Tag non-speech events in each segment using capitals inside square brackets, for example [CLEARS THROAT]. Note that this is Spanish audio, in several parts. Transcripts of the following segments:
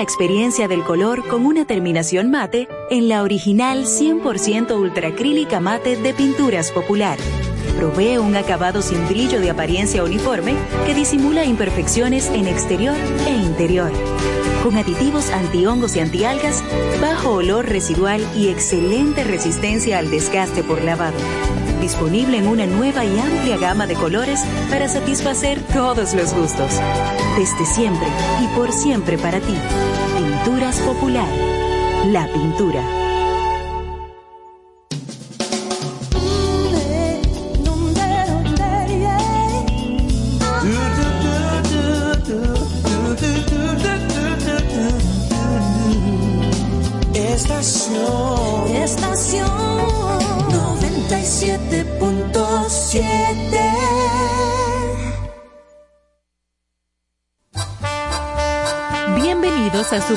La experiencia del color con una terminación mate en la original 100% ultracrílica mate de Pinturas Popular. Provee un acabado sin brillo de apariencia uniforme que disimula imperfecciones en exterior e interior. Con aditivos antihongos y antialgas, bajo olor residual y excelente resistencia al desgaste por lavado. Disponible en una nueva y amplia gama de colores para satisfacer todos los gustos. Desde siempre y por siempre para ti. Pinturas Popular. La pintura.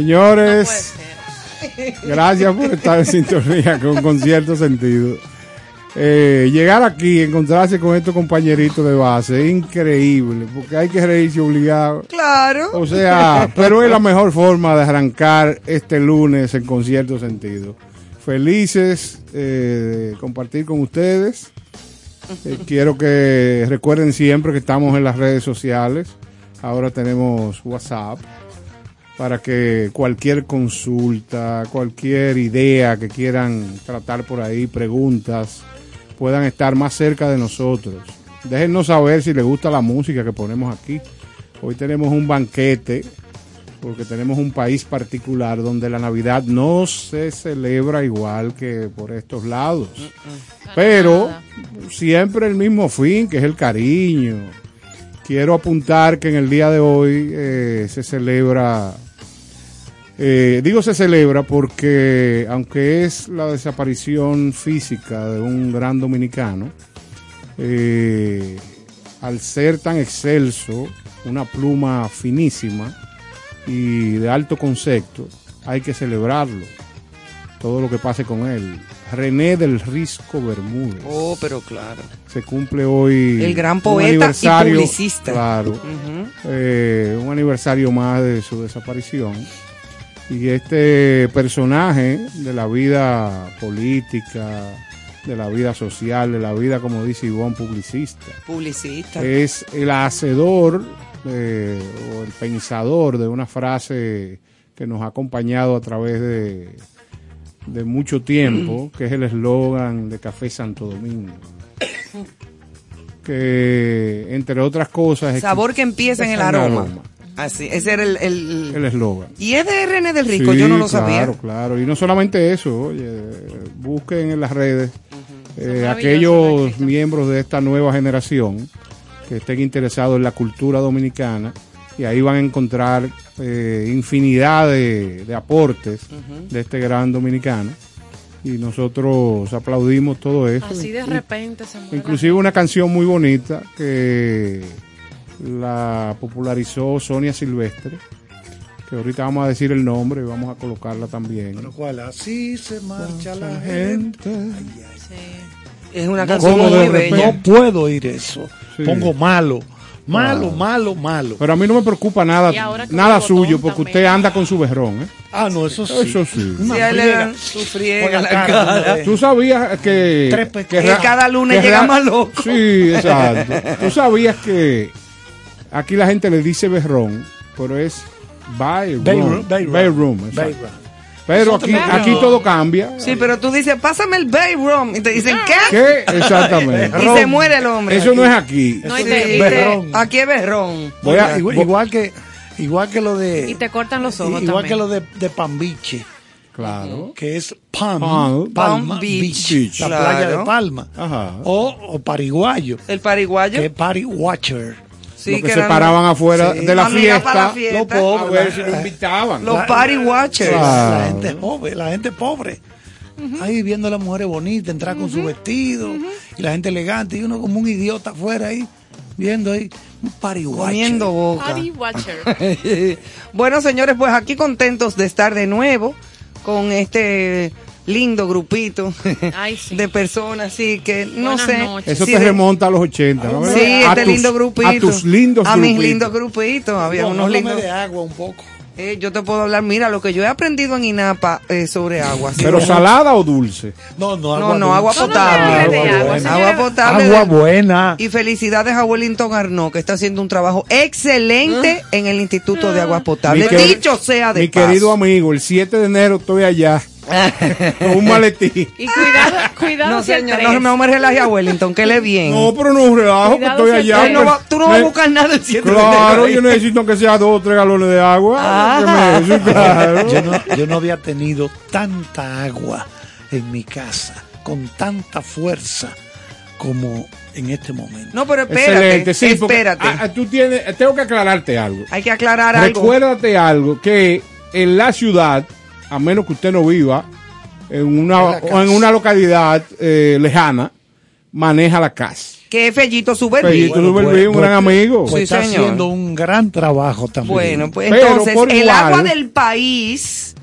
Señores, [LAUGHS] gracias por estar en sintonía con, con cierto sentido. Eh, llegar aquí, encontrarse con estos compañeritos de base, es increíble, porque hay que reírse obligado. Claro. O sea, pero es la mejor forma de arrancar este lunes en concierto sentido. Felices eh, de compartir con ustedes. Eh, [LAUGHS] quiero que recuerden siempre que estamos en las redes sociales. Ahora tenemos WhatsApp para que cualquier consulta, cualquier idea que quieran tratar por ahí, preguntas, puedan estar más cerca de nosotros. Déjennos saber si les gusta la música que ponemos aquí. Hoy tenemos un banquete, porque tenemos un país particular donde la Navidad no se celebra igual que por estos lados. Pero siempre el mismo fin, que es el cariño. Quiero apuntar que en el día de hoy eh, se celebra eh, digo se celebra porque aunque es la desaparición física de un gran dominicano, eh, al ser tan excelso, una pluma finísima y de alto concepto, hay que celebrarlo. Todo lo que pase con él. René del Risco Bermúdez. Oh, pero claro. Se cumple hoy. El gran poeta y publicista. Claro. Eh, un aniversario más de su desaparición. Y este personaje de la vida política, de la vida social, de la vida, como dice Ivonne, publicista, Publicista. es el hacedor eh, o el pensador de una frase que nos ha acompañado a través de, de mucho tiempo, que es el eslogan de Café Santo Domingo. [COUGHS] Que entre otras cosas... es Sabor que empieza en el aroma. Así, ese era el... el- El eslogan. Y es de RN del Rico, Sí, yo no lo claro, sabía. Claro, y no solamente eso, oye, busquen en las redes eh, aquellos miembros de esta nueva generación que estén interesados en la cultura dominicana y ahí van a encontrar eh, infinidad de, de aportes de este gran dominicano y nosotros aplaudimos todo eso. Así de repente se muere. Inclusive una canción muy bonita que la popularizó Sonia Silvestre, que ahorita vamos a decir el nombre y vamos a colocarla también. Pero cuál, así se marcha la gente. Es una canción ¿cómo muy de bella. No puedo oír eso. Sí. Pongo malo. Malo, Ah. malo, malo. Pero a mí no me preocupa nada, nada suyo, porque también. usted anda con su berrón. ¿eh? Ah, no, eso sí. Eso sí. Una Sí, a él le friega. dan su friega la cara, cara. Tú sabías que... Tres Que cada lunes que llega más loco. Sí, exacto. Tú sabías que aquí la gente le dice berrón, pero es bayroom. Bayroom, bayroom. Bayroom, exacto. Bayroom. Pero aquí, aquí todo cambia. Sí, pero tú dices, pásame el Bay Rum. Y te dicen, ¿qué? ¿Qué? Exactamente. [LAUGHS] Y se muere el hombre. Eso no es aquí. No, Sí, te- te- aquí es berrón. Voy a- igual, igual que igual que lo de Y te cortan los ojos igual también. que lo de, de Pambiche, Claro. que es Palm, Palm. Palm Beach. Beach, la Claro. playa de Palma. Ajá. O, o Pariguayo, El pariguayo. que es Party Watcher. Sí, Lo que, se eran paraban afuera Sí. de la fiesta. fiesta. Lo pobre. A ver si lo invitaban. Los party watchers. Claro. La gente joven, la gente pobre. Ahí viendo a las mujeres bonitas, entrar con su vestido y la gente elegante y uno como un idiota afuera ahí, viendo ahí un party watcher. Comiendo boca. Party Watcher. [LAUGHS] bueno, señores, pues aquí contentos de estar de nuevo con este lindo grupito [LAUGHS] Ay, sí. de personas, sí, que no Buenas sé. noches. Eso te remonta a los 80, ¿no? Sí, a este tus- lindo grupito. A tus lindos A mis grupitos. lindos grupitos. Había No, unos lindos. de agua un poco. Eh, yo te puedo hablar, mira, lo que yo he aprendido en INAPA eh, sobre agua. sí, Pero salada o dulce. No, no, No, no, agua potable. No, no, Agua agua, buena. Agua potable. Agua de- buena. Y felicidades a Wellington Arnaud, que está haciendo un trabajo excelente en el Instituto de Aguas Potables. Mi queri- Dicho sea de Mi paso. querido amigo, el 7 de enero estoy allá con un maletín. Y cuidado, [LAUGHS] cuidado No, señor, no, no me relaje a Wellington, que le bien. No, pero no es un relajo, que estoy si allá. no pues, va- tú no vas a buscar nada el 7 de Claro, enero. yo necesito que sea dos o tres galones de agua. Ah. Que me- sí, [LAUGHS] claro. Yo no, yo no había tenido tanta agua en mi casa, con tanta fuerza como en este momento. No, pero espérate, Excelente, sí, porque, espérate. ah, ah, tú tienes, tengo que aclararte algo. Hay que aclarar algo. Recuérdate algo, que en la ciudad, a menos que usted no viva en una, en una localidad eh, lejana, maneja la casa. Que es Fellito Superbi. Fellito Bueno, Superbi, un gran amigo. Pues Sí, está señor. haciendo un gran trabajo también. Bueno, pues Pero entonces el igual- agua del país,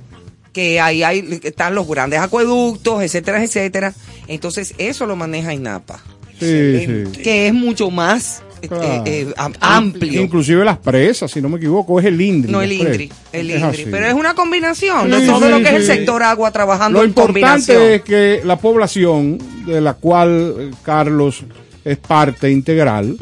que ahí hay, están los grandes acueductos, etcétera, etcétera. Entonces eso lo maneja INAPA, Sí, sí. que es mucho más eh, Claro. eh, am- amplio. Inclusive las presas, si no me equivoco, es el INDRI. No el INDRI, el Es INDRI. así. Pero es una combinación de todo sí, lo que es el sector agua trabajando Lo en combinación. importante es que la población, de la cual eh, Carlos es parte integral,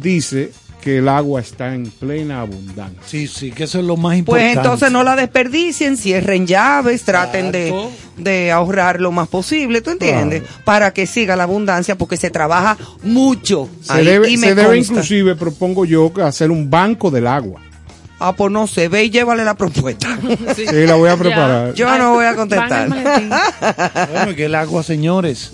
dice que el agua está en plena abundancia. Sí, sí, que eso es lo más Pues importante. entonces no la desperdicien, cierren llaves, traten de, de ahorrar lo más posible, ¿tú entiendes? Para que siga la abundancia, porque se trabaja mucho. Se ahí, debe, y me se debe consta. inclusive, propongo yo, hacer un banco del agua. Ah, pues no sé, ve y llévale la propuesta. Sí, la voy a [LAUGHS] preparar. Yo no voy a contestar. [LAUGHS] Bueno, que el agua, señores,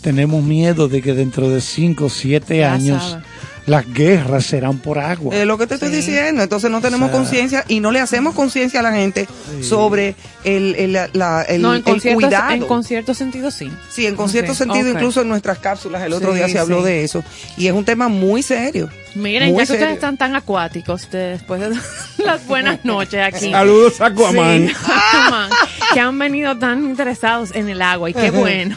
tenemos miedo de que dentro de 5 o 7 Ya años sabe. Las guerras serán por agua. Es lo que te estoy diciendo. Entonces no tenemos O sea, conciencia y no le hacemos conciencia a la gente sobre el, el, la- el- No, en el cuidado. en concierto sentido sí. Sí, en concierto sentido, ok. incluso en nuestras cápsulas, el otro Sí, día se habló sí. de eso. Y es un tema muy serio. Miren, Muy ya que serio. ustedes están tan acuáticos ustedes, después de [LAUGHS] las buenas [LAUGHS] noches aquí. Saludos a Aquaman. Sí, Aquaman, que han venido tan interesados en el agua y qué [LAUGHS] bueno.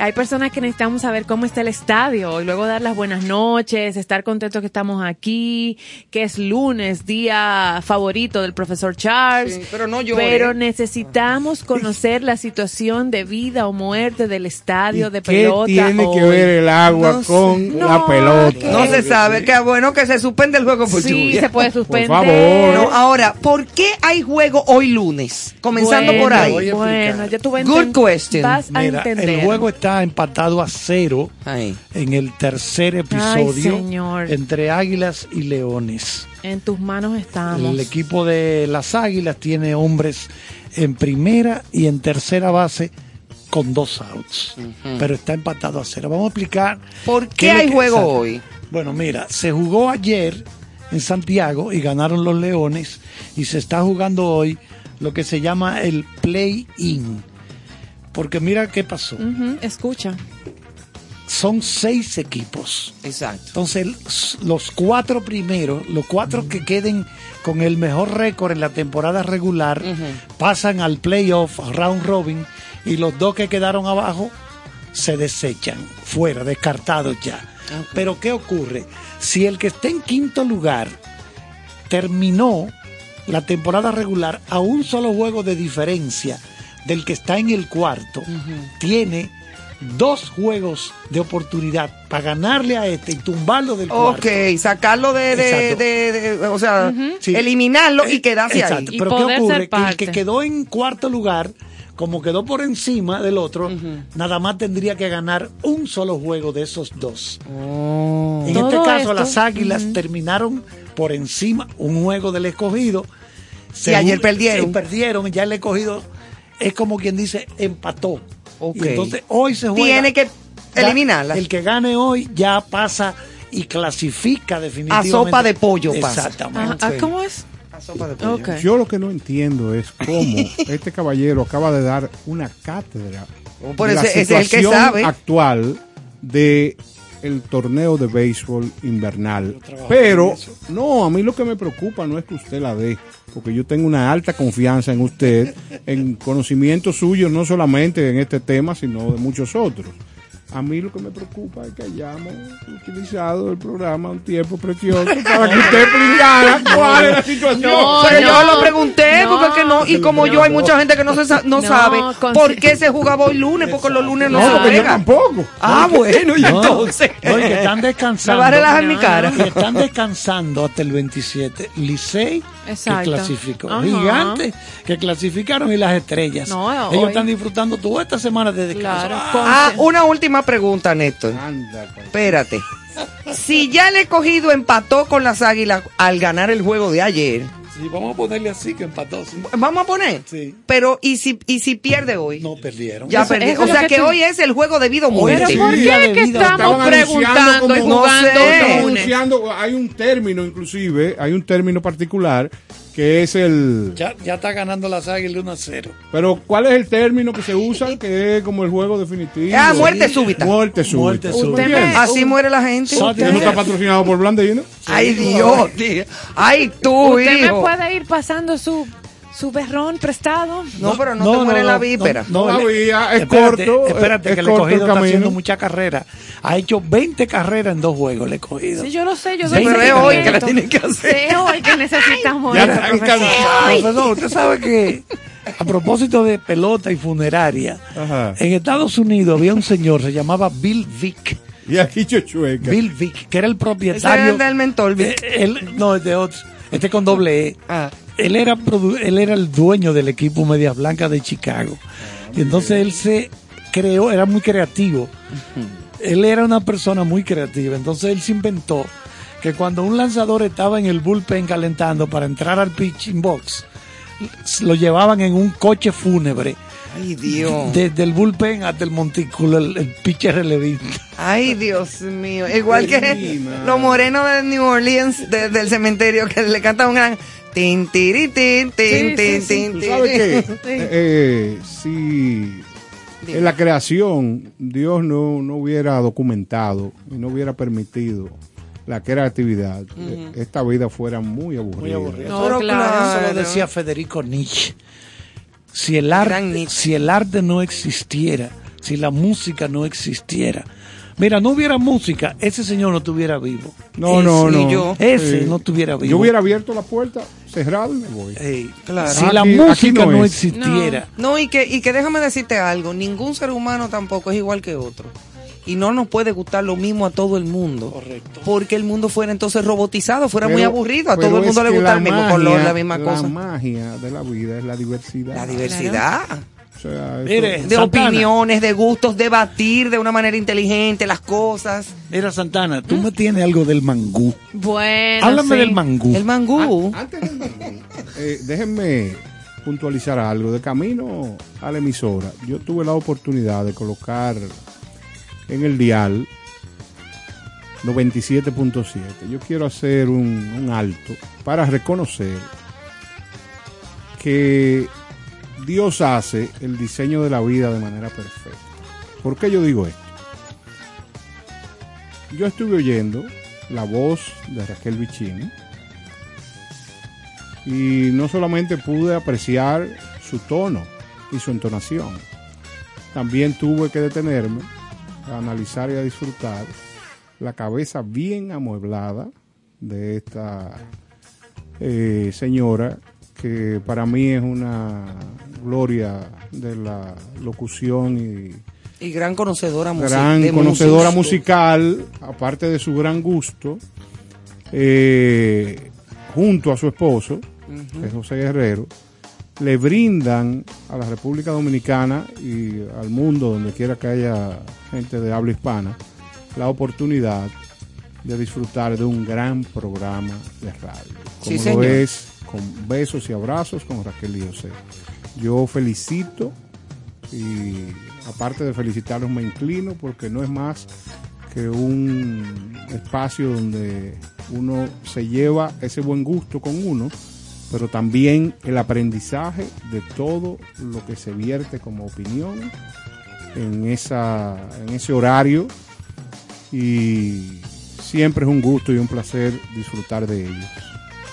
Hay personas que necesitamos saber cómo está el estadio y luego dar las buenas noches, estar contentos que estamos aquí, que es lunes, día favorito del profesor Charles. Sí, pero no llore. Pero necesitamos conocer la situación de vida o muerte del estadio de ¿Qué pelota. tiene que ver el agua No sé. con la No, pelota? No se sabe. Qué bueno que se suspende el juego por Sí, lluvia. se puede suspender. favor. No, ahora, ¿por qué hay juego hoy lunes? Comenzando por ahí. Bueno, ya a Good question. Vas a Mira, entender. el juego está empatado a cero Ay. en el tercer episodio señor. entre Águilas y Leones. En tus manos estamos. El equipo de las Águilas tiene hombres en primera y en tercera base con dos outs, pero está empatado a cero. Vamos a explicar ¿Por qué hay juego exacto. hoy? Bueno, mira, se jugó ayer en Santiago y ganaron los Leones y se está jugando hoy lo que se llama el play-in. Porque mira qué pasó. Escucha. Son seis equipos. Exacto. Entonces, los cuatro primeros, los cuatro que queden con el mejor récord en la temporada regular, pasan al playoff, round robin, y los dos que quedaron abajo se desechan, fuera, descartados ya. Pero ¿qué ocurre? Si el que está en quinto lugar terminó la temporada regular a un solo juego de diferencia del que está en el cuarto, tiene dos juegos de oportunidad para ganarle a este y tumbarlo del cuarto. Ok, sacarlo de, de, Exacto. de- de- o sea, Sí. eliminarlo y quedarse Exacto. ahí. Pero ¿qué ocurre? Que el que quedó en cuarto lugar, como quedó por encima del otro, nada más tendría que ganar un solo juego de esos dos. En Todo este caso, esto, las Águilas terminaron por encima un juego del escogido. Y ayer perdieron. sí, perdieron, ya el escogido es como quien dice, empató. Y entonces hoy se juega. Tiene que eliminarla. El que gane hoy ya pasa y clasifica definitivamente. sopa de pollo pasa. Exactamente. Ah, ah, ¿Cómo es? La sopa de pollo. Ok. Yo lo que no entiendo es cómo [LAUGHS] este caballero acaba de dar una cátedra por de la ese- ese es el que situación sabe. actual de el torneo de béisbol invernal. Pero no, a mí lo que me preocupa no es que usted la dé, porque yo tengo una alta confianza en usted, en conocimientos suyos no solamente en este tema, sino de muchos otros. A mí lo que me preocupa es que hayamos utilizado el programa un tiempo precioso para que usted explicara cuál es la situación. No, Pero yo no, lo pregunté, no. porque no, y como yo hay mucha gente que no se sa- no, No, sabe con- por qué se jugaba hoy lunes, porque los lunes no, No, se porque yo juegan. tampoco. Ah, bueno, y No, entonces. están descansando. Me va a relajar mi cara. Y están descansando hasta el 27. Licey, que clasificó. Ajá. Gigantes, que clasificaron. Y las estrellas. No, Ellos hoy- están disfrutando toda esta semana de descanso. Claro. Ah, Ah, una última pregunta, Néstor. Anda, pues. Espérate. Si ya el escogido empató con las águilas al ganar el juego de ayer, sí, vamos a ponerle así que empató. sí. vamos a poner. Sí. Pero, ¿y si, y si pierde hoy? No perdieron. ya eso O es sea que que hoy es el juego de vida o Pero muerte. Pero ¿por qué que vida. estamos preguntando y como- No jugando sé. Hay un término inclusive, hay un término particular que es el... Ya, ya está ganando las águilas 1 a 0. Pero ¿cuál es el término que se usa? Que es como el juego definitivo. Ah, muerte súbita. Muerte súbita. Muerte ¿Tú me súbita. entiendes? Así muere la gente. ¿Usted no está patrocinado por Blandino? Ay, Dios. tío. Ay, tú, Usted me puede ir pasando su, su berrón prestado. No, pero no, te muere la víspera. Todavía es espérate, corto, Espérate, es- que es el corto escogido el está haciendo mucha carrera. Ha hecho 20 carreras en dos juegos el escogido. Sí, yo lo sé, yo doy pero es hoy que la tienen que hacer. Sí, hoy que necesitamos Ya están cansados. Usted sabe que a propósito de pelota y funeraria, Ajá. en Estados Unidos había un señor, se llamaba Bill Vick. Y aquí Chochueca. Bill Vick, que era el Ese propietario. era el del mentor, Vic. Eh, él- no, es de otro. Este con doble E. Ah. Él era, produ- él era el dueño del equipo Medias Blancas de Chicago. Y entonces él se creó, era muy creativo. Él era una persona muy creativa. Entonces él se inventó que cuando un lanzador estaba en el bullpen calentando para entrar al pitching box, lo llevaban en un coche fúnebre. Ay, Dios. Desde el bullpen hasta el montículo, el, el pitcher relevista. Ay, Dios mío. Igual que los morenos de New Orleans, de- del cementerio, que le cantan un gran... Tin, tiri, tin, tin, Sí, tin, sí, sí. tin, ¿Tú tin. sabes qué? [LAUGHS] Eh, eh, si en la creación Dios no, no hubiera documentado y no hubiera permitido la creatividad, eh, esta vida fuera muy aburrida. Muy aburrida. No, Pero claro. Eso lo decía Federico Nietzsche. Si el, arte, Nietzsche. si el arte no existiera, si la música no existiera, mira, no hubiera música, ese señor no estuviera vivo. No, Ese no, no. yo. Ese no estuviera vivo. Yo hubiera abierto la puerta, cerrado y me voy. Ey, Claro. Si Aquí- la música no existiera, No, y que, y que déjame decirte algo, ningún ser humano tampoco es igual que otro. Y no nos puede gustar lo mismo a todo el mundo. Correcto. Porque el mundo fuera entonces robotizado, fuera muy aburrido. A todo el mundo le gusta la el mismo magia- color, la misma La cosa. magia de la vida es la diversidad. La diversidad. O sea, eso- Mire, De Santana. opiniones, de gustos, debatir de una manera inteligente las cosas. mira Santana, tú me tienes algo del mangú. Bueno, Háblame sí. del mangú. El mangú. Antes del mangú, eh, déjenme puntualizar algo. De camino a la emisora, yo tuve la oportunidad de colocar en el dial 97.7. Yo quiero hacer un, un alto para reconocer que Dios hace el diseño de la vida de manera perfecta. ¿Por qué yo digo esto? Yo estuve oyendo la voz de Raquel Vicini y no solamente pude apreciar su tono y su entonación, también tuve que detenerme a analizar y a disfrutar la cabeza bien amueblada de esta eh, señora que para mí es una gloria de la locución y Y gran conocedora musi- gran conocedora musical, aparte de su gran gusto, eh, junto a su esposo, que es José Guerrero, le brindan a la República Dominicana y al mundo, donde quiera que haya gente de habla hispana, la oportunidad de disfrutar de un gran programa de radio. Como lo es con besos y abrazos con Raquel y José. Yo felicito y aparte de felicitarlos me inclino porque no es más que un espacio donde uno se lleva ese buen gusto con uno, pero también el aprendizaje de todo lo que se vierte como opinión en, esa, en ese horario y siempre es un gusto y un placer disfrutar de ellos.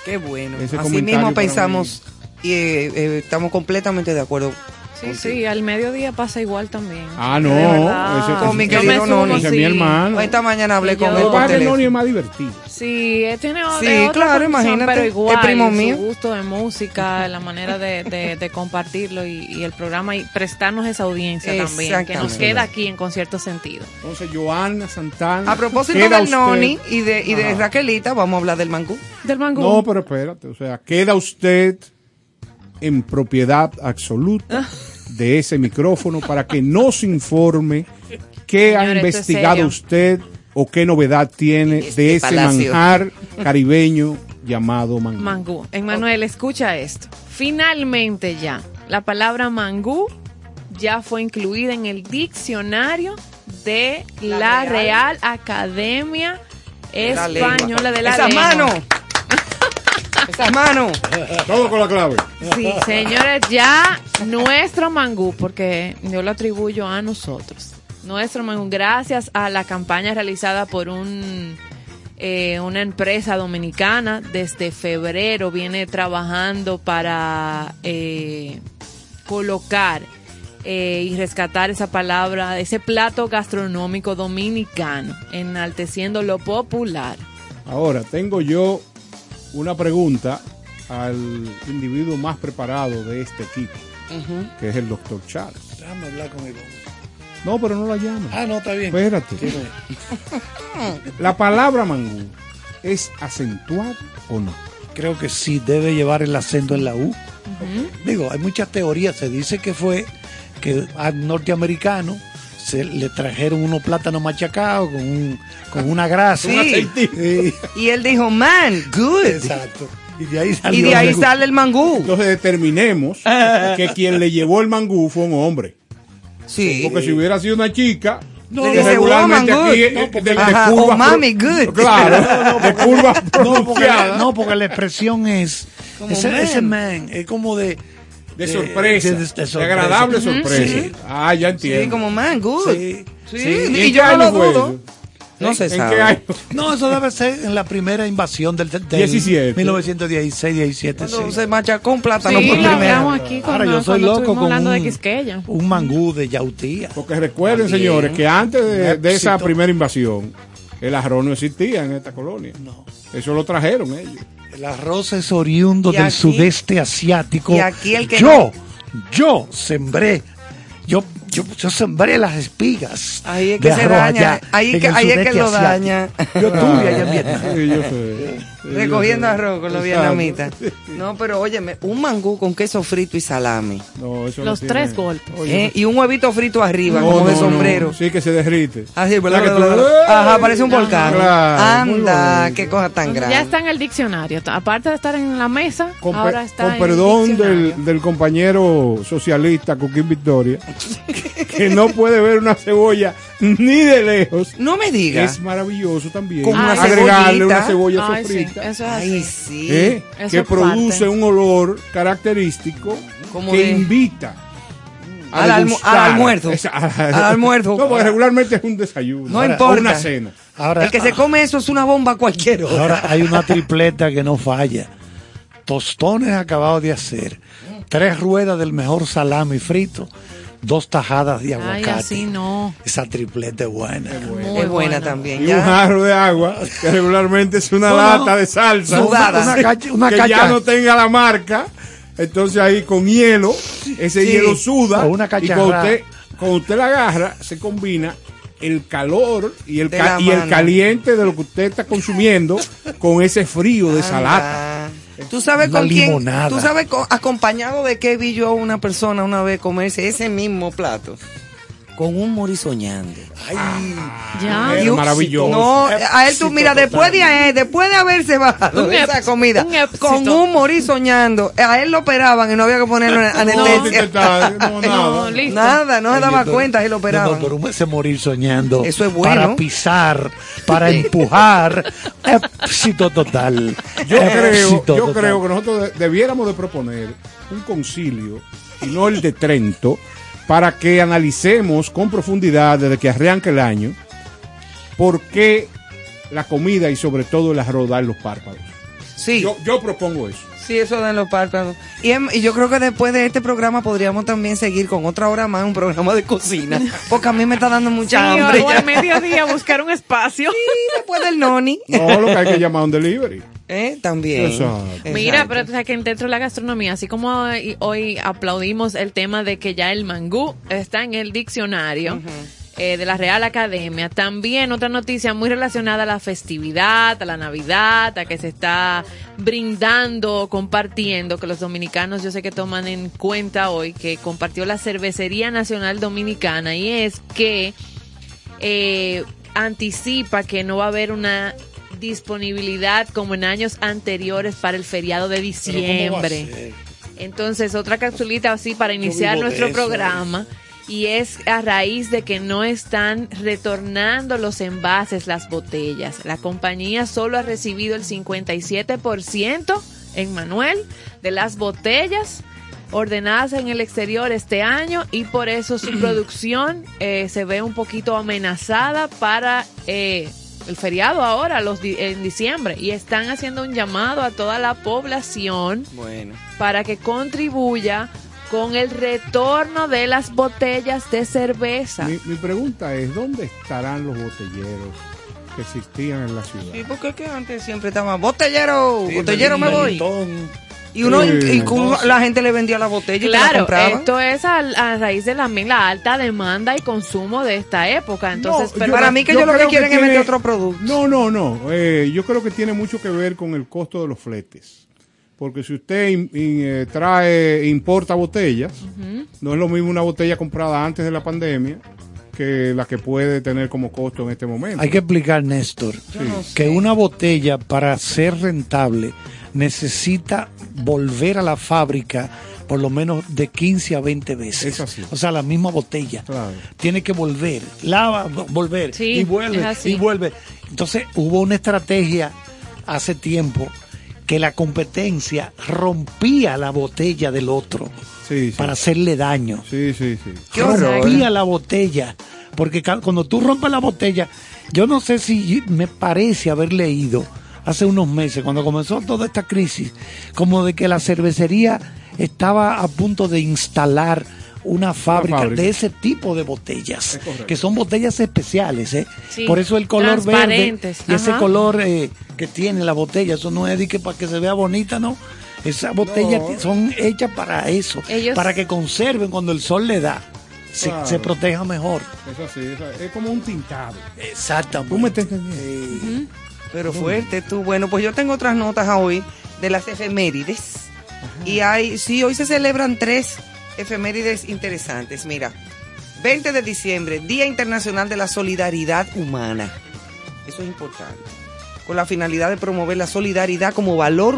Qué bueno. Ese Así mismo pensamos y eh, eh, estamos completamente de acuerdo. Sí, sí, al mediodía pasa igual también. Ah, no, ese- Con mi querido Noni. es mi sí. hermano. Esta mañana hablé con yo- él El por teléfono. Noni es más divertido. Sí, él tiene o- Sí, otra claro, imagínate, Pero igual, primo su gusto de música, la manera de, de- de compartirlo y, y el programa y prestarnos esa audiencia también, que nos queda aquí en concierto sentido. Entonces, Joana Santana. A propósito del usted- Noni y de, y de. Raquelita, vamos a hablar del mangú. Del mangú. No, pero espérate, o sea, queda usted en propiedad absoluta [LAUGHS] de ese micrófono para que nos informe qué ha Señor, investigado usted o qué novedad tiene Este de ese palacio. manjar [LAUGHS] caribeño llamado mangú. Mangú. Emanuel, escucha esto. Finalmente ya, la palabra mangú ya fue incluida en el diccionario de la, La Real. Real Academia. Española de la Esas Lengua. manos. Esas manos. Todo con la clave. Sí, señores, ya nuestro mangú, porque yo lo atribuyo a nosotros. Nuestro mangú, gracias a la campaña realizada por un eh, una empresa dominicana, desde febrero viene trabajando para eh, colocar eh, y rescatar esa palabra, ese plato gastronómico dominicano, enalteciendo lo popular. Ahora, tengo yo una pregunta al individuo más preparado de este equipo, que es el doctor Charles. Déjame hablar con el hombre. No, pero no la llama. Ah, no, está bien. Espérate. Sí, [LAUGHS] La palabra mangú es acentuada o no. Creo que sí debe llevar el acento en la U. Digo, hay muchas teorías. Se dice que fue que al norteamericano se le trajeron unos plátanos machacados con, un- con una grasa. Sí. Sí, Y él dijo, man, good. exacto. Y de ahí salió Y de ahí el- sale el mangú. Entonces determinemos [LAUGHS] que quien le llevó el mangú fue un hombre. Sí. Porque si hubiera sido una chica, Le que dice, regularmente woman, aquí good. [LAUGHS] No, de, porque- de Ajá, curvas oh, mami, good. Claro, de curvas No porque, no, porque la expresión es. Como ese, man. ese man es como de. De sorpresa. de- De, de sorpresa. agradable sorpresa. Sí. Ah, ya entiendo. Sí, como man, good. Sí. Sí, ¿Y en y yo no lo dudo. No se ¿En sabe. qué año? No, eso debe ser en la primera invasión del, del 17. 1916, 17. Cuando sí. se machacó un plátano Sí, por primera aquí cuando, Ahora yo soy loco con hablando de un, Quisqueya. un mangú de yautía. Porque recuerden, También. señores, que antes de, de esa primera invasión, el arroz no existía en esta colonia. No. Eso lo trajeron ellos. El arroz es oriundo Y del aquí- sudeste asiático. y aquí el que yo, yo sembré, yo, yo, yo sembré las espigas. Ahí es que se daña, allá ahí que- ahí es que lo asiático. daña. Yo tuve allá en Vietnam. Sí, yo sé. Recogiendo arroz con los vietnamitas. No, pero óyeme, un mangú con queso frito y salami. No, eso no Los tiene- tres golpes. ¿eh? Y un huevito frito arriba, no, como de sombrero. no. Sí, que se derrite. Así, sea, que tú- Ajá, parece un volcán. Claro, Anda, qué cosa tan grande. Ya está en el diccionario. Aparte de estar en la mesa, Con, ahora está con en perdón el del, del compañero socialista Coquín Victoria, [LAUGHS] que no puede ver una cebolla ni de lejos. No me digas. Es maravilloso también. Con una agregarle cebollita. una cebolla Ay, sí, sofrita. eso es Ay, sí. ¿eh? Eso que es produce parte. un olor característico Como que de- invita a Al almu- degustar. al almuerzo. Esa- Al almuerzo. No, porque regularmente es un desayuno. No importa. una cena. Ahora, El que se come eso es una bomba a cualquier hora. ahora hay una tripleta que no falla. Tostones acabados de hacer, tres ruedas del mejor salami frito, dos tajadas de Ay, aguacate. así no. Esa tripleta es buena. Muy es buena buena. también. Y un jarro de agua, que regularmente es una lata de salsa. Sudada. Una cacha- una que cacha- ya no tenga la marca. Entonces ahí con hielo, ese Sí. hielo suda. O una y cuando usted, cuando usted la agarra, se combina el calor y el, ca- y el caliente de lo que usted está consumiendo con ese frío de esa lata. ¿Tú sabes Una con quién? ¿Tú sabes con- acompañado de qué vi yo a una persona una vez comerse ese mismo plato? Con un morisoñando. Ya. Es Y un- maravilloso. No, a él tú, mira, después de, a él, después de haberse bajado Un de esa comida, un con un morir soñando, a él lo operaban y no había que ponerlo en [LAUGHS] No, anestesia. está- no, [LAUGHS] nada. No, listo. Nada, no se daba cuenta, él lo No, operaban. no, pero ese morir soñando. Eso es bueno. Para pisar, para empujar. [LAUGHS] éxito total. Yo creo, yo total. creo que nosotros de- debiéramos de proponer un concilio y no el de Trento para que analicemos con profundidad desde que arranca el año por qué la comida y sobre todo el arroz los párpados. sí. Yo, yo propongo eso. Sí, eso da en los párpados. Y, em- y yo creo que después de este programa podríamos también seguir con otra hora más, un programa de cocina. [LAUGHS] Porque a mí me está dando Sí, mucha o, hambre. o al mediodía buscar un espacio. Y después del noni. [LAUGHS] No, lo que hay que llamar un delivery. ¿Eh? También. Exacto. Mira, Exacto. pero tú sabes que dentro de la gastronomía, así como hoy, hoy aplaudimos el tema de que ya el mangú está en el diccionario eh, de la Real Academia, también otra noticia muy relacionada a la festividad, a la Navidad, a que se está brindando, compartiendo, que los dominicanos yo sé que toman en cuenta hoy, que compartió la Cervecería Nacional Dominicana, y es que eh, anticipa que no va a haber una disponibilidad como en años anteriores para el feriado de Pero ¿cómo va a diciembre. Entonces, otra capsulita así para iniciar nuestro eso, programa. Y es a raíz de que no están retornando los envases, las botellas. La compañía solo ha recibido el 57% en Manuel de las botellas ordenadas en el exterior este año y por eso su [CLEARS THROAT] producción eh, se ve un poquito amenazada para eh, el feriado ahora, los di- en diciembre. Y están haciendo un llamado a toda la población Bueno. para que contribuya con el retorno de las botellas de cerveza. Mi, mi pregunta es, ¿dónde estarán los botelleros que existían en la ciudad? Sí, porque es que antes siempre estaba, botellero, Sí, botellero me voy. Melitón. Y uno, Sí. y la gente le vendía la botella y te la Claro, compraba. esto es a, a raíz de la, la alta demanda y consumo de esta época. Entonces, No, pero Para mí que yo ellos lo que creo que quieren es tiene- meter otro producto. No, no, no. Eh, yo creo que tiene mucho que ver con el costo de los fletes. Porque si usted in- in- eh, trae, importa botellas, no es lo mismo una botella comprada antes de la pandemia que la que puede tener como costo en este momento. Hay que explicar, Néstor, que una botella para ser rentable necesita volver a la fábrica por lo menos de 15 a 20 veces. Es así. O sea, la misma botella. Claro. Tiene que volver, lava, vo- volver Sí, y vuelve y vuelve. Entonces hubo una estrategia hace tiempo que la competencia rompía la botella del otro Sí, sí. para hacerle daño. Sí, sí, sí. Qué horror. rompía la botella. Porque cuando tú rompes la botella, yo no sé si me parece haber leído hace unos meses, cuando comenzó toda esta crisis, como de que la cervecería estaba a punto de instalar una fábrica, fábrica. de ese tipo de botellas, que son botellas especiales, ¿eh? Sí, Por eso el color verde y ese color eh, que tiene la botella, eso no es de que para que se vea bonita, ¿no? Esas botellas No. son hechas para eso, Ellos- para que conserven cuando el sol le da, se, Claro. se proteja mejor. Es así, es, como un tintado. Exactamente. ¿Tú me estás entendiendo? Pero fuerte tú. Bueno, pues yo tengo otras notas hoy de las efemérides. Y hay, sí, hoy se celebran tres efemérides interesantes. Mira, 20 de diciembre, Día Internacional de la Solidaridad Humana. Eso es importante. Con la finalidad de promover la solidaridad como valor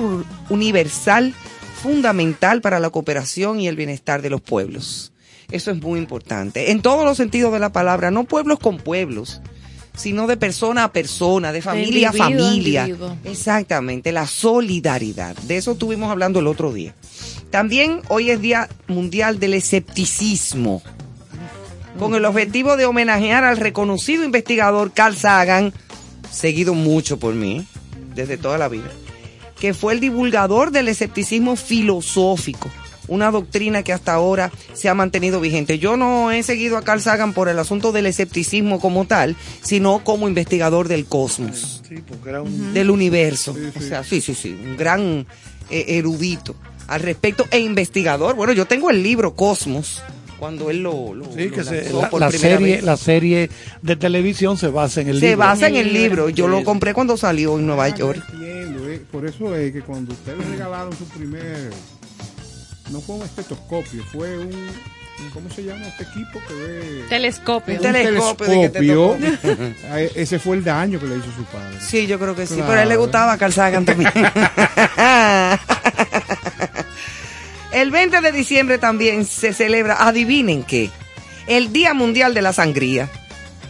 universal fundamental para la cooperación y el bienestar de los pueblos. Eso es muy importante. En todos los sentidos de la palabra, no pueblos con pueblos, sino de persona a persona, de familia a individuo a familia. individuo. Exactamente, la solidaridad. De eso estuvimos hablando el otro día. También hoy es Día Mundial del Escepticismo, con el objetivo de homenajear al reconocido investigador Carl Sagan, seguido mucho por mí, desde toda la vida, que fue el divulgador del escepticismo filosófico, una doctrina que hasta ahora se ha mantenido vigente. Yo no he seguido a Carl Sagan por el asunto del escepticismo como tal, sino como investigador del cosmos Sí, porque era un... del universo. O sea, sí, sí, sí, un gran eh, erudito al respecto e investigador. Bueno, yo tengo el libro Cosmos, cuando él lo, lo- Sí, lo que se- la, por la primera serie, vez. la serie de televisión se basa en el Se libro. basa en el libro. Yo lo compré cuando salió en Nueva Ah, York. entiendo, eh. Por eso es que cuando ustedes regalaron su primer. No fue un estetoscopio, fue un. ¿Cómo se llama este equipo que ve? Telescopio. Un telescopio de que te tocó. Eh, [LAUGHS] Ese fue el daño que le hizo su padre. Sí, yo creo que sí. Claro. Pero a él le gustaba Carl Sagan también. [LAUGHS] el 20 de diciembre también se celebra, adivinen qué, el Día Mundial de la Sangría.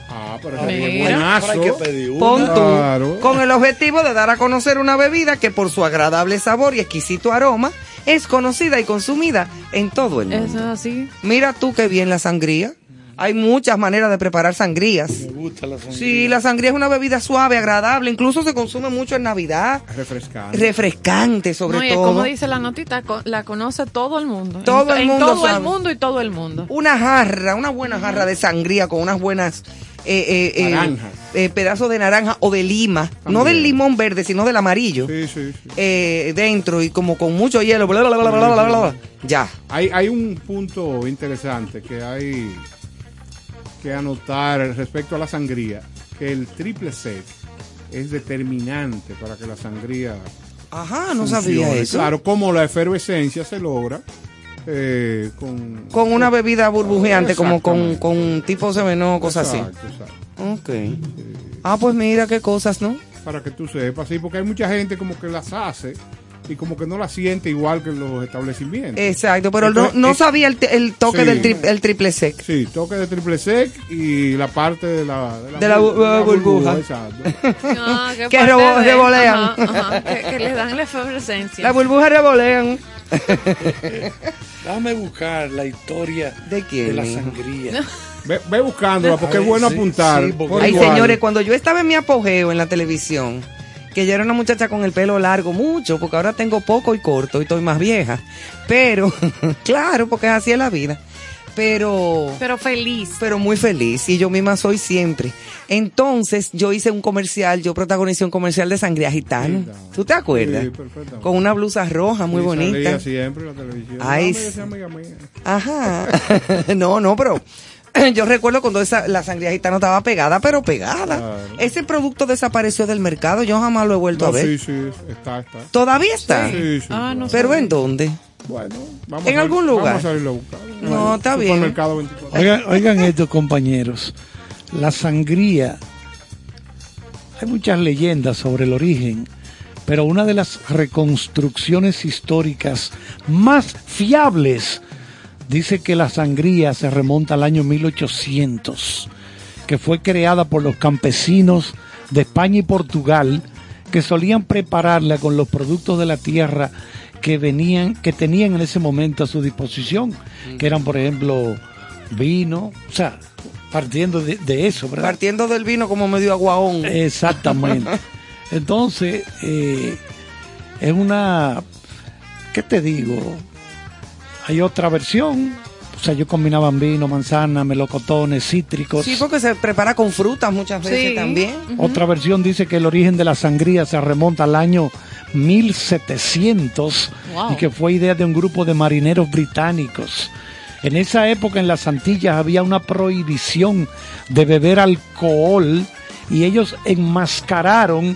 Ah, pero. Pero hay que pedir una. Pon tú, Claro. con el objetivo de dar a conocer una bebida que por su agradable sabor y exquisito aroma es conocida y consumida en todo el mundo. Eso es así. Mira tú qué bien la sangría. Hay muchas maneras de preparar sangrías. Me gusta la sangría. Sí, la sangría es una bebida suave, agradable, incluso se consume mucho en Navidad. Refrescante. Refrescante sobre No, y es todo. como dice la notita, la conoce todo el mundo. Todo En- el en mundo todo sabe. el mundo y todo el mundo. Una jarra, una buena jarra de sangría con unas buenas eh, eh, eh, Naranjas. eh, pedazos de naranja o de lima. No del limón verde, sino del amarillo. Sí, sí, sí. eh, dentro y como con mucho hielo. bla, bla, bla, bla, bla, bla, bla, bla. Ya. Hay, hay un punto interesante que hay que anotar respecto a la sangría, que el triple sec es determinante para que la sangría Ajá, no sabía eso. Claro, como la efervescencia se logra eh, con... Con una bebida burbujeante, como con, con tipo seveno, cosas así. Exacto. Ok. Ah, pues mira qué cosas, ¿no? Para que tú sepas, sí, porque hay mucha gente como que las hace y como que no las siente igual que en los establecimientos. Exacto, pero no, Entonces, no es- sabía el, el toque Sí. del tri- el triple sec. Sí, toque de triple sec y la parte de la, De la bu- bur- burbuja. Exacto. [LAUGHS] Que rebo- de- revolean. ajá, ajá, que, que le dan la efervescencia. Las burbujas revolean. [LAUGHS] Dame buscar la historia ¿De quién? la mijo? sangría. Ve, ve buscándola porque Ay, es bueno sí, apuntar. sí, porque- Ay, igual. señores, cuando yo estaba en mi apogeo en la televisión, que yo era una muchacha con el pelo largo mucho, porque ahora tengo poco y corto y estoy más vieja. Pero, [LAUGHS] claro, porque así es la vida. Pero, Pero feliz. pero muy feliz y yo misma soy siempre. Entonces, yo hice un comercial, yo protagonicé un comercial de sangría gitano. Linda. ¿Tú te acuerdas? Sí, perfectamente. Con una blusa roja muy Sí, bonita. salía siempre en la televisión. Ay, amiga mía. Ajá. [LAUGHS] no, no, pero [CLEARS THROAT] yo recuerdo cuando esa, la sangría gitana estaba pegada, pero pegada. Claro. Ese producto desapareció del mercado, yo jamás lo he vuelto No, a ver. sí, sí, está, está. ¿Todavía está? Sí, sí. Ah, no ¿Pero en dónde? Bueno, vamos ¿En a- algún lugar? Vamos a salirlo a buscar. No, está bien. Supermercado 24. Oigan, oigan esto, compañeros. La sangría. Hay muchas leyendas sobre el origen, pero una de las reconstrucciones históricas más fiables dice que la sangría se remonta al año 1800, que fue creada por los campesinos de España y Portugal que solían prepararla con los productos de la tierra que venían, que tenían en ese momento a su disposición, que eran por ejemplo vino, o sea, partiendo de, de eso, ¿verdad? Partiendo del vino como medio aguaón. Exactamente. [LAUGHS] Entonces, eh, es una, ¿qué te digo? Hay otra versión, o sea, yo combinaban vino, manzana, melocotones, cítricos. Sí, porque se prepara con frutas muchas veces Sí. también. Otra versión dice que el origen de la sangría se remonta al año 1700 Wow. y que fue idea de un grupo de marineros británicos. En esa época en las Antillas había una prohibición de beber alcohol y ellos enmascararon,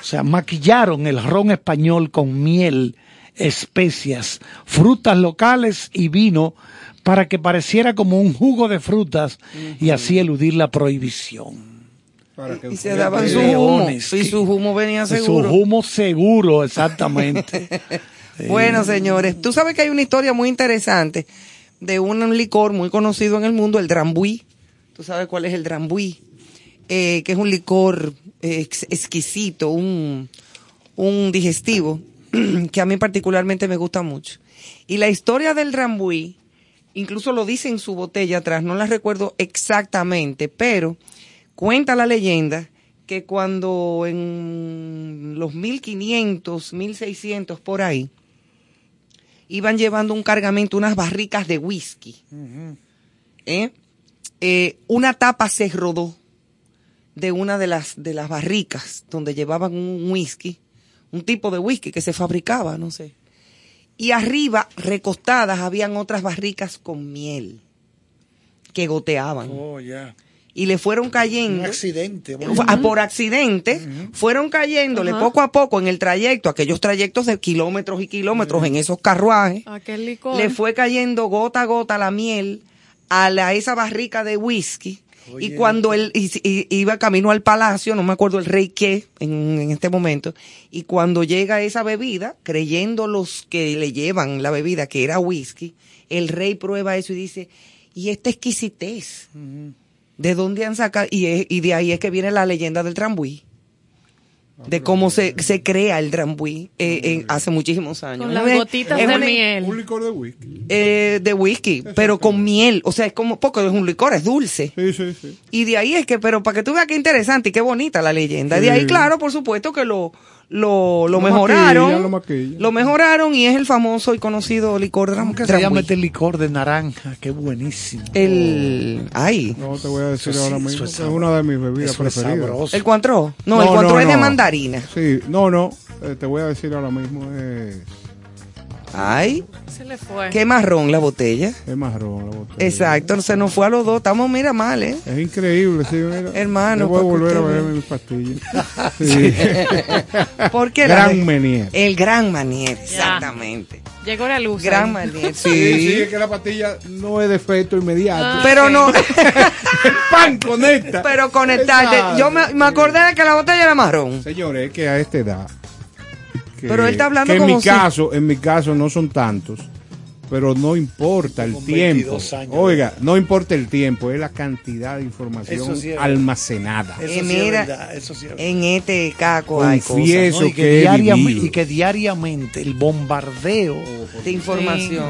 o sea, maquillaron el ron español con miel, especias, frutas locales y vino para que pareciera como un jugo de frutas y así eludir la prohibición. Para que Y se daban su humo. Y su humo venía Su seguro. humo seguro, exactamente. [LAUGHS] Bueno, señores, tú sabes que hay una historia muy interesante. de un licor muy conocido en el mundo, el Drambuie. ¿Tú sabes cuál es el Drambuie? Eh, que es un licor eh, ex- exquisito, un, un digestivo, [CLEARS THROAT] que a mí particularmente me gusta mucho. Y la historia del Drambuie, incluso lo dice en su botella atrás, no la recuerdo exactamente, pero cuenta la leyenda que cuando en los 1500, 1600 por ahí, iban llevando un cargamento, unas barricas de whisky, ¿eh? Eh, una tapa se rodó de una de las, de las barricas donde llevaban un whisky, un tipo de whisky que se fabricaba, no sé. Y arriba, recostadas, habían otras barricas con miel que goteaban. Oh, ya. Y le fueron cayendo. Un accidente. Por accidente, fueron cayéndole poco a poco en el trayecto, aquellos trayectos de kilómetros y kilómetros en esos carruajes, Aquel licor. le fue cayendo gota a gota la miel a la, esa barrica de whisky. Y cuando él y- y- iba camino al palacio, no me acuerdo el rey qué en, en este momento, y cuando llega esa bebida, creyendo los que le llevan la bebida que era whisky, el rey prueba eso y dice, ¿y esta exquisitez? ¿De dónde han sacado? Y, es- y de ahí es que viene la leyenda del Drambuie. De cómo se, se crea el Drambuie eh, en- hace muchísimos años. Con las Es- gotitas es de una- miel. Un licor de whisky. eh, de whisky, pero con miel. O sea, es como poco, es un licor, es dulce. Sí, sí, sí. Y de ahí es que, pero para que tú veas qué interesante y qué bonita la leyenda. De ahí, Sí. claro, por supuesto que lo, lo, lo Lo mejoraron. lo mejoraron y es el famoso y conocido licor ¿Cómo Dram- que se llama este licor de naranja? Qué buenísimo. El, ay, No te voy a decir Eso ahora mismo. es Es, una de mis bebidas Eso preferidas. el cuantro. No, el cuantro es de mandarina. Sí, no, no. eh, te voy a decir ahora mismo. Es, Ay, Se le fue. qué marrón la botella. es marrón la botella. Exacto, se nos fue a los dos. Estamos, mira, mal, ¿eh? Es increíble, sí, mira. Hermano, Yo voy a volver a usted beber vea. mis pastillas. [LAUGHS] Sí. [LAUGHS] Porque Gran Menier. El gran manier, exactamente. Llegó la luz. Gran manier, [LAUGHS] Sí, sí. sí, es que la pastilla no es de efecto inmediato. Ah. Pero no, ¡Pan! Conecta. pero conectarte. Yo me, me acordé de que la botella era marrón. Señores, es que a esta edad. Que- Pero él está hablando que en como mi si- caso, en mi caso no son tantos. Pero no importa el tiempo. 22 años. Oiga, no importa el tiempo, es la cantidad de información Eso sí es verdad. almacenada. Eso sí mira, es verdad, eso sí es. En este caco hay cosas Confieso No, y, que diariamente, y que diariamente el bombardeo de información.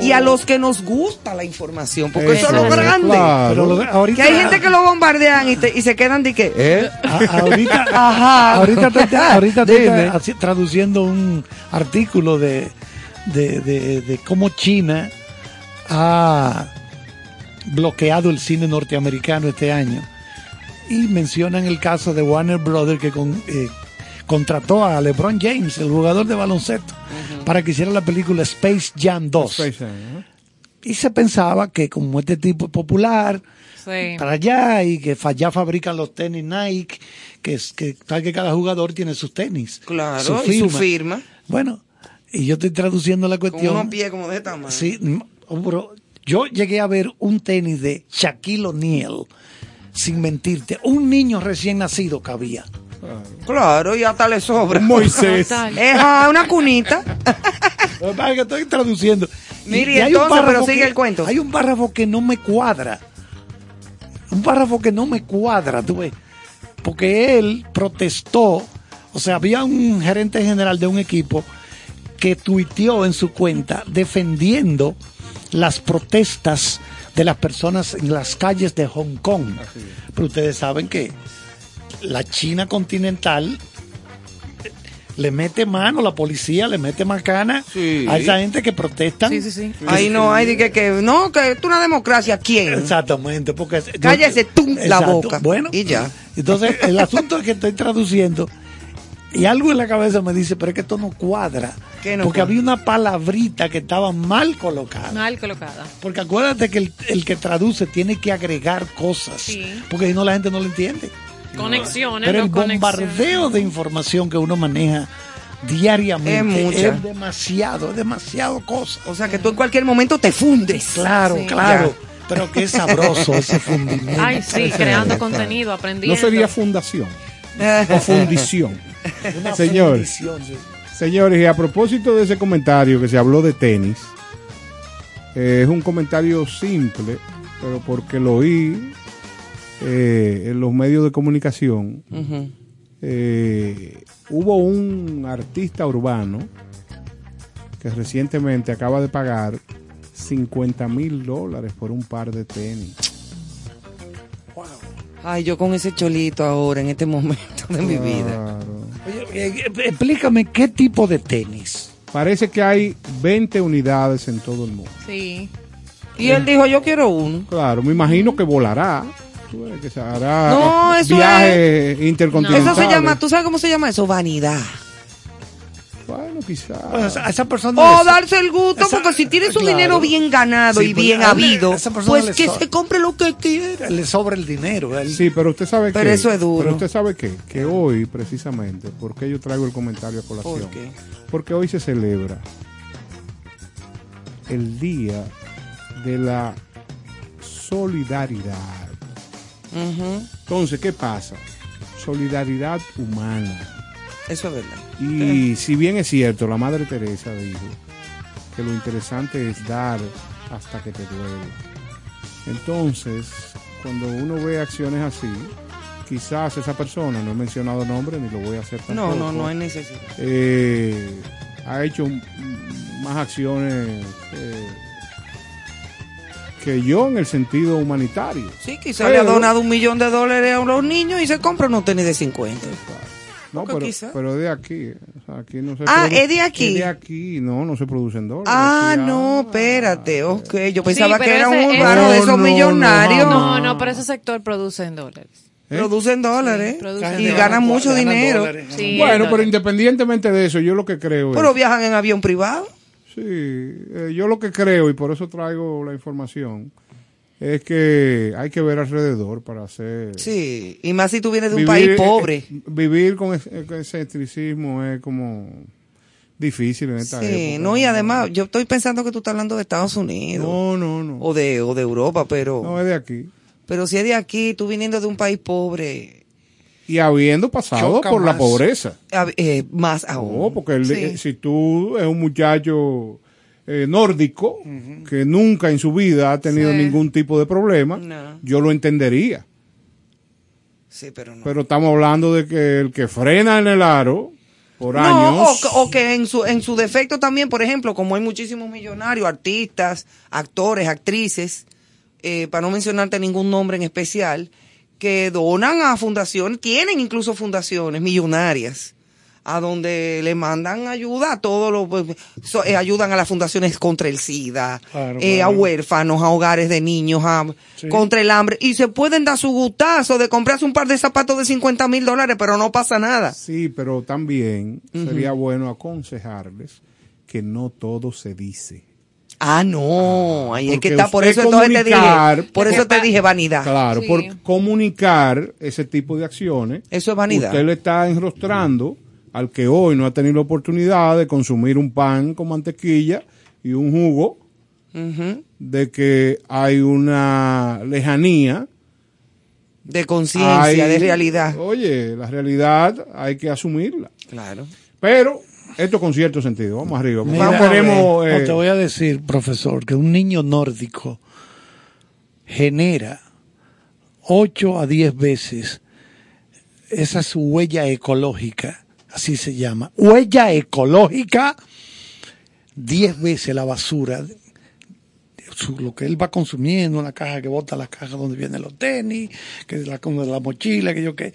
Y a los que nos gusta la información, porque eso es lo Eso, grande. claro. pero lo- ahorita, Que hay gente que lo bombardean y, te- y se quedan de que, ¿eh? a- ahorita, [LAUGHS] Ajá. ahorita te- ahorita así- traduciendo un artículo de, de, de, de cómo China ha bloqueado el cine norteamericano este año y mencionan el caso de Warner Brothers que con- eh, contrató a LeBron James, el jugador de baloncesto, para que hiciera la película Space Jam 2. Space Jam, ¿no? Y se pensaba que como este tipo es popular, Sí. para allá y que ya fabrican los tenis Nike, que es que tal que cada jugador tiene sus tenis. Claro, y su firma. Bueno, y yo estoy traduciendo la Con cuestión. unos pies como de esta tamaño. Sí, mm, pero yo llegué a ver un tenis de Shaquille O'Neal, sin mentirte, un niño recién nacido cabía. Claro, y hasta le sobra. Moisés. [LAUGHS] Es una cunita. [LAUGHS] Que estoy traduciendo. Mire, Y- y hay un entonces, pero sigue que- el cuento. Hay un párrafo que no me cuadra. Un párrafo que no me cuadra, tú ves. Porque él protestó. O sea, había un gerente general de un equipo que tuiteó en su cuenta defendiendo las protestas de las personas en las calles de Hong Kong. Pero ustedes saben que la China continental le mete mano, la policía le mete macana Sí. a esa gente que protestan. Sí, sí, sí. Ahí no hay de que, que no, que es una democracia. ¿Quién? Exactamente, porque Cállese tú la boca. Bueno, Y ya. Entonces, el asunto es que estoy traduciendo y algo en la cabeza me dice, pero es que esto no cuadra. ¿Qué no porque cuadra? había una palabrita que estaba mal colocada. Mal colocada. Porque acuérdate que el, el que traduce tiene que agregar cosas. Sí. Porque si no la gente no lo entiende. Conexiones. Pero no el conexiones. bombardeo de información que uno maneja diariamente Es mucha. es demasiado, es demasiado cosa. O sea que tú en cualquier momento te fundes. Claro, Sí. claro. Pero qué sabroso [LAUGHS] ese fundimiento. Ay, sí, creando contenido, aprendiendo. No sería fundación o fundición. [LAUGHS] [LAUGHS] Señor. fundición, sí. Señores, y a propósito de ese comentario que se habló de tenis, Eh, es un comentario simple, pero porque lo oí eh, en los medios de comunicación. Eh, hubo un artista urbano que recientemente acaba de pagar 50 mil dólares por un par de tenis. Ay, yo con ese cholito ahora, en este momento de mi vida. Eh, eh, explícame qué tipo de tenis. Parece que hay 20 unidades en todo el mundo. Sí. Y él dijo, yo quiero uno. Claro, me imagino que volará. Que se hará No, eso viajes intercontinentales. Eso se llama, ¿tú sabes cómo se llama eso? Vanidad. Bueno, esa persona O darse el gusto, Esa- porque si tiene su claro. dinero bien ganado Sí, y pues, bien habido, pues que so- se compre lo que quiera. le sobra el dinero. él- Sí, pero usted sabe Pero que. eso es duro. Pero usted sabe qué? que hoy, precisamente, ¿por qué yo traigo el comentario a colación? ¿Por qué? Porque hoy se celebra el Día de la Solidaridad. Entonces, ¿qué pasa? Solidaridad humana. Eso es verdad. Y si bien es cierto, la Madre Teresa dijo que lo interesante es dar hasta que te duele. Entonces, cuando uno ve acciones así, quizás esa persona, no he mencionado nombre ni lo voy a hacer tampoco, No, no, no hay necesidad. eh, ha hecho más acciones eh, que yo en el sentido humanitario. Sí, quizás le ha donado un millón de dólares a los niños y se compra unos tenis de 50. No, pero, quizá- pero de aquí. o sea, aquí no se Ah, ¿es de aquí? Es de aquí, no, no se producen dólares. Ah, Aquí, no, ah, espérate, ok. Yo pensaba que era un ese- de esos No, no, millonarios. No, no, pero ese sector produce en dólares. ¿Eh? Producen dólares Sí, producen y dólares. ganan mucho Ganan dinero. dólares. Sí, Bueno, en pero independientemente de eso, yo lo que creo es. Pero viajan en avión privado. Sí, eh, yo lo que creo, y por eso traigo la información, es que hay que ver alrededor para hacer. Sí, y más si tú vienes de un país eh, pobre. eh, vivir con ese, con ese excentricismo es como difícil en esta Sí, época. no, y además, yo estoy pensando que tú estás hablando de Estados Unidos No, no, no. o de o de Europa, pero No, es de aquí. pero si es de aquí, tú viniendo de un país pobre, Y habiendo pasado Choca por la pobreza. a- eh, más aún. No, porque el- Sí. eh, si tú es un muchacho eh, nórdico que nunca en su vida ha tenido Sí. ningún tipo de problema, No. yo lo entendería. Sí, pero no. Pero estamos hablando de que el que frena en el aro por No, años. o, que- o que en su, en su defecto también, por ejemplo, como hay muchísimos millonarios, artistas, actores, actrices, eh, para no mencionarte ningún nombre en especial, que donan a fundaciones, tienen incluso fundaciones millonarias, a donde le mandan ayuda a todos los, pues, so- eh, ayudan a las fundaciones contra el SIDA, Claro, eh, a huérfanos, a hogares de niños, a, Sí. contra el hambre, y se pueden dar su gustazo de comprarse un par de zapatos de 50 mil dólares, pero no pasa nada. Sí, pero también sería bueno aconsejarles que no todo se dice. Ah, no, ahí es que está, por eso entonces te dije, por eso te dije vanidad. Claro, Sí. por comunicar ese tipo de acciones. Eso es vanidad. Usted le está enrostrando al que hoy no ha tenido la oportunidad de consumir un pan con mantequilla y un jugo, de que hay una lejanía. De conciencia, de realidad. Oye, la realidad hay que asumirla. Claro. Pero esto con cierto sentido. Vamos arriba. porque Mira, no queremos, no, eh, te voy a decir, profesor, que un niño nórdico genera 8 a 10 veces esa es su huella ecológica, así se llama. Huella ecológica, 10 veces la basura, de- su- lo que él va consumiendo, una caja que bota la caja donde vienen los tenis, que es la, como la mochila, que yo qué,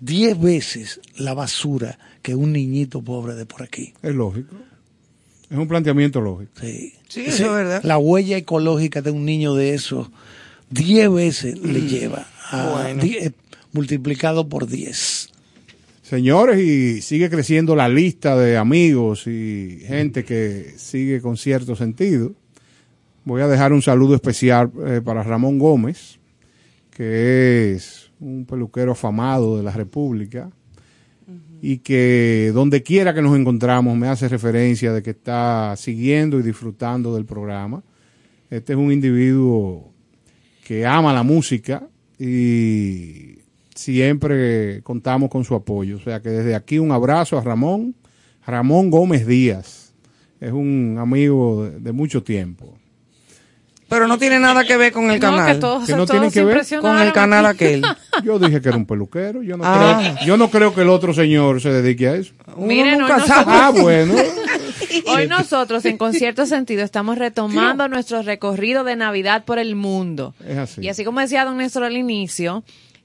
10 veces la basura que un niñito pobre de por aquí. es lógico. Es un planteamiento lógico. Sí, Sí, eso es verdad. La huella ecológica de un niño de esos, 10 veces le lleva a Bueno. eh, multiplicado por 10. Señores, y sigue creciendo la lista de amigos y gente que sigue con cierto sentido. Voy a dejar un saludo especial eh, para Ramón Gómez, que es un peluquero afamado de la República y que donde quiera que nos encontramos me hace referencia de que está siguiendo y disfrutando del programa. Este es un individuo que ama la música y siempre contamos con su apoyo. O sea que desde aquí un abrazo a Ramón, Ramón Gómez Díaz. Es un amigo de, de mucho tiempo. Pero no tiene nada que ver con el No, que canal. todos, Que no se que ver con el canal aquel. [LAUGHS] Yo dije que era un peluquero. Yo no, Ah. creo, yo no creo que el otro señor se dedique a eso. Uno Miren, nunca hoy no sabe. Ah, bueno. [LAUGHS] Hoy nosotros, en concierto sentido, estamos retomando [LAUGHS] nuestro recorrido de Navidad por el mundo. Es así. Y así como decía don Néstor al inicio,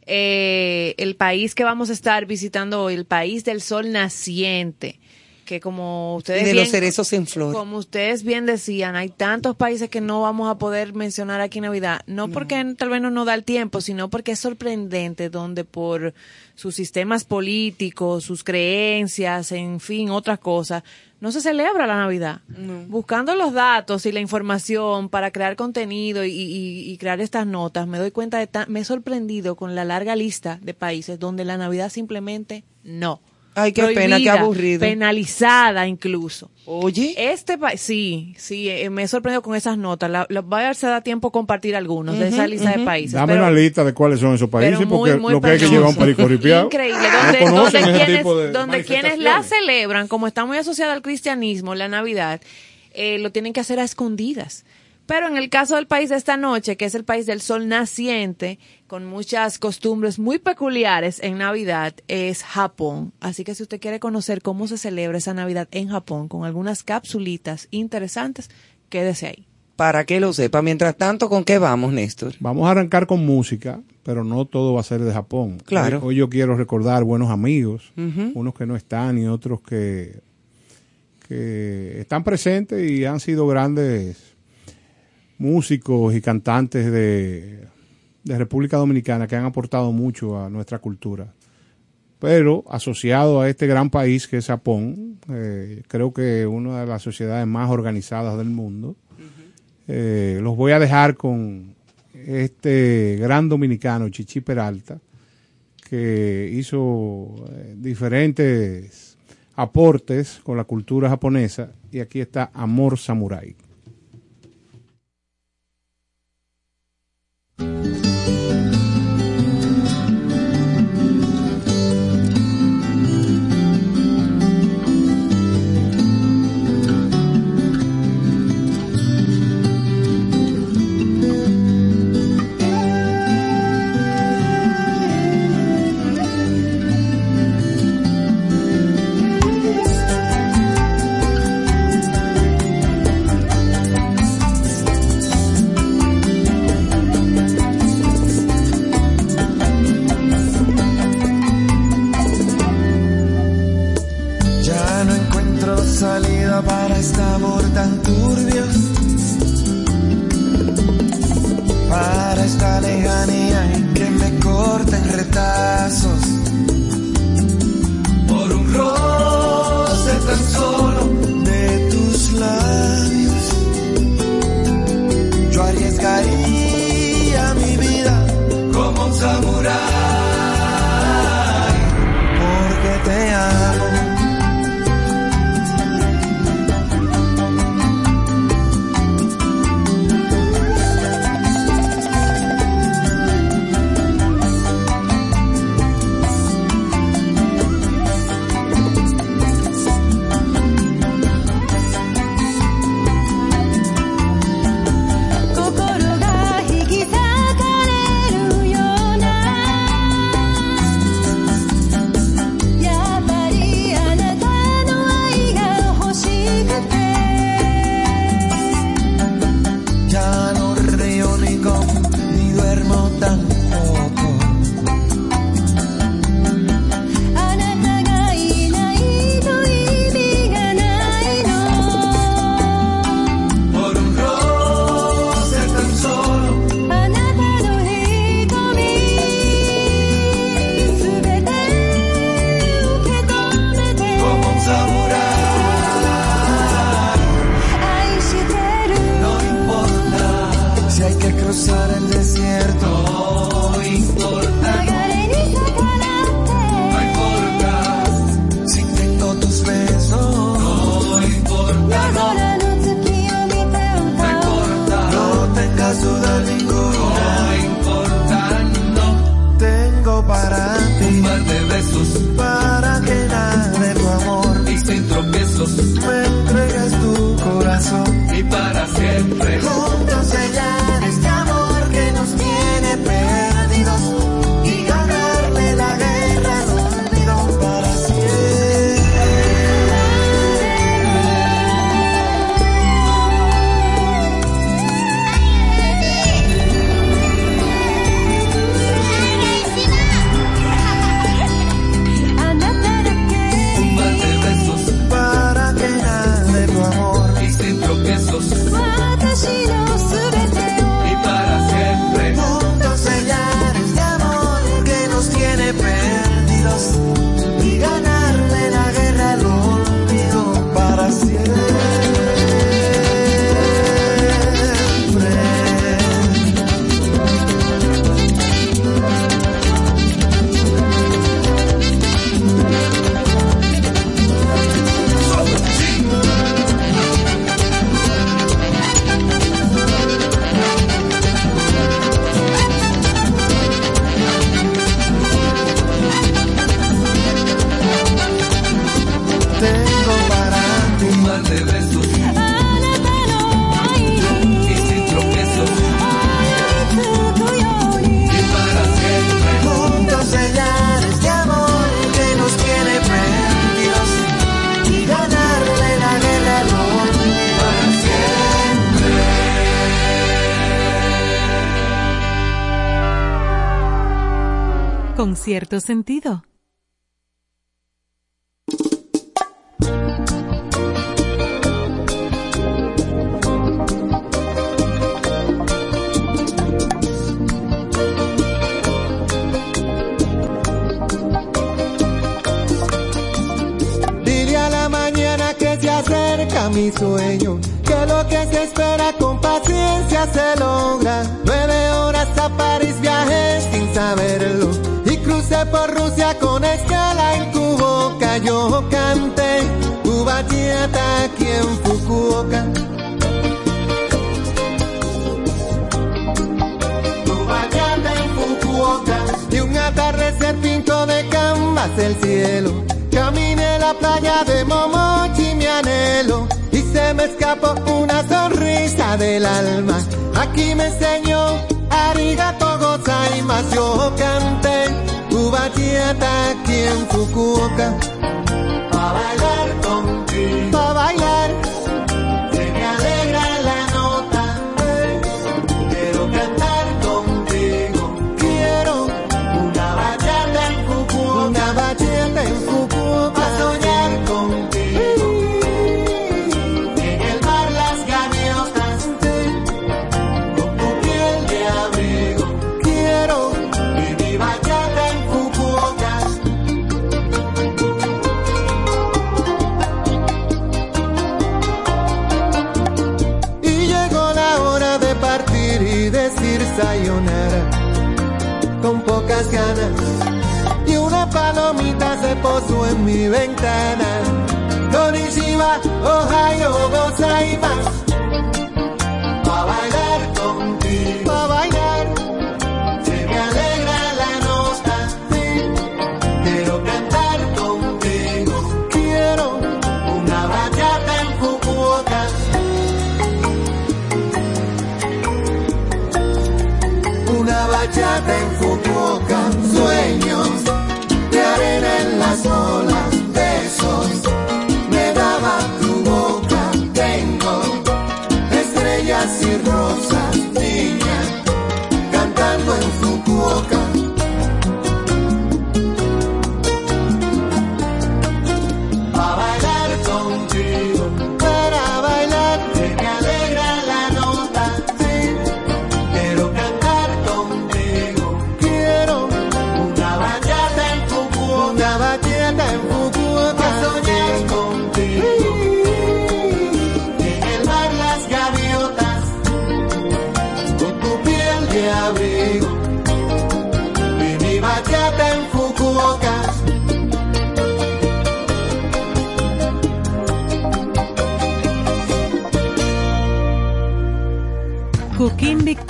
eh, el país que vamos a estar visitando hoy, el país del sol naciente, que como ustedes de bien, los cerezos en flor. como ustedes bien decían, hay tantos países que no vamos a poder mencionar aquí en Navidad, no porque tal vez no nos da el tiempo, sino porque es sorprendente donde por sus sistemas políticos, sus creencias, en fin, otras cosas, no se celebra la Navidad. Buscando los datos y la información para crear contenido y, y- y crear estas notas, me doy cuenta de, me he sorprendido con la larga lista de países donde la Navidad simplemente no. Ay, qué pena, qué aburrido. Penalizada incluso. Oye, Este país, sí, sí, eh, me he sorprendido con esas notas. La, la- voy a ver si da tiempo compartir algunos de esa lista de países. Dame pero- una lista de cuáles son esos países, muy, porque muy lo que hay que llevar un. Increíble. No Donde, ese quienes, donde quienes la celebran, como está muy asociada al cristianismo, la Navidad, eh, lo tienen que hacer a escondidas. Pero en el caso del país de esta noche, que es el país del sol naciente, con muchas costumbres muy peculiares en Navidad, es Japón. Así que si usted quiere conocer cómo se celebra esa Navidad en Japón, con algunas capsulitas interesantes, quédese ahí. para que lo sepa. Mientras tanto, ¿con qué vamos, Néstor? Vamos a arrancar con música, pero no todo va a ser de Japón. Claro. Hoy, hoy yo quiero recordar buenos amigos, unos que no están y otros que, que están presentes y han sido grandes músicos y cantantes de, de República Dominicana que han aportado mucho a nuestra cultura. Pero asociado a este gran país que es Japón, eh, creo que una de las sociedades más organizadas del mundo, eh, los voy a dejar con este gran dominicano, Chichi Peralta, que hizo eh, diferentes aportes con la cultura japonesa y aquí está Amor Samurai. Salida para este amor tan turbio. Para esta lejanía que me corten retazos. Por un roce tan solo sentido. Dile a la mañana que se acerca mi sueño, que lo que se espera con paciencia se logra. Nueve horas a París viajé sin saberlo crucé por Rusia con escala en Cuboca. Yo canté Ubachata aquí en Fukuoka. En Fukuoka y un atardecer pinto de canvas el cielo. Caminé la playa de Momochi, mi anhelo, y se me escapó una sonrisa del alma. Aquí me enseñó Arigato gozaimasu, yo canté Ubachata aquí en Fukuoka. Pa' bailar, mi ventana. Konnichiwa, Ohio.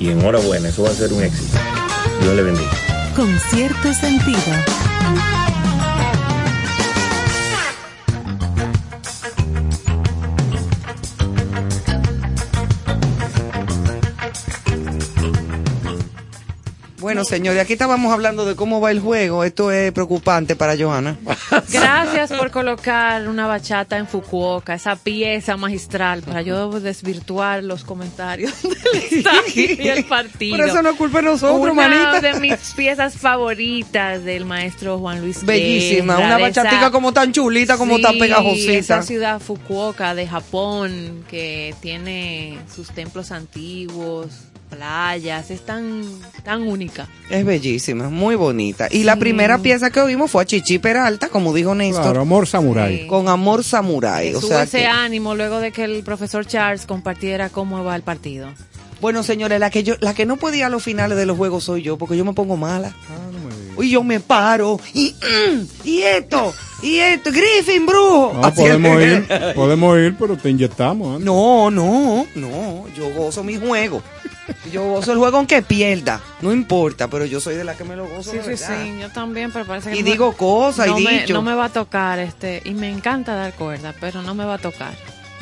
y enhorabuena, eso va a ser un éxito. Dios le bendiga. Con cierto sentido. Bueno, señores, aquí estábamos hablando de cómo va el juego. Esto es preocupante para Johanna. [LAUGHS] Gracias por colocar una bachata en Fukuoka, esa pieza magistral, para yo desvirtuar los comentarios [LAUGHS] del estadio y el partido. Por eso no culpa de nosotros, una manita. de mis piezas favoritas del maestro Juan Luis Bellísima, Guerra, una esa- bachatica como tan chulita, como Sí, tan pegajosita. Esa ciudad Fukuoka de Japón que tiene sus templos antiguos, playas, es tan, tan única. Es bellísima, muy bonita. Y la primera pieza que oímos fue a Chichi Peralta, como dijo Néstor, Claro, amor samurái. Sí. con Amor Samurai. O Sube sea ese que- ánimo luego de que el profesor Charles compartiera cómo va el partido. Bueno, señores, la que yo, la que no puede ir a los finales de los juegos soy yo, porque yo me pongo mala. Y yo me paro, y, mm, y esto, y esto, Griffin, brujo. No, Así podemos ir, [LAUGHS] podemos ir, pero te inyectamos. No, no, no, yo gozo mi juego. Yo gozo el juego aunque pierda, no importa, pero yo soy de la que me lo gozo. Sí, de sí, sí, yo también, pero parece que Y no me- digo cosas no y me, dicho. no me va a tocar este y me encanta dar cuerda, pero no me va a tocar.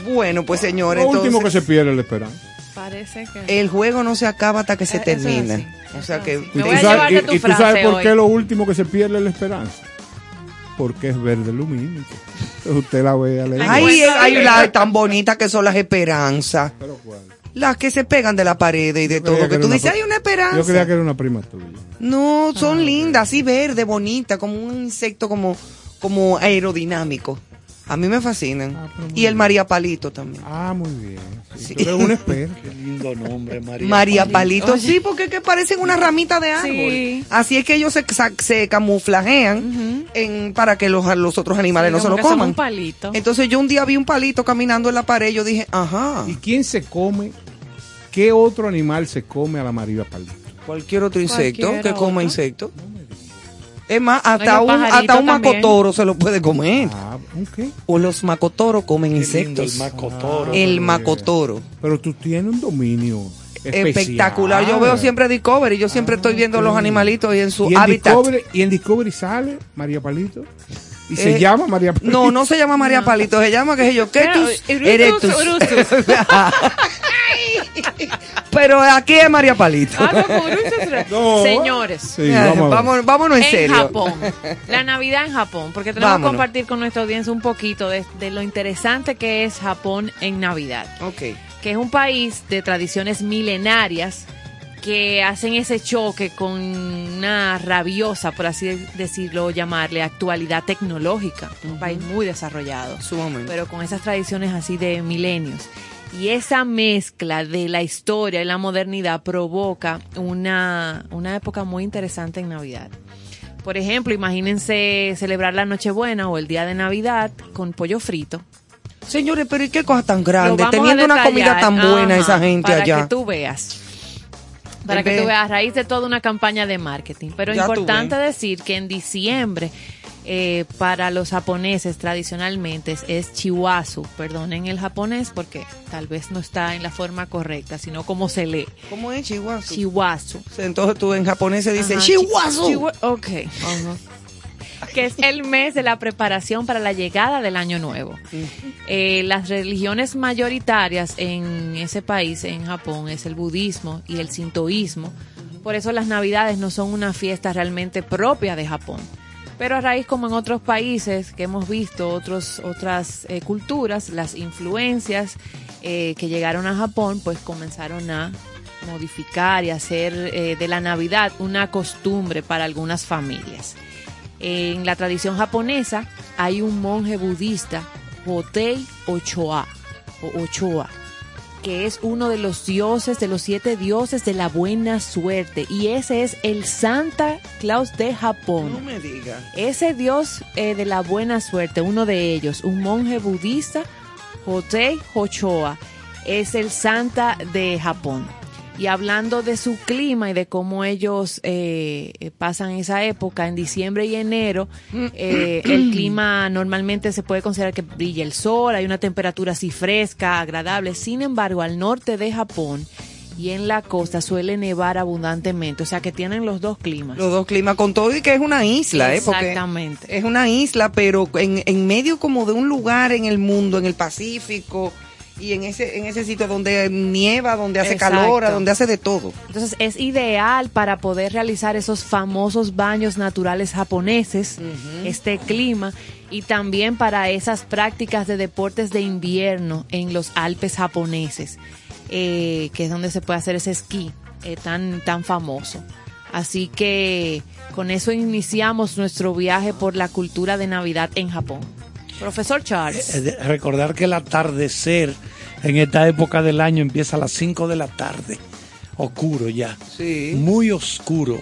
Bueno, pues señores, Lo último que se pierde es la esperanza. Parece que el juego no se acaba hasta que se Eh, termina. así, o sea que así. ¿Y Me tú voy a sabes, y- tu y tú sabes por hoy. qué lo último que se pierde es la esperanza? Porque es verde lumínico. Entonces [LAUGHS] usted la ve a leer. Ay, eh, hay las tan bonitas que son las esperanzas. ¿Pero cuál? Las que se pegan de la pared y de Yo todo. que Que tú dices, hay una Yo creía esperanza. que era una prima tuya. No, son lindas, así verde, bonita, como un insecto como, como aerodinámico. A mí me fascinan. Ah, y el bien. María Palito también. Ah, muy bien. Sí, Sí. Tú eres un experto. [LAUGHS] Qué lindo nombre, María. María Palito. Palito, sí, porque es que parecen una ramita de árbol. Sí. Así es que ellos se, se camuflajean en, para que los, los otros animales Sí, no se lo coman. un palito. Entonces yo un día vi un palito caminando en la pared y yo dije, ajá, ¿Y quién se come? ¿Qué otro animal se come a la María Palito? cualquier otro insecto que coma otro. insectos. Es más, hasta Oye, un, hasta un también. macotoro se lo puede comer. Ah. O los macotoros comen Qué lindo insectos. el macotoro. El macotoro. Pero tú tienes un dominio especial. Espectacular. Yo veo siempre Discovery. Yo siempre estoy viendo ok. los animalitos y en su ¿Y en, hábitat. Discovery, y en Discovery sale María Palito. ¿Y se Eh, llama María Palito? No, no se llama María Palito, se llama, qué sé yo, Ketus Pero, erectus. [LAUGHS] [LAUGHS] Pero aquí es María Palito. Ah. No. Señores, Sí, Ah, vamos vámonos, vámonos en, en serio. Japón, [LAUGHS] la Navidad en Japón, porque tenemos Vámonos. que compartir con nuestra audiencia un poquito de, de lo interesante que es Japón en Navidad, Ok. que es un país de tradiciones milenarias que hacen ese choque con una rabiosa, por así decirlo, llamarle actualidad tecnológica, un país muy desarrollado Sumamente. pero con esas tradiciones así de milenios. Y esa mezcla de la historia y la modernidad provoca una, una época muy interesante en Navidad. Por ejemplo, imagínense celebrar la Nochebuena o el día de Navidad con pollo frito. Señores, pero ¿y qué cosa tan grande? Teniendo una comida tan buena ajá, esa gente para allá. que tú veas. Para que tú veas, a raíz de toda una campaña de marketing. Pero tú importante decir que en diciembre, eh, para los japoneses tradicionalmente es chiwazu, perdonen el japonés porque tal vez no está en la forma correcta, sino como se lee. ¿Cómo es Chihuahua? Chiwazu. Entonces tú en japonés se dice Ajá, Chihuahua. chi- chiwa- Ok. que es el mes de la preparación para la llegada del año nuevo. Eh, las religiones mayoritarias en ese país, en Japón, es el budismo y el sintoísmo. Por eso las navidades no son una fiesta realmente propia de Japón. Pero a raíz como en otros países que hemos visto, otros, otras eh, culturas, las influencias eh, que llegaron a Japón, pues comenzaron a modificar y hacer eh, de la Navidad una costumbre para algunas familias. En la tradición japonesa hay un monje budista, Hotei Ochoa, o Ochoa, que es uno de los dioses, de los siete dioses de la buena suerte. Y ese es el Santa Claus de Japón. No me digas. Ese dios eh, de la buena suerte, uno de ellos, un monje budista, Hotei Ochoa, es el Santa de Japón. Y hablando de su clima y de cómo ellos eh, pasan esa época, en diciembre y enero, eh, el clima normalmente se puede considerar que brilla el sol, hay una temperatura así fresca, agradable. Sin embargo, al norte de Japón y en la costa suele nevar abundantemente, o sea que tienen los dos climas. Los dos climas con todo y que es una isla, ¿eh? Porque Exactamente. es una isla, pero en, en medio como de un lugar en el mundo, en el Pacífico y en ese en ese sitio donde nieva, donde hace Exacto. calor, donde hace de todo. Entonces es ideal para poder realizar esos famosos baños naturales japoneses, este clima, y también para esas prácticas de deportes de invierno en los Alpes japoneses, eh, que es donde se puede hacer ese esquí eh, tan, tan famoso. Así que con eso iniciamos nuestro viaje por la cultura de Navidad en Japón. Profesor Charles. Eh, Recordar que el atardecer en esta época del año empieza a las 5 de la tarde. Oscuro ya. Sí. Muy oscuro.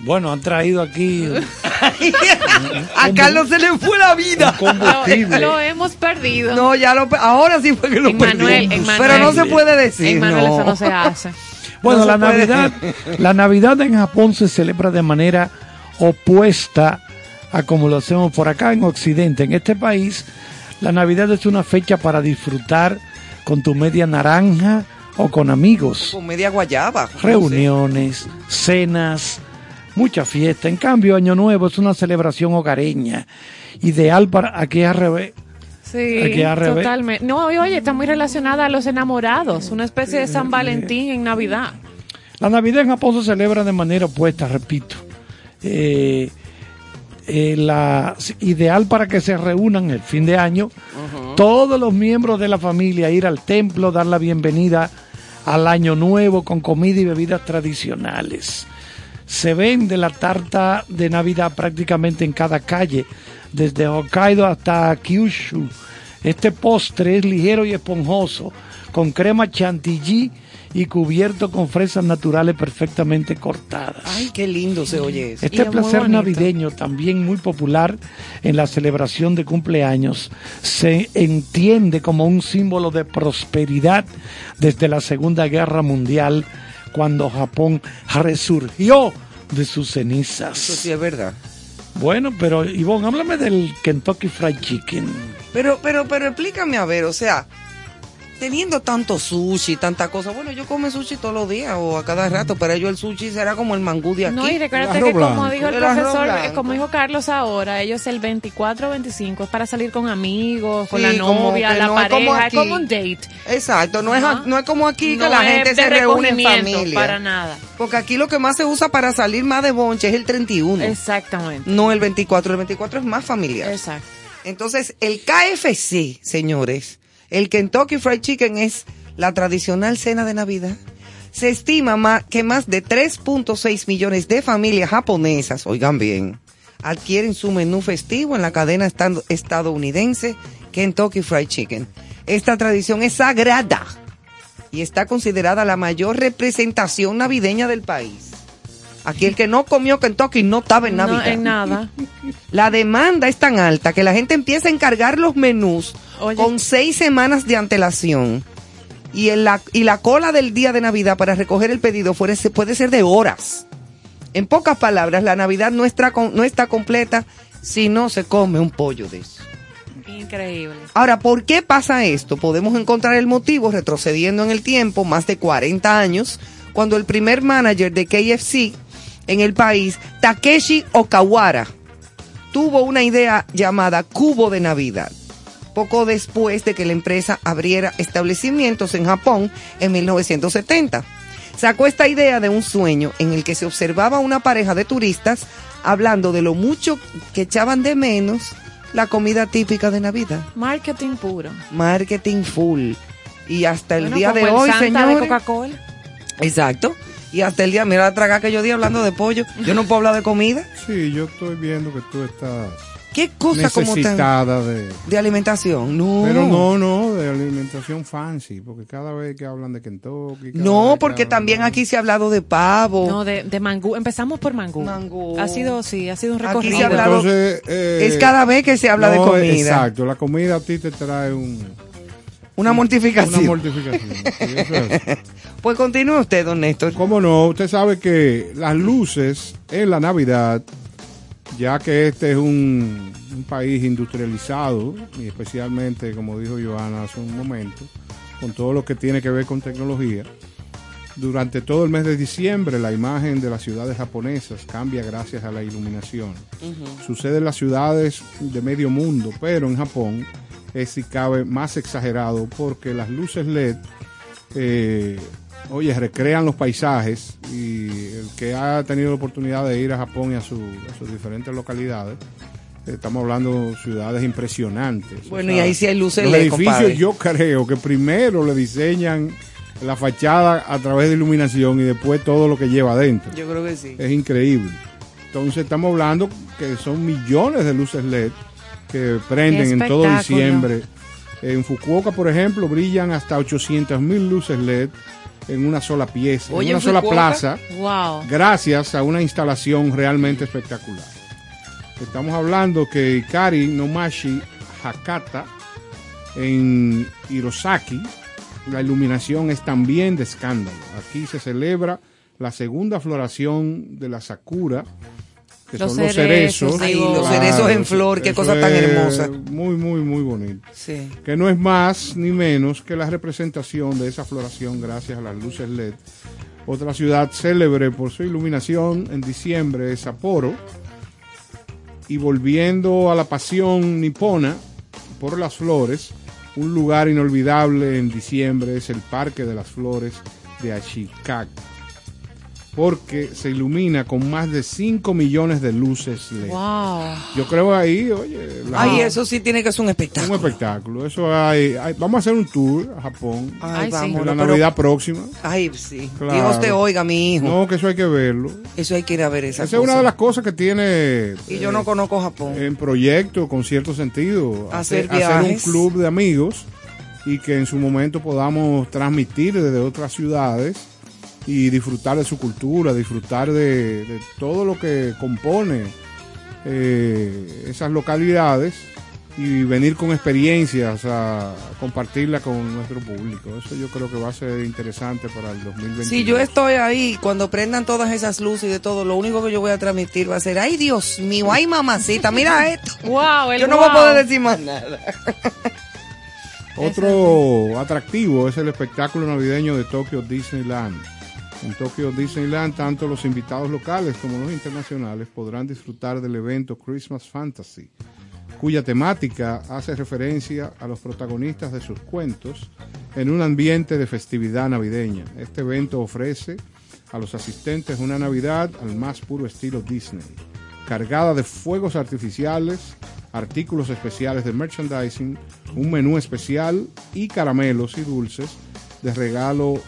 Bueno, han traído aquí [LAUGHS] A Carlos se le fue la vida. combustible. Lo hemos perdido. No, ya lo ahora sí fue que lo Emmanuel, perdimos. Emmanuel. Pero no se puede decir. Emmanuel, no. eso no se hace. [LAUGHS] Bueno, No la se. Navidad, la Navidad en Japón se celebra de manera opuesta a como lo hacemos por acá en Occidente. En este país, la Navidad es una fecha para disfrutar con tu media naranja o con amigos. Con media guayaba. Reuniones, cenas, mucha fiesta. En cambio, Año Nuevo es una celebración hogareña, ideal para aquí al revés. Sí, totalmente. No, oye, está muy relacionada a los enamorados, una especie de San Valentín en Navidad. La Navidad en Japón se celebra de manera opuesta, repito. Eh, eh, la ideal para que se reúnan el fin de año, todos los miembros de la familia, ir al templo, dar la bienvenida al año nuevo con comida y bebidas tradicionales. Se vende la tarta de Navidad prácticamente en cada calle, desde Hokkaido hasta Kyushu. Este postre es ligero y esponjoso, con crema chantilly y cubierto con fresas naturales perfectamente cortadas. Ay, qué lindo se oye eso. Este placer navideño, también muy popular en la celebración de cumpleaños, se entiende como un símbolo de prosperidad desde la Segunda Guerra Mundial, cuando Japón resurgió de sus cenizas. Eso sí es verdad. Bueno, pero Ivonne, háblame del Kentucky Fried Chicken. Pero, pero, pero explícame a ver, o sea, teniendo tanto sushi, tanta cosa, bueno, yo como sushi todos los días o a cada rato, pero ellos el sushi será como el mangú de aquí. No, y recuérdate que como dijo el profesor, eh, como dijo Carlos ahora, ellos el 24 25 es para salir con amigos, con Sí, la novia, la no es como pareja, es como un date. Exacto, no es, no es como aquí que No la gente se reúne en familia. Para nada. Porque aquí lo que más se usa para salir más de bonche es el 31. Exactamente. No el 24, el 24 es más familiar. Exacto. Entonces, el KFC, señores, el Kentucky Fried Chicken es la tradicional cena de Navidad. Se estima ma- que más de 3.6 millones de familias japonesas, oigan bien, adquieren su menú festivo en la cadena estadounidense Kentucky Fried Chicken. Esta tradición es sagrada y está considerada la mayor representación navideña del país. Aquí el que no comió Kentucky no estaba en No, Navidad. en nada. La demanda es tan alta que la gente empieza a encargar los menús Oye. con seis semanas de antelación. Y, en la, y la cola del día de Navidad para recoger el pedido puede ser de horas. En pocas palabras, la Navidad no está, no está completa si no se come un pollo de eso. Increíble. Ahora, ¿por qué pasa esto? Podemos encontrar el motivo retrocediendo en el tiempo, más de 40 años, cuando el primer manager de KFC en el país, Takeshi Okawara, tuvo una idea llamada Cubo de Navidad. Poco después de que la empresa abriera establecimientos en Japón en 1970. Sacó esta idea de un sueño en el que se observaba una pareja de turistas hablando de lo mucho que echaban de menos la comida típica de Navidad Marketing puro. marketing full. Y hasta el Bueno, día como de el hoy, señores. Coca-Cola. Exacto. Y hasta el día, mira la traga que yo di hablando de pollo. Yo no puedo hablar de comida. Sí, yo estoy viendo que tú estás ¿Qué cosa como tan necesitada de... de alimentación? No. Pero no, no, de alimentación fancy, porque cada vez que hablan de Kentucky... No, porque también de- aquí se ha hablado de pavo. No, de, de mangú. Empezamos por mangú. Mangú. Ha sido, sí, ha sido un Aquí recorrido. se ha hablado- Entonces, eh, es cada vez que se habla de no, comida. Exacto, la comida a ti te trae un, Una mortificación. una mortificación. Sí, eso es. [LAUGHS] Pues continúe usted, don Néstor. ¿Cómo no? Usted sabe que las luces en la Navidad, ya que este es un, un país industrializado, y especialmente, como dijo Joana hace un momento, con todo lo que tiene que ver con tecnología, durante todo el mes de diciembre la imagen de las ciudades japonesas cambia gracias a la iluminación. Sucede en las ciudades de medio mundo, pero en Japón es si cabe más exagerado porque las luces LED eh, oye, recrean los paisajes y el que ha tenido la oportunidad de ir a Japón y a, su- a sus diferentes localidades, eh, estamos hablando de ciudades impresionantes. Bueno, y ahí sí hay luces Los edificios compadre. yo creo que primero le diseñan la fachada a través de iluminación y después todo lo que lleva adentro. Yo creo que sí. Es increíble. Entonces estamos hablando que son millones de luces LED que prenden en todo espectáculo. diciembre. En Fukuoka, por ejemplo, brillan hasta 800 mil luces LED en una sola pieza, Oye, en una sola plaza, Wow. gracias a una instalación realmente espectacular. Estamos hablando que Ikari Nomashi Hakata en Hirosaki, la iluminación es también de escándalo. Aquí se celebra la segunda floración de la Sakura que Los son los cerezos, cerezos. Ay, los cerezos en flor, qué cosa tan hermosa. Muy, muy, muy bonito. Sí. Que no es más ni menos que la representación de esa floración gracias a las luces LED. Otra ciudad célebre por su iluminación en diciembre es Sapporo. Y volviendo a la pasión nipona por las flores, un lugar inolvidable en diciembre es el Parque de las Flores de Ashikaga. Porque se ilumina con más de 5 millones de luces LED. Wow. Yo creo ahí, oye, la- Ay, eso sí tiene que ser un un espectáculo. espectáculo. Eso hay, hay- Vamos a hacer un tour a Japón Ay, Ay, sí. vamos. en la pero- Navidad próxima. Ay, sí. Claro. Dios te oiga, mi hijo. No, que eso hay que verlo. Eso hay que ir a ver esa Esa es una cosa. de las cosas que tiene Y yo eh, no conozco Japón. en proyecto con cierto sentido. Hacer un viajes. club de amigos y que en su momento podamos transmitir desde otras ciudades y disfrutar de su cultura, disfrutar de, de todo lo que compone eh, esas localidades y venir con experiencias a compartirla con nuestro público. Eso yo creo que va a ser interesante para el 2021. Si yo estoy ahí, cuando prendan todas esas luces y de todo, lo único que yo voy a transmitir va a ser, ay Dios mío, ay mamacita, mira [LAUGHS] esto. Wow, el Yo no wow. voy a poder decir más nada. Otro atractivo es el espectáculo navideño de Tokyo Disneyland. En Tokyo Disneyland, tanto los invitados locales como los internacionales podrán disfrutar del evento Christmas Fantasy, cuya temática hace referencia a los protagonistas de sus cuentos en un ambiente de festividad navideña. Este evento ofrece a los asistentes una Navidad al más puro estilo Disney, cargada de fuegos artificiales, artículos especiales de merchandising, un menú especial y caramelos y dulces de regalo.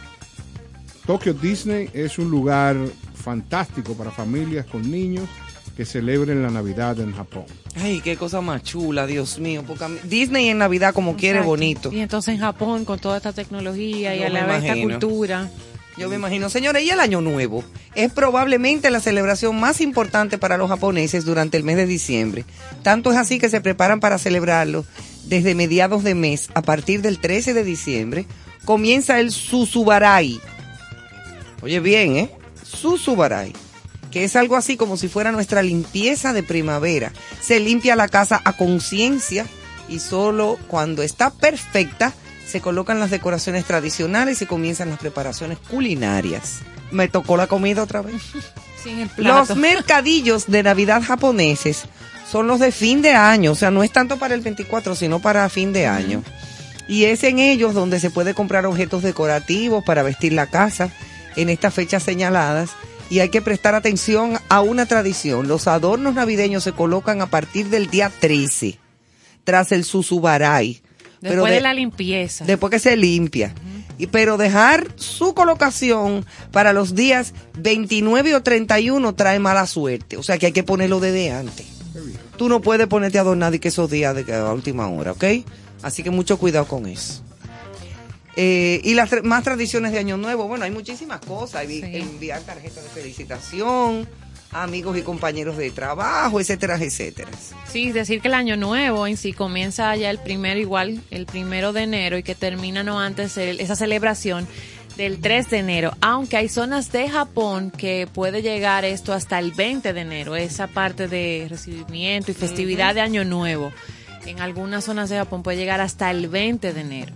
Tokyo Disney es un lugar fantástico para familias con niños que celebren la Navidad en Japón. Ay, qué cosa más chula, Dios mío. Porque Disney en Navidad como quiere bonito. Y entonces en Japón, con toda esta tecnología y a la vez esta cultura. Yo me imagino, señores, y el Año Nuevo es probablemente la celebración más importante para los japoneses durante el mes de diciembre. Tanto es así que se preparan para celebrarlo desde mediados de mes. A partir del 13 de diciembre comienza el Susubarai. Oye bien, ¿eh? Susubarai. Que es algo así como si fuera nuestra limpieza de primavera. Se limpia la casa a conciencia y solo cuando está perfecta se colocan las decoraciones tradicionales y comienzan las preparaciones culinarias. Me tocó la comida otra vez. [LAUGHS] Sin el plato. Los mercadillos de Navidad japoneses son los de fin de año, o sea, no es tanto para el 24, sino para fin de año. Y es en ellos donde se puede comprar objetos decorativos para vestir la casa en estas fechas señaladas. Y hay que prestar atención a una tradición. Los adornos navideños se colocan a partir del día 13, tras el Susubarai. Después de- de la limpieza. después que se limpia. Y, pero dejar su colocación para los días 29 o 31 trae mala suerte. O sea que hay que ponerlo desde antes. Tú no puedes ponerte a adornar y que esos días de que a última hora, ¿ok? Así que mucho cuidado con eso. Eh, y las más tradiciones de Año Nuevo, bueno, hay muchísimas cosas. Sí. Enviar tarjetas de felicitación amigos y compañeros de trabajo, etcétera, etcétera. Sí, decir que el año nuevo en sí comienza ya el primero igual, el primero de enero y que termina no antes el- esa celebración del 3 de enero, aunque hay zonas de Japón que puede llegar esto hasta el 20 de enero, esa parte de recibimiento y festividad de año nuevo. En algunas zonas de Japón puede llegar hasta el 20 de enero.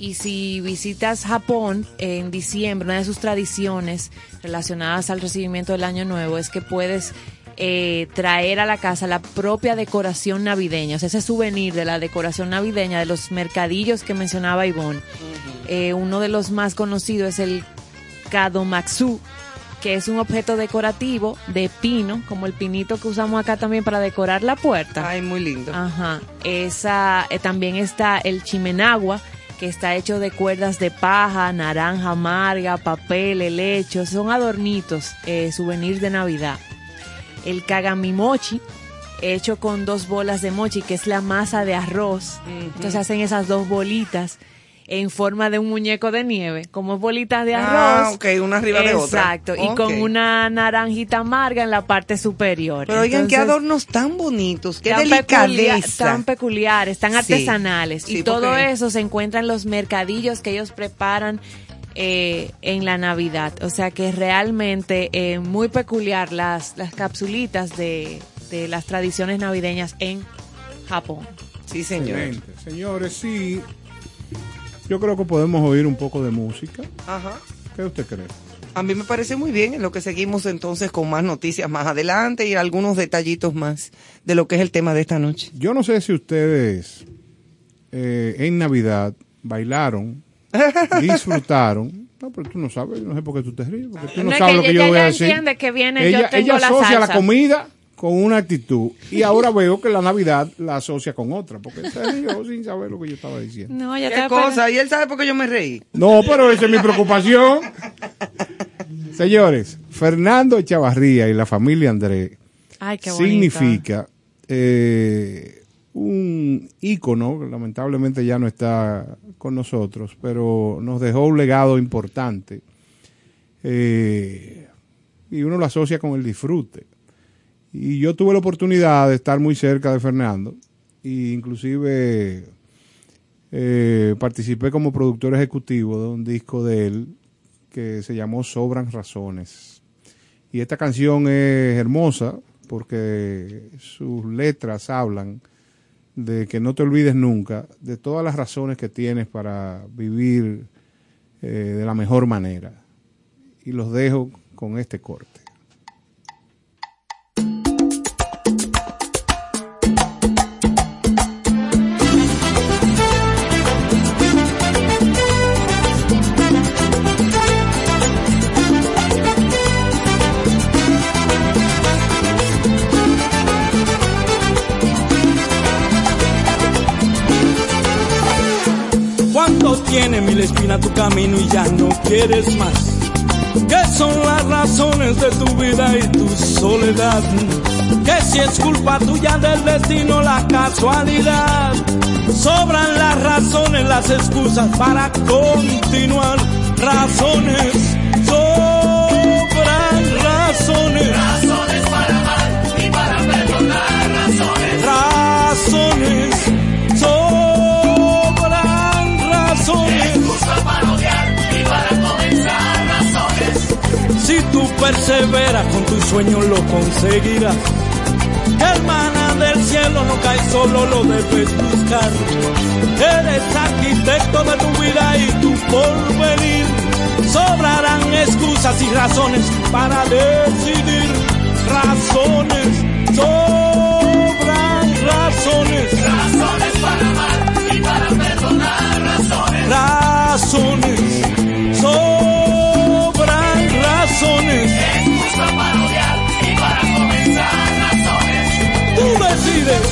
Y si visitas Japón en diciembre, una de sus tradiciones relacionadas al recibimiento del Año Nuevo es que puedes eh, traer a la casa la propia decoración navideña, o sea, ese souvenir de la decoración navideña, de los mercadillos que mencionaba Ivonne. Eh, uno de los más conocidos es el Kadomatsu, que es un objeto decorativo de pino, como el pinito que usamos acá también para decorar la puerta. Ay, muy lindo. Ajá. Esa, eh, también está el chimenagua, que está hecho de cuerdas de paja, naranja amarga, papel, helechos. Son adornitos, eh, souvenirs de Navidad. El kagamimochi, hecho con dos bolas de mochi, que es la masa de arroz. Entonces hacen esas dos bolitas en forma de un muñeco de nieve, como bolitas de arroz. Ah, ok, una arriba de otra. Exacto, y con una naranjita amarga en la parte superior. Pero oigan, qué adornos tan bonitos, qué tan peculiar- delicadeza. tan peculiares, tan Sí. artesanales. Sí, y todo porque- eso se encuentra en los mercadillos que ellos preparan eh, en la Navidad. O sea que realmente eh, muy peculiar las, las capsulitas de, de las tradiciones navideñas en Japón. Sí, señor. Excelente. Señores, sí. Yo creo que podemos oír un poco de música. Ajá. ¿Qué usted cree? A mí me parece muy bien en lo que seguimos entonces con más noticias más adelante y algunos detallitos más de lo que es el tema de esta noche. Yo no sé si ustedes eh, en Navidad bailaron, [LAUGHS] disfrutaron. No, pero tú no sabes, no sé por qué tú te ríes, porque tú no, No, es sabes que lo que ella yo voy a ya decir. entiende que viene, ella, yo tengo ella la asocia la salsa. comida con una actitud y [LAUGHS] ahora veo que la Navidad la asocia con otra, porque se rió sin saber lo que yo estaba diciendo. No, ya ¿Qué está cosa? ¿Y él sabe por qué yo me reí? No, pero esa es mi preocupación. [LAUGHS] Señores, Fernando Chavarría y la familia André Ay, qué bonito. significa eh, un ícono, que lamentablemente ya no está con nosotros, pero nos dejó un legado importante. Eh, y uno lo asocia con el disfrute. Y yo tuve la oportunidad de estar muy cerca de Fernando, e inclusive eh, participé como productor ejecutivo de un disco de él que se llamó Sobran Razones. Y esta canción es hermosa porque sus letras hablan de que no te olvides nunca de todas las razones que tienes para vivir eh, de la mejor manera. Y los dejo con este corte. Tiene mil espinas tu camino y ya no quieres más. ¿Qué son las razones de tu vida y tu soledad? Que si es culpa tuya del destino, la casualidad. Sobran las razones, las excusas para continuar. Razones, sobran razones. Perseveras con tu sueño lo conseguirás. El maná del cielo no cae solo, lo debes buscar. Eres arquitecto de tu vida y tu porvenir. Sobrarán excusas y razones para decidir. Razones, sobran razones. Razones para amar y para perdonar. Razones. Razones, sobran razones. Para razones. Tú decides.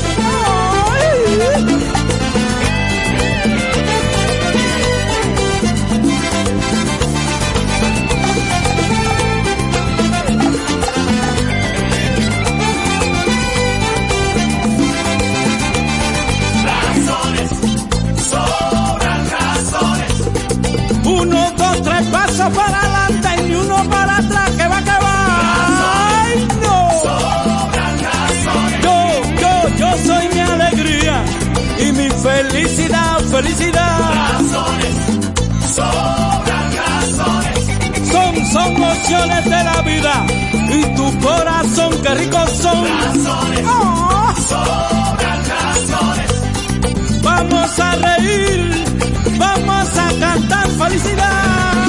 Razones. Uno, dos, tres pasos para sobran razones. Son, son de la vida y tu corazón, qué ricos son. Razones, sobran razones. Vamos a reír, vamos a cantar felicidad.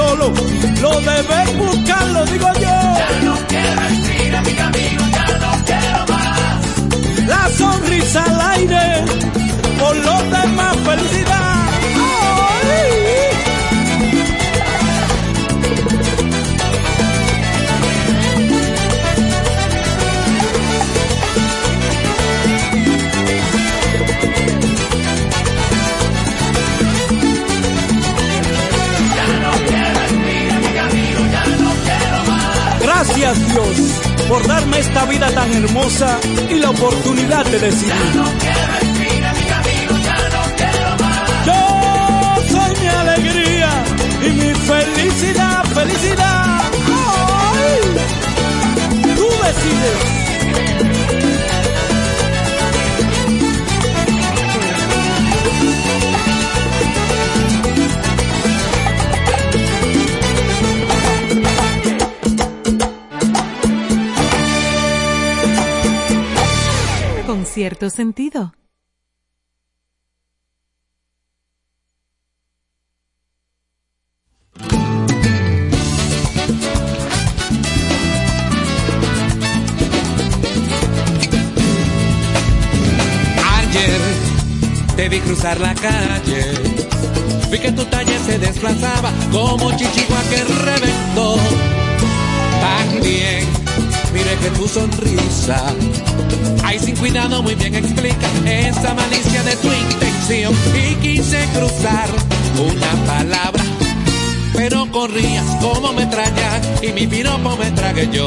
Solo, lo debes buscar, lo digo yo. La sonrisa al aire, por los demás felicidad. Gracias Dios por darme esta vida tan hermosa y la oportunidad de decidir. Yo soy mi alegría y mi felicidad, felicidad. ¡Ay! Tú decides. Cierto sentido. Ayer te vi cruzar la calle, vi que tu talle se desplazaba como chichigua que tu sonrisa, ay sin cuidado muy bien explica esa malicia de tu intención y quise cruzar una palabra. Pero corrías como metralla y mi piropo me tragué yo.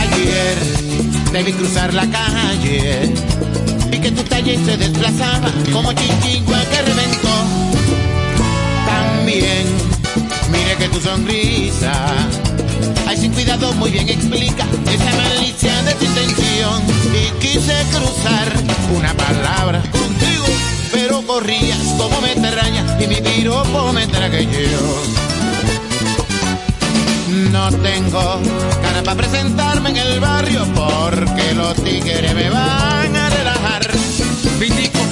Ayer vi cruzar la calle, que tu talle se desplazaba como chichigua que reventó. También mire que tu sonrisa, ay sin cuidado muy bien explica esa malicia de tu intención. Y quise cruzar una palabra contigo, pero corrías como metralla y mi piropo me yo. No tengo cara para presentarme en el barrio porque los tigres me van a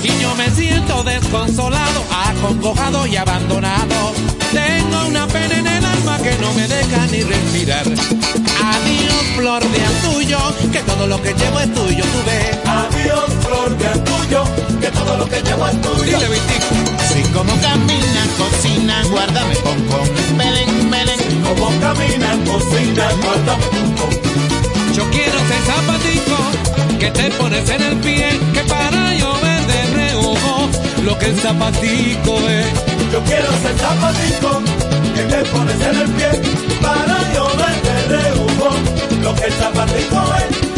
y yo me siento desconsolado, acongojado y abandonado. Tengo una pena en el alma que no me deja ni respirar. Adiós, flor de tuyo, que todo lo que llevo es tuyo, tú ves. Adiós, flor de tuyo, que todo lo que llevo es tuyo. Dile. Si como camina, cocina, guárdame con con Belén, Belén. Como camina, cocina, guárdame con Yo quiero ser zapatico que te pones en el pie, que para lo que el zapatico es. Yo quiero ser zapatico que te pones en el pie para yo ver de reojo lo que el zapatico es.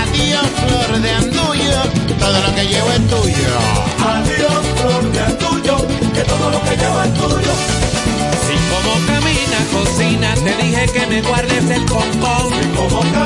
Adiós, flor de andullo, todo lo que llevo es tuyo. Adiós, flor de tuyo, que todo lo que llevo es tuyo. Si como camina, cocina, te dije que me guardes el concón. Como camina,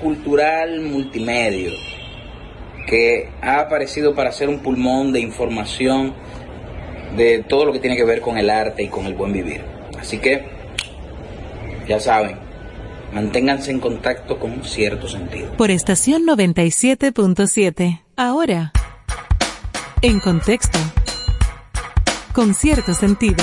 cultural multimedia que ha aparecido para ser un pulmón de información de todo lo que tiene que ver con el arte y con el buen vivir. Así que, ya saben, manténganse en contacto con Cierto Sentido. Por estación 97.7. Ahora, en contexto, con cierto sentido.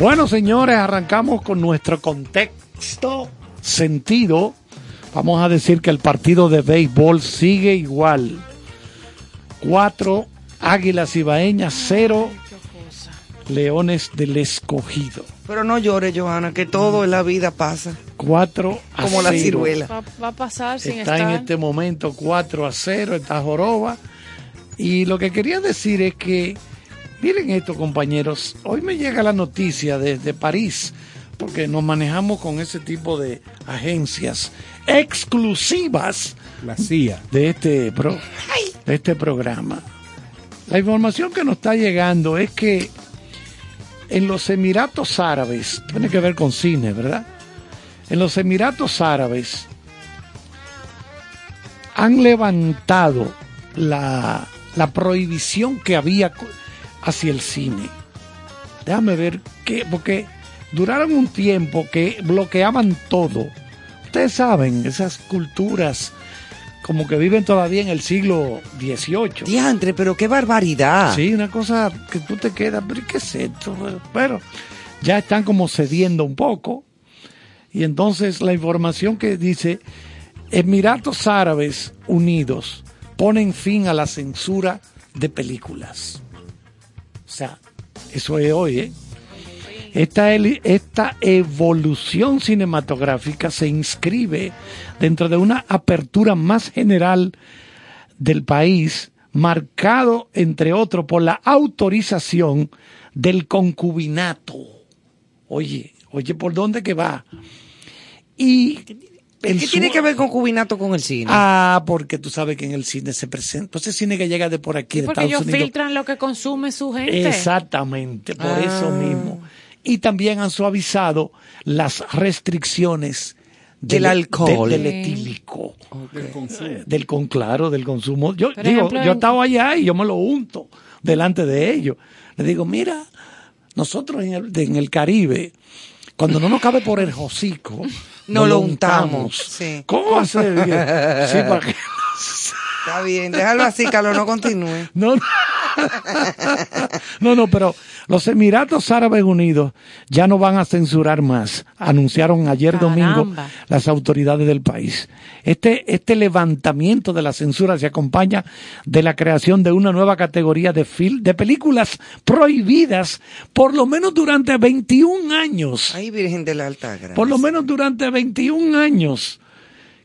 Bueno, señores, arrancamos con nuestro contexto sentido. Vamos a decir que el partido de béisbol sigue igual. Cuatro Águilas Ibaeñas, cero Leones del Escogido. Pero no llores, Johanna, que todo en la vida pasa. 4 a Como la 0. ciruela. Va, va a pasar sin Está estar. en este momento 4 a 0, está Joroba. Y lo que quería decir es que, miren esto compañeros, hoy me llega la noticia desde París, porque nos manejamos con ese tipo de agencias exclusivas La CIA. de este, pro- de este programa. La información que nos está llegando es que en los Emiratos Árabes, tiene que ver con cine, ¿verdad? En los Emiratos Árabes han levantado la, la prohibición que había hacia el cine. Déjame ver qué, porque duraron un tiempo que bloqueaban todo. Ustedes saben, esas culturas como que viven todavía en el siglo XVIII. Diantre, pero qué barbaridad. Sí, una cosa que tú te quedas, pero ¿qué es esto? Pero ya están como cediendo un poco. Y entonces la información que dice, Emiratos Árabes Unidos ponen fin a la censura de películas. O sea, eso es hoy, ¿eh? Esta, esta evolución cinematográfica se inscribe dentro de una apertura más general del país, marcado, entre otros, por la autorización del concubinato. Oye, oye, ¿por dónde que va? Y ¿Qué su- tiene que ver concubinato con el cine? Ah, porque tú sabes que en el cine se presenta, pues ese cine que llega de por aquí, de Porque Estados ellos Unidos. filtran lo que consume su gente. Exactamente, por Ah. eso mismo. Y también han suavizado las restricciones Del alcohol. del etílico. Del con claro, del consumo. Yo Por digo, ejemplo, yo en- estaba allá y yo me lo unto delante de ellos. Le digo, mira, nosotros en el, en el Caribe, cuando no nos cabe por el hocico, No nos lo untamos. Sí. ¿Cómo hacer? Sí, para que- Está bien, déjalo así, Carlos, no continúe. [LAUGHS] No, no. [LAUGHS] No, no, pero los Emiratos Árabes Unidos ya no van a censurar más, anunciaron ayer domingo las autoridades del país. Este, este levantamiento de la censura se acompaña de la creación de una nueva categoría de, fil de películas prohibidas por lo menos durante 21 años. Ay, Virgen de la Alta Gracia. Por lo menos durante 21 años.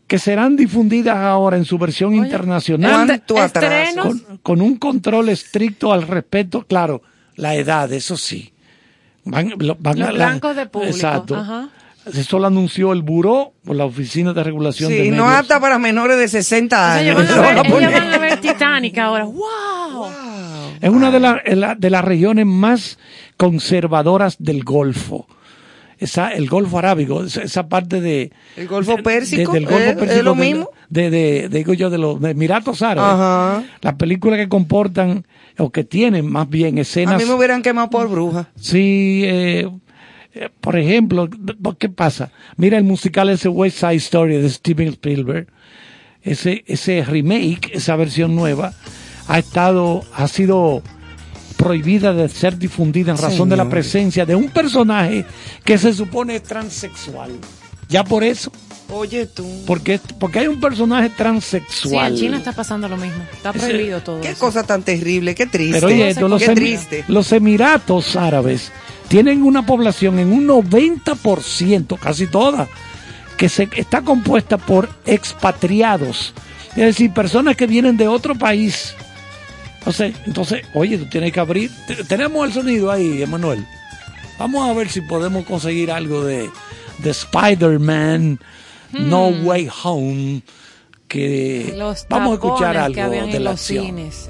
Que serán difundidas ahora en su versión internacional. ¿Cuánto atraso? estrenos. Con, con un control estricto al respecto, claro, la edad, eso sí. Van, lo- van Los a la- blancos de público. Exacto. Ajá. Eso lo anunció el Buró por la Oficina de Regulación de Sí, Medios. no apta para menores de 60 O sea, ellos años. van, ver, [LAUGHS] van a ellos poner. van a ver Titanic ahora. ¡Wow! Es una de, la- de la- de las regiones más conservadoras del Golfo. Esa, el Golfo Arábigo, esa, parte de... El Golfo Pérsico, del Golfo ¿es- lo de- mismo? De, de, digo yo, de los Emiratos Árabes. Ajá. Las películas que comportan, o que tienen más bien A escenas... mí me hubieran quemado por bruja. Sí, eh, eh, por ejemplo, ¿qué pasa? Mira el musical ese West Side Story de Steven Spielberg. Ese, ese remake, esa versión nueva, ha estado, ha sido prohibida de ser difundida en razón de la presencia de un personaje que se supone es transexual. Ya por eso, Oye tú. porque, porque hay un personaje Sí, transexual. en China está pasando lo mismo. Está prohibido todo Qué eso. cosa tan terrible, qué triste. Pero oye, los, triste. los Emiratos Árabes tienen una población en un 90%, casi toda, que se, está compuesta por expatriados. Es decir, personas que vienen de otro país. Sea, entonces, oye, tú tienes que abrir. te- Tenemos el sonido ahí, Emanuel. Vamos a ver si podemos conseguir algo de, de Spider-Man, No Hmm. Way Home, que Los vamos a escuchar algo que de en la los acción. cines.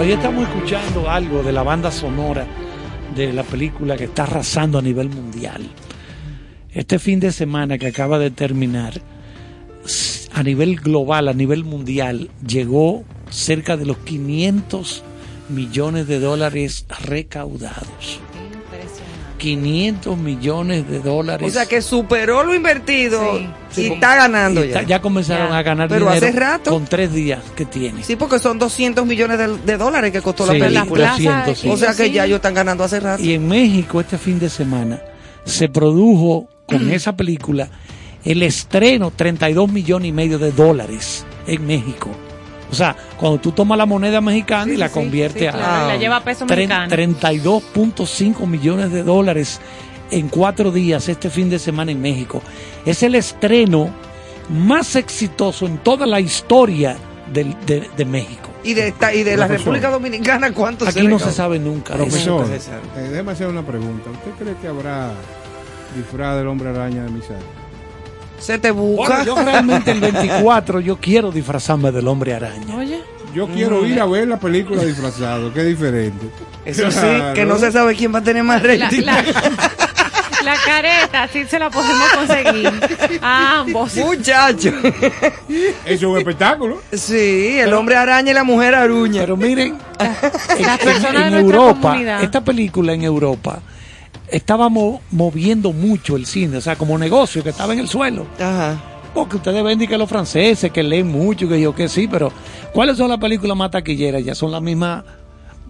Bueno, ahí estamos escuchando algo de la banda sonora de la película que está arrasando a nivel mundial. Este fin de semana que acaba de terminar, a nivel global, a nivel mundial, llegó cerca de los 500 millones de dólares recaudados. 500 millones de dólares. O sea que superó lo invertido Sí, y como- está ganando y ya. está- ya comenzaron Ya. a ganar Pero dinero hace rato. con tres días que tiene. Sí, porque son 200 millones de, de dólares que costó Sí, la película. 200, sí. O sea que ya ellos están ganando hace rato. Y en México este fin de semana se produjo con [CLEARS THROAT] esa película el estreno 32 millones y medio de dólares en México. O sea, cuando tú tomas la moneda mexicana y la conviertes sí, a claro, y la lleva a peso tre- mexicano. 32.5 millones de dólares en cuatro días este fin de semana en México. Es el estreno más exitoso en toda la historia de, de México. Y de, esta- y de la. República Dominicana, ¿cuánto Aquí se no se sabe nunca. Profesor, Eso. eh, déjeme hacer una pregunta. ¿Usted cree que habrá disfraz del hombre araña de misaje? Se te busca. Bueno, yo realmente el 24 yo quiero disfrazarme del hombre araña. Oye. Yo quiero Mm. ir a ver la película disfrazado, que es diferente. Eso sí, Claro. que no se sabe quién va a tener más La, rating. la- la careta, sí se la podemos conseguir. A ambos. Muchacho. Es un espectáculo. Sí, el hombre araña y la mujer aruña. Pero miren, en, Las en- Europa, comunidad. esta película en Europa estaba mo- moviendo mucho el cine, o sea, como negocio que estaba en el suelo. Ajá. Porque ustedes ven que los franceses que leen mucho, que yo que sí, pero ¿cuáles son las películas más taquilleras? Ya son las mismas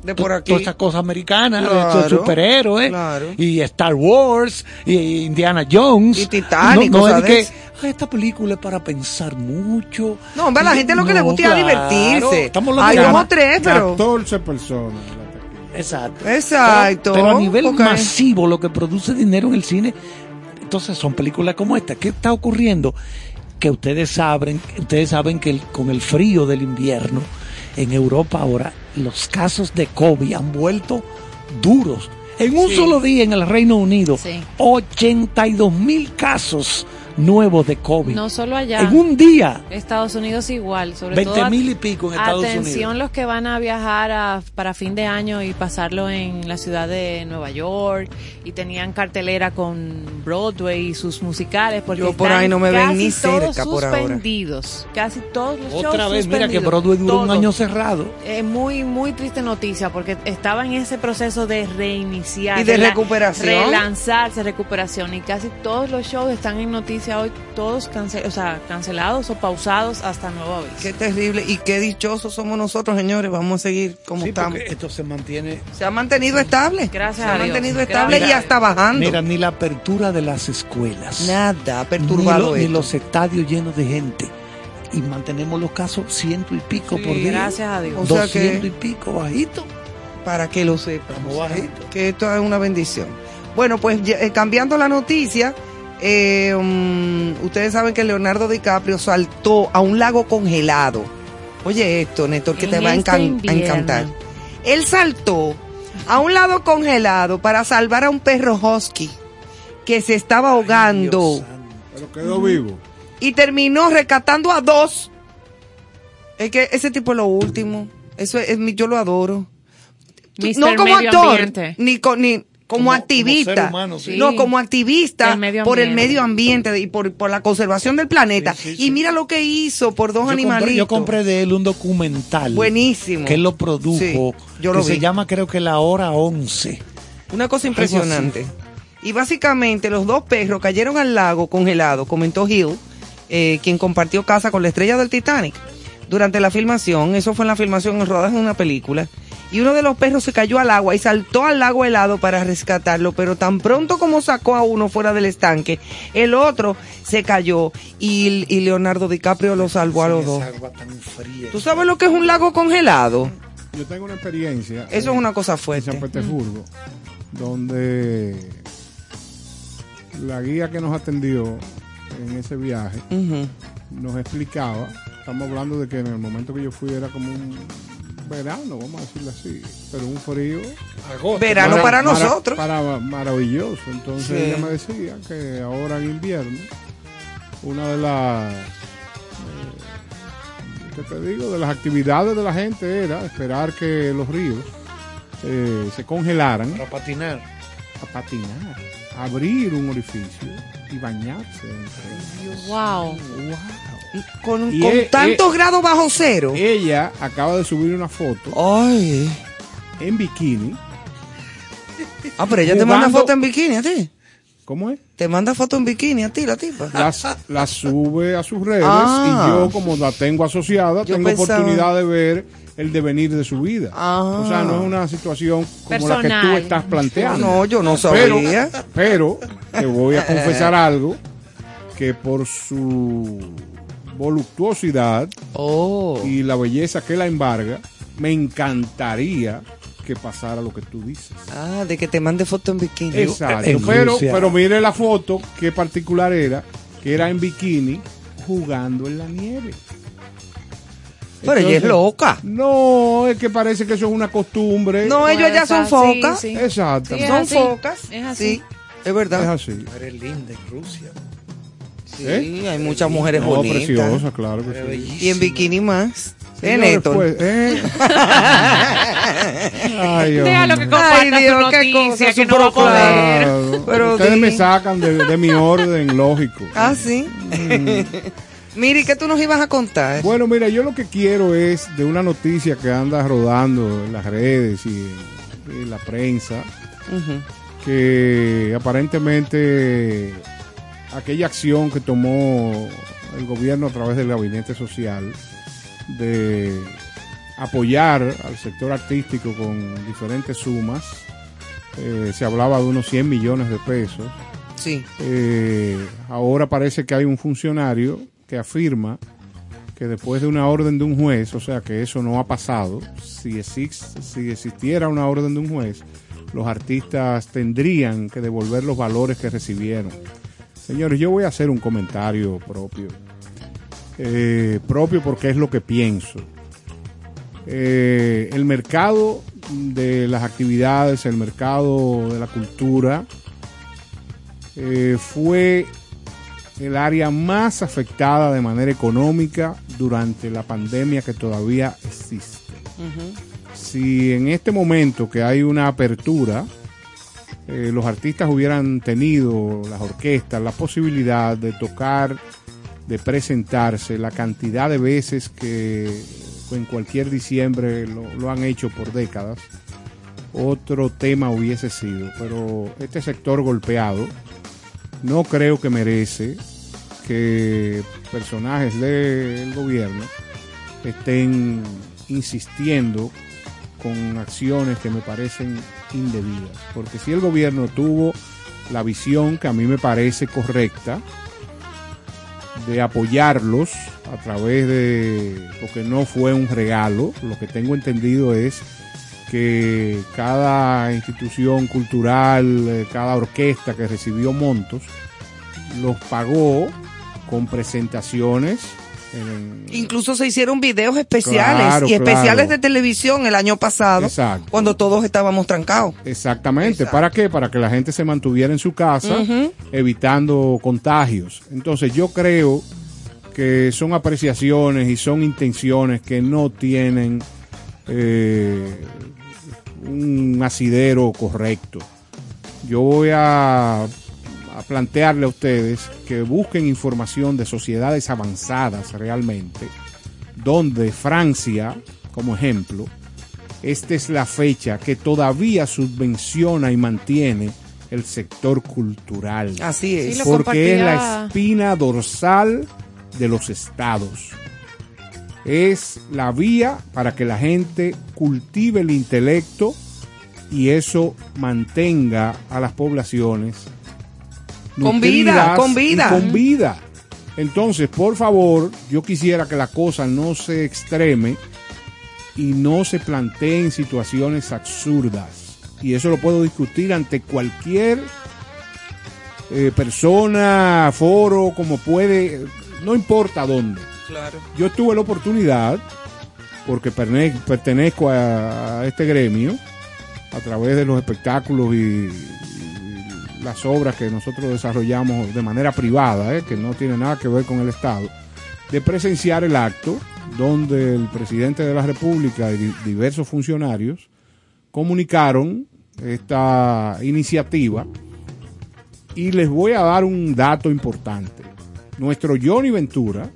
De por aquí. todas esas cosas americanas, Claro, estos superhéroes, claro. y Star Wars, y Indiana Jones. Y Titanic, No, no es que. "Ah, esta película es para pensar mucho. No, hombre, a la gente lo que le gusta es claro, divertirse. Estamos Hay hablando- dos o tres, pero. 14 personas. Exacto. Exacto. Pero, pero a nivel masivo, lo que produce dinero en el cine, entonces son películas como esta. ¿Qué está ocurriendo? Que ustedes saben, ustedes saben que el- con el frío del invierno en Europa ahora los casos de COVID han vuelto duros. En un Sí. solo día en el Reino Unido, Sí. 82 mil casos nuevos de COVID. No solo allá. En un día. Estados Unidos igual, sobre 20 todo. mil y pico en Estados Atención Unidos. los que van a viajar a- para fin de año y pasarlo en la ciudad de Nueva York y tenían cartelera con Broadway y sus musicales porque Yo por están ahí no me ven casi ni todos cerca por ahora. suspendidos, casi todos los shows Otra vez, mira que Broadway duró un año cerrado. Eh, muy, muy triste noticia porque estaba en ese proceso de reiniciar. Y de la- recuperación. Relanzarse, recuperación. Y casi todos los shows están en noticia hoy, todos cance- o sea, cancelados o pausados hasta nuevo aviso. Qué terrible y qué dichosos somos nosotros, señores. Vamos a seguir como Sí, estamos. esto se mantiene Se ha mantenido estable. Gracias Se ha a Dios. mantenido Gracias. estable y hasta bajando. Mira, ni la apertura de las escuelas. Nada, ha ni, perturbado lo- ni los estadios llenos de gente. Y mantenemos los casos ciento y pico Sí, por día. gracias a Dios. O sea Doscientos que- y pico, bajito. para que lo sepan. Estamos o sea, bajitos. que esto es una bendición. Bueno, pues ya, eh, cambiando la noticia, eh, mm, ustedes saben que Leonardo DiCaprio saltó a un lago congelado. Oye esto, Néstor, que En te va a, este encan- a invierno. encantar. Él saltó a un lago congelado para salvar a un perro husky que se estaba ahogando. Pero quedó vivo. y terminó rescatando a dos. Es que ese tipo es lo último. Eso es, mi- yo lo adoro. No como actor, ni, ni como, activista. ser humano, sí. No, como activista por el medio ambiente y por, por la conservación del planeta. Sí, sí, y sí. mira lo que hizo por dos Yo compré, animalitos. yo compré de él un documental. Buenísimo. Que él lo produjo. Sí, yo lo que vi. se llama, creo que La Hora 11. Una cosa impresionante. Y básicamente los dos perros cayeron al lago congelado, comentó Hill, eh, quien compartió casa con la estrella del Titanic. Durante la filmación, eso fue en la filmación en rodaje de una película, y uno de los perros se cayó al agua y saltó al lago helado para rescatarlo, pero tan pronto como sacó a uno fuera del estanque, el otro se cayó y, y Leonardo DiCaprio lo salvó a los dos. ¿Tú sabes lo que es un lago congelado? Yo tengo una experiencia. Eso es una cosa en fuerte. San Petersburgo, donde la guía que nos atendió en ese viaje nos explicaba, estamos hablando de que en el momento que yo fui era como un verano, vamos a decirlo así, pero un frío. Verano para nosotros. para- maravilloso. Entonces Sí. ella me decía que ahora en invierno, una de las, eh, ¿qué te digo? De las actividades de la gente era esperar que los ríos eh, se congelaran. Para patinar. A patinar. Abrir un orificio y bañarse. entre ellos. Wow. Con, Y con e- tantos e- grados bajo cero. Ella acaba de subir una foto en bikini. Ah, pero ella te manda foto en bikini a ti. ¿Cómo es? Te manda foto en bikini a ti, la tipa. Las, las sube a sus redes Ah. y yo como la tengo asociada Yo tengo pensaba- oportunidad de ver el devenir de su vida. Ah. O sea, no es una situación como la que tú estás planteando. No, yo no Pero- sabía. Pero, te voy a confesar algo que por su voluptuosidad Oh. y la belleza que la embarga, me encantaría que pasara lo que tú dices. Ah, de que te mande foto en bikini. Exacto, pero, pero mire la foto, qué particular era, que era en bikini jugando en la nieve. Pero ella es loca. No, es que parece que eso es una costumbre. No, ellos allá son focas. Exacto. Sí, Son así. focas. Es así. Sí, es verdad. Es así. Eres linda en Rusia. Sí, ¿Eh? hay muchas mujeres No, bonitas. preciosa, claro que sí. Y en bikini más. ¿Eh, Señores, Néstor? pues, ¿eh? [LAUGHS] Ay, Déjalo que comparta Ay, su Dios, qué noticia, cosa, que no va a poder. Claro, Pero Ustedes di- me sacan de, de mi orden lógico. [LAUGHS] Ah, sí. Miri, ¿qué tú nos ibas a contar? Bueno, mira, yo lo que quiero es de una noticia que anda rodando en las redes y en, en la prensa, Ujú. que aparentemente aquella acción que tomó el gobierno a través del gabinete social de apoyar al sector artístico con diferentes sumas, eh, se hablaba de unos 100 millones de pesos. Sí. Eh, ahora parece que hay un funcionario que afirma que después de una orden de un juez, o sea que eso no ha pasado, si, si existiera una orden de un juez, los artistas tendrían que devolver los valores que recibieron. Señores, yo voy a hacer un comentario propio. Eh, propio porque es lo que pienso. Eh, el mercado de las actividades, el mercado de la cultura, eh, fue el área más afectada de manera económica durante la pandemia que todavía existe. Si en este momento que hay una apertura, eh, los artistas hubieran tenido, las orquestas, la posibilidad de tocar, de presentarse la cantidad de veces que en cualquier diciembre lo, lo han hecho por décadas, otro tema hubiese sido. Pero este sector golpeado no creo que merece que personajes del gobierno estén insistiendo con acciones que me parecen indebidas. Porque si el gobierno tuvo la visión que a mí me parece correcta de apoyarlos a través de, porque no fue un regalo, lo que tengo entendido es que cada institución cultural, eh, cada orquesta que recibió montos, los pagó con presentaciones. En- Incluso se hicieron videos especiales Claro, y especiales claro. de televisión el año pasado, Exacto. cuando todos estábamos trancados. Exactamente. ¿Para qué? Para que la gente se mantuviera en su casa, evitando contagios. Entonces yo creo que son apreciaciones y son intenciones que no tienen eh, un asidero correcto. Yo voy a, a plantearle a ustedes que busquen información de sociedades avanzadas realmente, donde Francia, como ejemplo, esta es la fecha que todavía subvenciona y mantiene el sector cultural. Así es. Sí, porque es la espina dorsal de los estados. es la vía para que la gente cultive el intelecto y eso mantenga a las poblaciones Con vida, con vida. con vida. Entonces, por favor, yo quisiera que la cosa no se extreme y no se planteen situaciones absurdas. Y eso lo puedo discutir ante cualquier eh, persona, foro, como puede, no importa dónde. Claro. Yo tuve la oportunidad, porque pertenezco a, este gremio, a través de los espectáculos y las obras que nosotros desarrollamos de manera privada, eh, que no tiene nada que ver con el Estado, de presenciar el acto donde el presidente de la República y di- diversos funcionarios comunicaron esta iniciativa y les voy a dar un dato importante. Nuestro Johnny Ventura,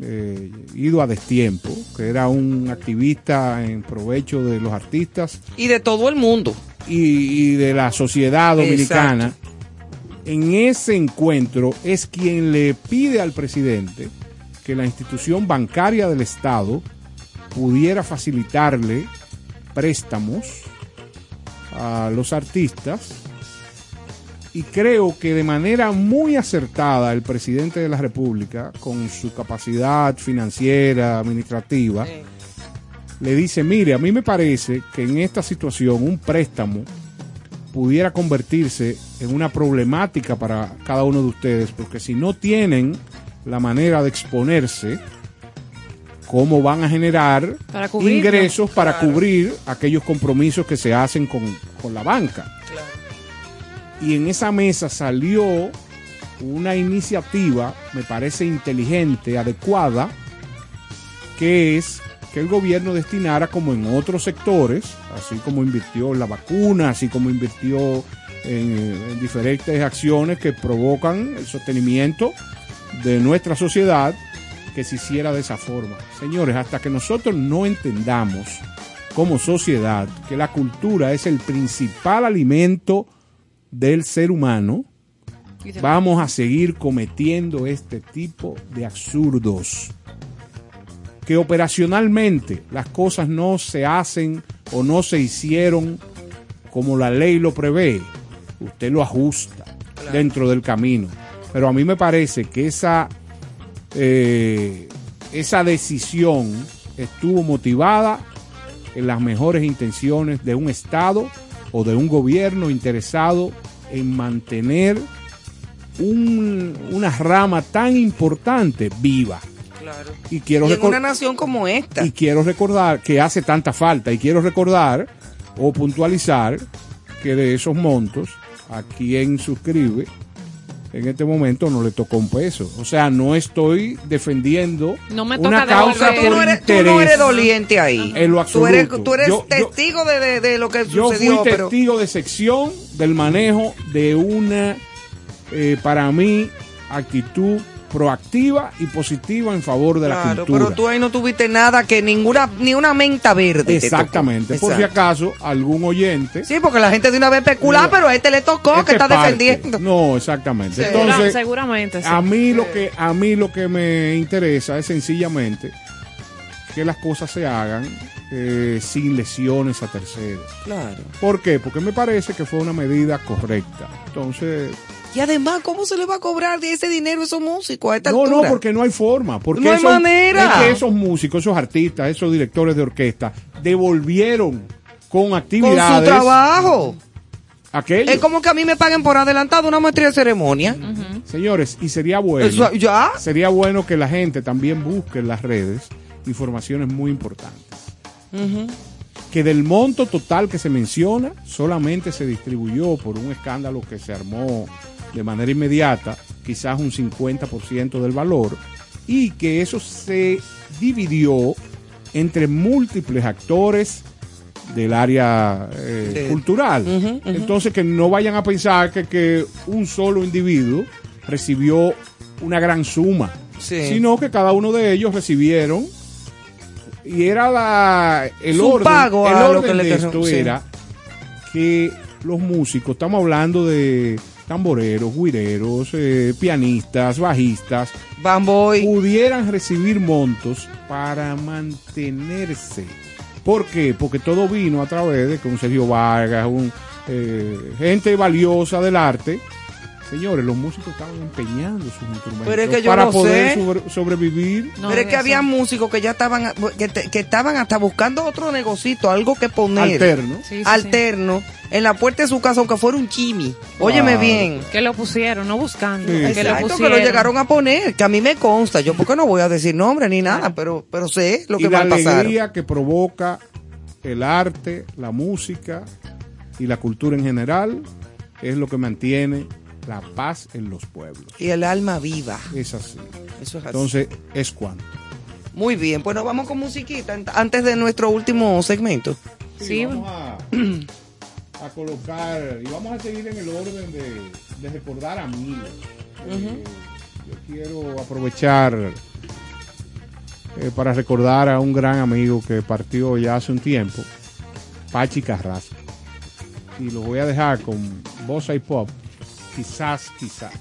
eh, ido a destiempo, que era un activista en provecho de los artistas Y de todo el mundo. Y, y de la sociedad dominicana, en ese encuentro es quien le pide al presidente que la institución bancaria del Estado pudiera facilitarle préstamos a los artistas. Y creo que de manera muy acertada el presidente de la República, con su capacidad financiera, administrativa, le dice, mire, a mí me parece que en esta situación un préstamo pudiera convertirse en una problemática para cada uno de ustedes, porque si no tienen la manera de exponerse, ¿cómo van a generar Para cubrirlo. ingresos para Claro. cubrir aquellos compromisos que se hacen con, con la banca? Y en esa mesa salió una iniciativa, me parece inteligente, adecuada, que es que el gobierno destinara como en otros sectores, así como invirtió en la vacuna, así como invirtió en, en diferentes acciones que provocan el sostenimiento de nuestra sociedad, que se hiciera de esa forma. Señores, hasta que nosotros no entendamos como sociedad que la cultura es el principal alimento del ser humano, vamos a seguir cometiendo este tipo de absurdos. Que operacionalmente las cosas no se hacen o no se hicieron como la ley lo prevé. Usted lo ajusta dentro del camino. Pero a mí me parece que esa, eh, esa decisión estuvo motivada en las mejores intenciones de un Estado o de un gobierno interesado en mantener un- una rama tan importante viva. Claro. Y quiero Y en una nación como esta. y quiero recordar que hace tanta falta y quiero recordar o puntualizar que de esos montos a quien suscribe en este momento no le tocó un peso. O sea, no estoy defendiendo No me una toca causa devolver. por Tú no eres, tú interés. no eres doliente ahí. En lo Tú eres, tú eres Yo- yo- testigo de, de- de lo que Yo fui sucedió, pero testigo de sección del manejo de una, eh, para mí, actitud proactiva y positiva en favor de la claro, cultura. pero tú ahí no tuviste nada que ninguna ni una menta verde. Exactamente. Por si acaso algún oyente Sí, porque la gente de una vez especula, pero a este le tocó este que está parte. defendiendo. No, exactamente. Segura- Entonces, seguramente sí. a mí lo que a mí lo que me interesa es sencillamente que las cosas se hagan eh, sin lesiones a terceros. Claro. ¿Por qué? Porque me parece que fue una medida correcta. Entonces, Y además, ¿cómo se le va a cobrar de ese dinero a esos músicos a esta no, altura? no, porque no hay forma. Porque No hay esos- manera. Es que esos músicos, esos artistas, esos directores de orquesta devolvieron con Con actividades. su trabajo. Aquello. Es como que a mí me paguen por adelantado una maestría de ceremonia. Señores, y sería bueno. Eso, ¿ya? Sería bueno que la gente también busque en las redes informaciones muy importantes. Que del monto total que se menciona, solamente se distribuyó por un escándalo que se armó de manera inmediata, quizás un 50% del valor, y que eso se dividió entre múltiples actores del área eh, Sí. cultural. Entonces que no vayan a pensar que, que un solo individuo recibió una gran suma, Sí. sino que cada uno de ellos recibieron y era la, el Su orden, pago el a lo orden que le de querrá- esto sí. era que los músicos, estamos hablando de tamboreros, guireros, eh, pianistas, bajistas, Bamboy. pudieran recibir montos para mantenerse. ¿Por qué? Porque todo vino a través de que un Sergio Vargas, un, eh, gente valiosa del arte. Señores, los músicos estaban empeñando sus instrumentos Pero es que yo para poder sé. sobre- sobrevivir. Pero es que había músicos que ya estaban que, te- que estaban hasta buscando otro negocito, algo que poner. Alterno. Sí, sí, alterno. En la puerta de su casa, aunque fuera un chimi. Óyeme bien. Que lo pusieron, no buscando. Sí. Que lo Exacto, que pusieron. lo llegaron a poner, que a mí me consta. Yo porque no voy a decir nombre ni nada, pero, pero sé lo que y va la a pasar. alegría que provoca el arte, la música y la cultura en general es lo que mantiene la paz en los pueblos. Y el alma viva. Es así. Eso es así. Entonces, es cuanto. Muy bien, pues nos vamos con musiquita ant- antes de nuestro último segmento. Sí. Vamos a, a colocar y vamos a seguir en el orden de, de recordar amigos. Eh, Yo quiero aprovechar eh, para recordar a un gran amigo que partió ya hace un tiempo, Pachi Carrasco. Y lo voy a dejar con Bossa y Pop, quizás, quizás.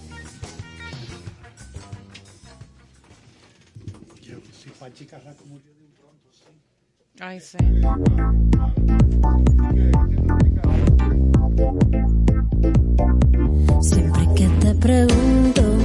Ay, sí. Siempre que te pregunto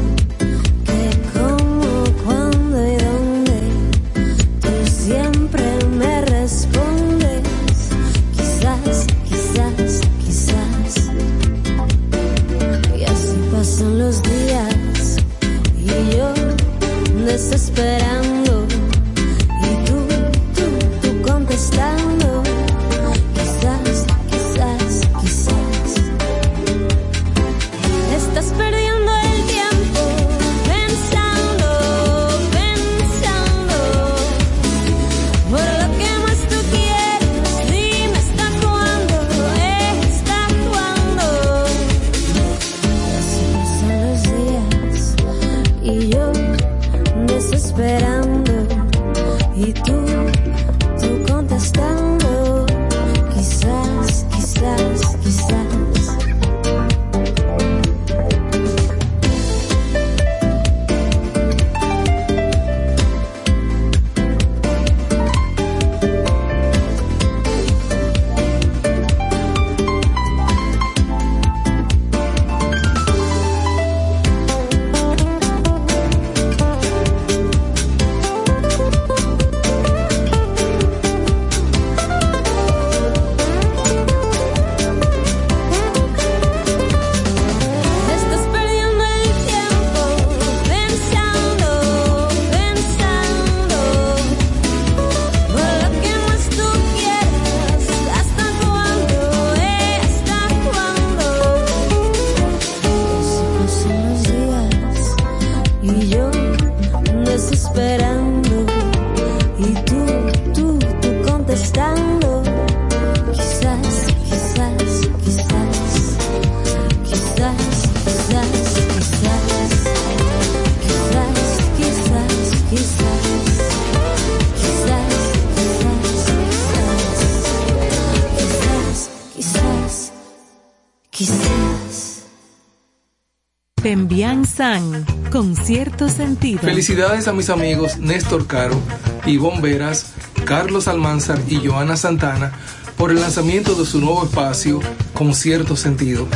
cierto sentido. Felicidades a mis amigos Néstor Caro, Ivonne Veras, Carlos Almanzar y Joana Santana por el lanzamiento de su nuevo espacio con cierto sentido.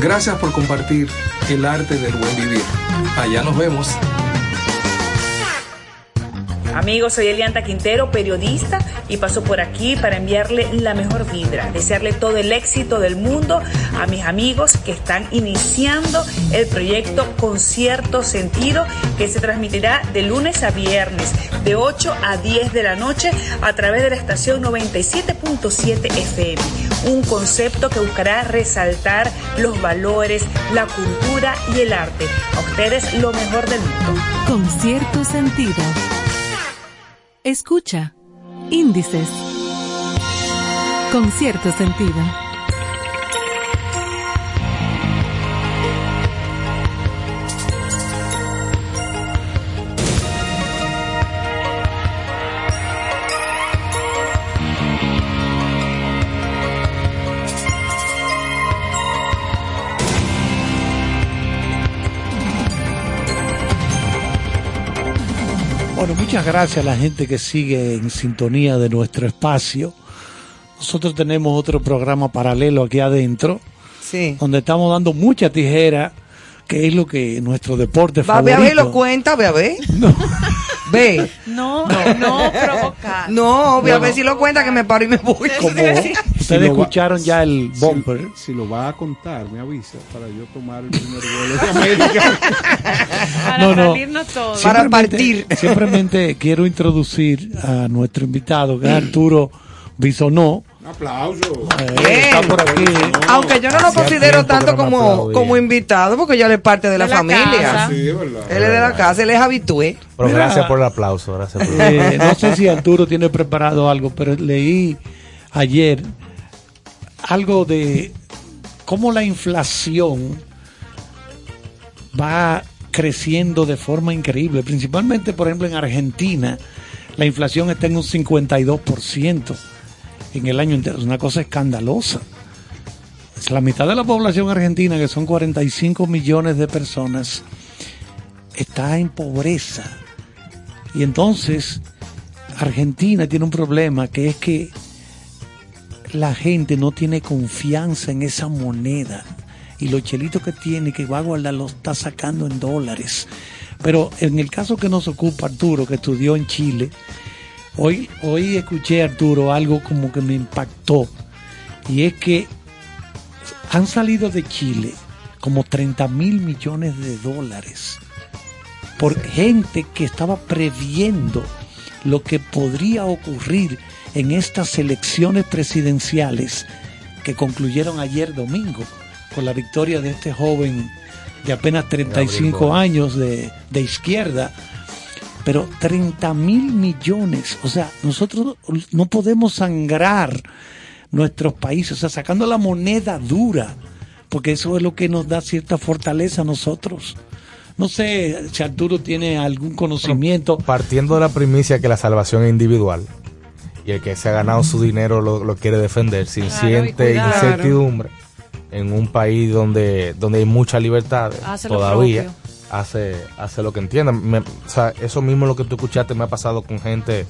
Gracias por compartir el arte del buen vivir. Allá nos vemos. Amigos, soy Elianta Quintero, periodista, y paso por aquí para enviarle la mejor vibra, desearle todo el éxito del mundo a mis amigos que están iniciando el proyecto Con cierto sentido, que se transmitirá de lunes a viernes, de 8 a 10 de la noche, a través de la estación 97.7 FM. Un concepto que buscará resaltar los valores, la cultura y el arte. A ustedes lo mejor del mundo. Con cierto sentido. Escucha. Índices. Con cierto sentido. Bueno, muchas gracias a la gente que sigue en sintonía de nuestro espacio. Nosotros tenemos otro programa paralelo aquí adentro, Sí. donde estamos dando mucha tijera, que es lo que nuestro deporte Va, ve favorito. a ver, lo cuenta, ve a ver. [LAUGHS] Ve. No, no provocar. No, ve a No, ver no. si lo cuenta que me paro y me voy. Como ustedes Si lo va- escucharon ya el bumper. Si, si lo va a contar, me avisa para yo tomar el primer vuelo de América. [LAUGHS] Para No, no. salirnos todos. Simplemente- [LAUGHS] Simplemente quiero introducir a nuestro invitado, que es Arturo Bisonó. Un aplauso. Eh, está por aquí. Aunque yo no lo considero tanto como, como invitado, porque ya él es parte de la, De la familia. Sí, verdad. Él es de la casa, él es habitué. Pero Mira. gracias por el aplauso, gracias por el Eh, no sé si Arturo tiene preparado algo, pero leí ayer algo de cómo la inflación va creciendo de forma increíble, principalmente, por ejemplo, en Argentina, la inflación está en un 52% en el año entero, es una cosa escandalosa. Es la mitad de la población argentina, que son 45 millones de personas, está en pobreza. Y entonces Argentina tiene un problema que es que la gente no tiene confianza en esa moneda y los chelitos que tiene que va a guardar los está sacando en dólares. Pero en el caso que nos ocupa Arturo, que estudió en Chile, hoy, hoy escuché Arturo algo como que me impactó y es que han salido de Chile como 30 mil millones de dólares por gente que estaba previendo lo que podría ocurrir en estas elecciones presidenciales que concluyeron ayer domingo con la victoria de este joven de apenas 35 Gabriel años de, de izquierda. Pero 30 mil millones, o sea, nosotros no podemos sangrar nuestros países, o sea, sacando la moneda dura, porque eso es lo que nos da cierta fortaleza a nosotros. No sé si Arturo tiene algún conocimiento. Partiendo de la primicia que la salvación es individual y el que se ha ganado su dinero lo, lo quiere defender sin Claro, siente incertidumbre en un país donde donde hay mucha libertad Hace lo todavía hace hace lo que entienda. Me- o sea, eso mismo lo que tú escuchaste me ha pasado con gente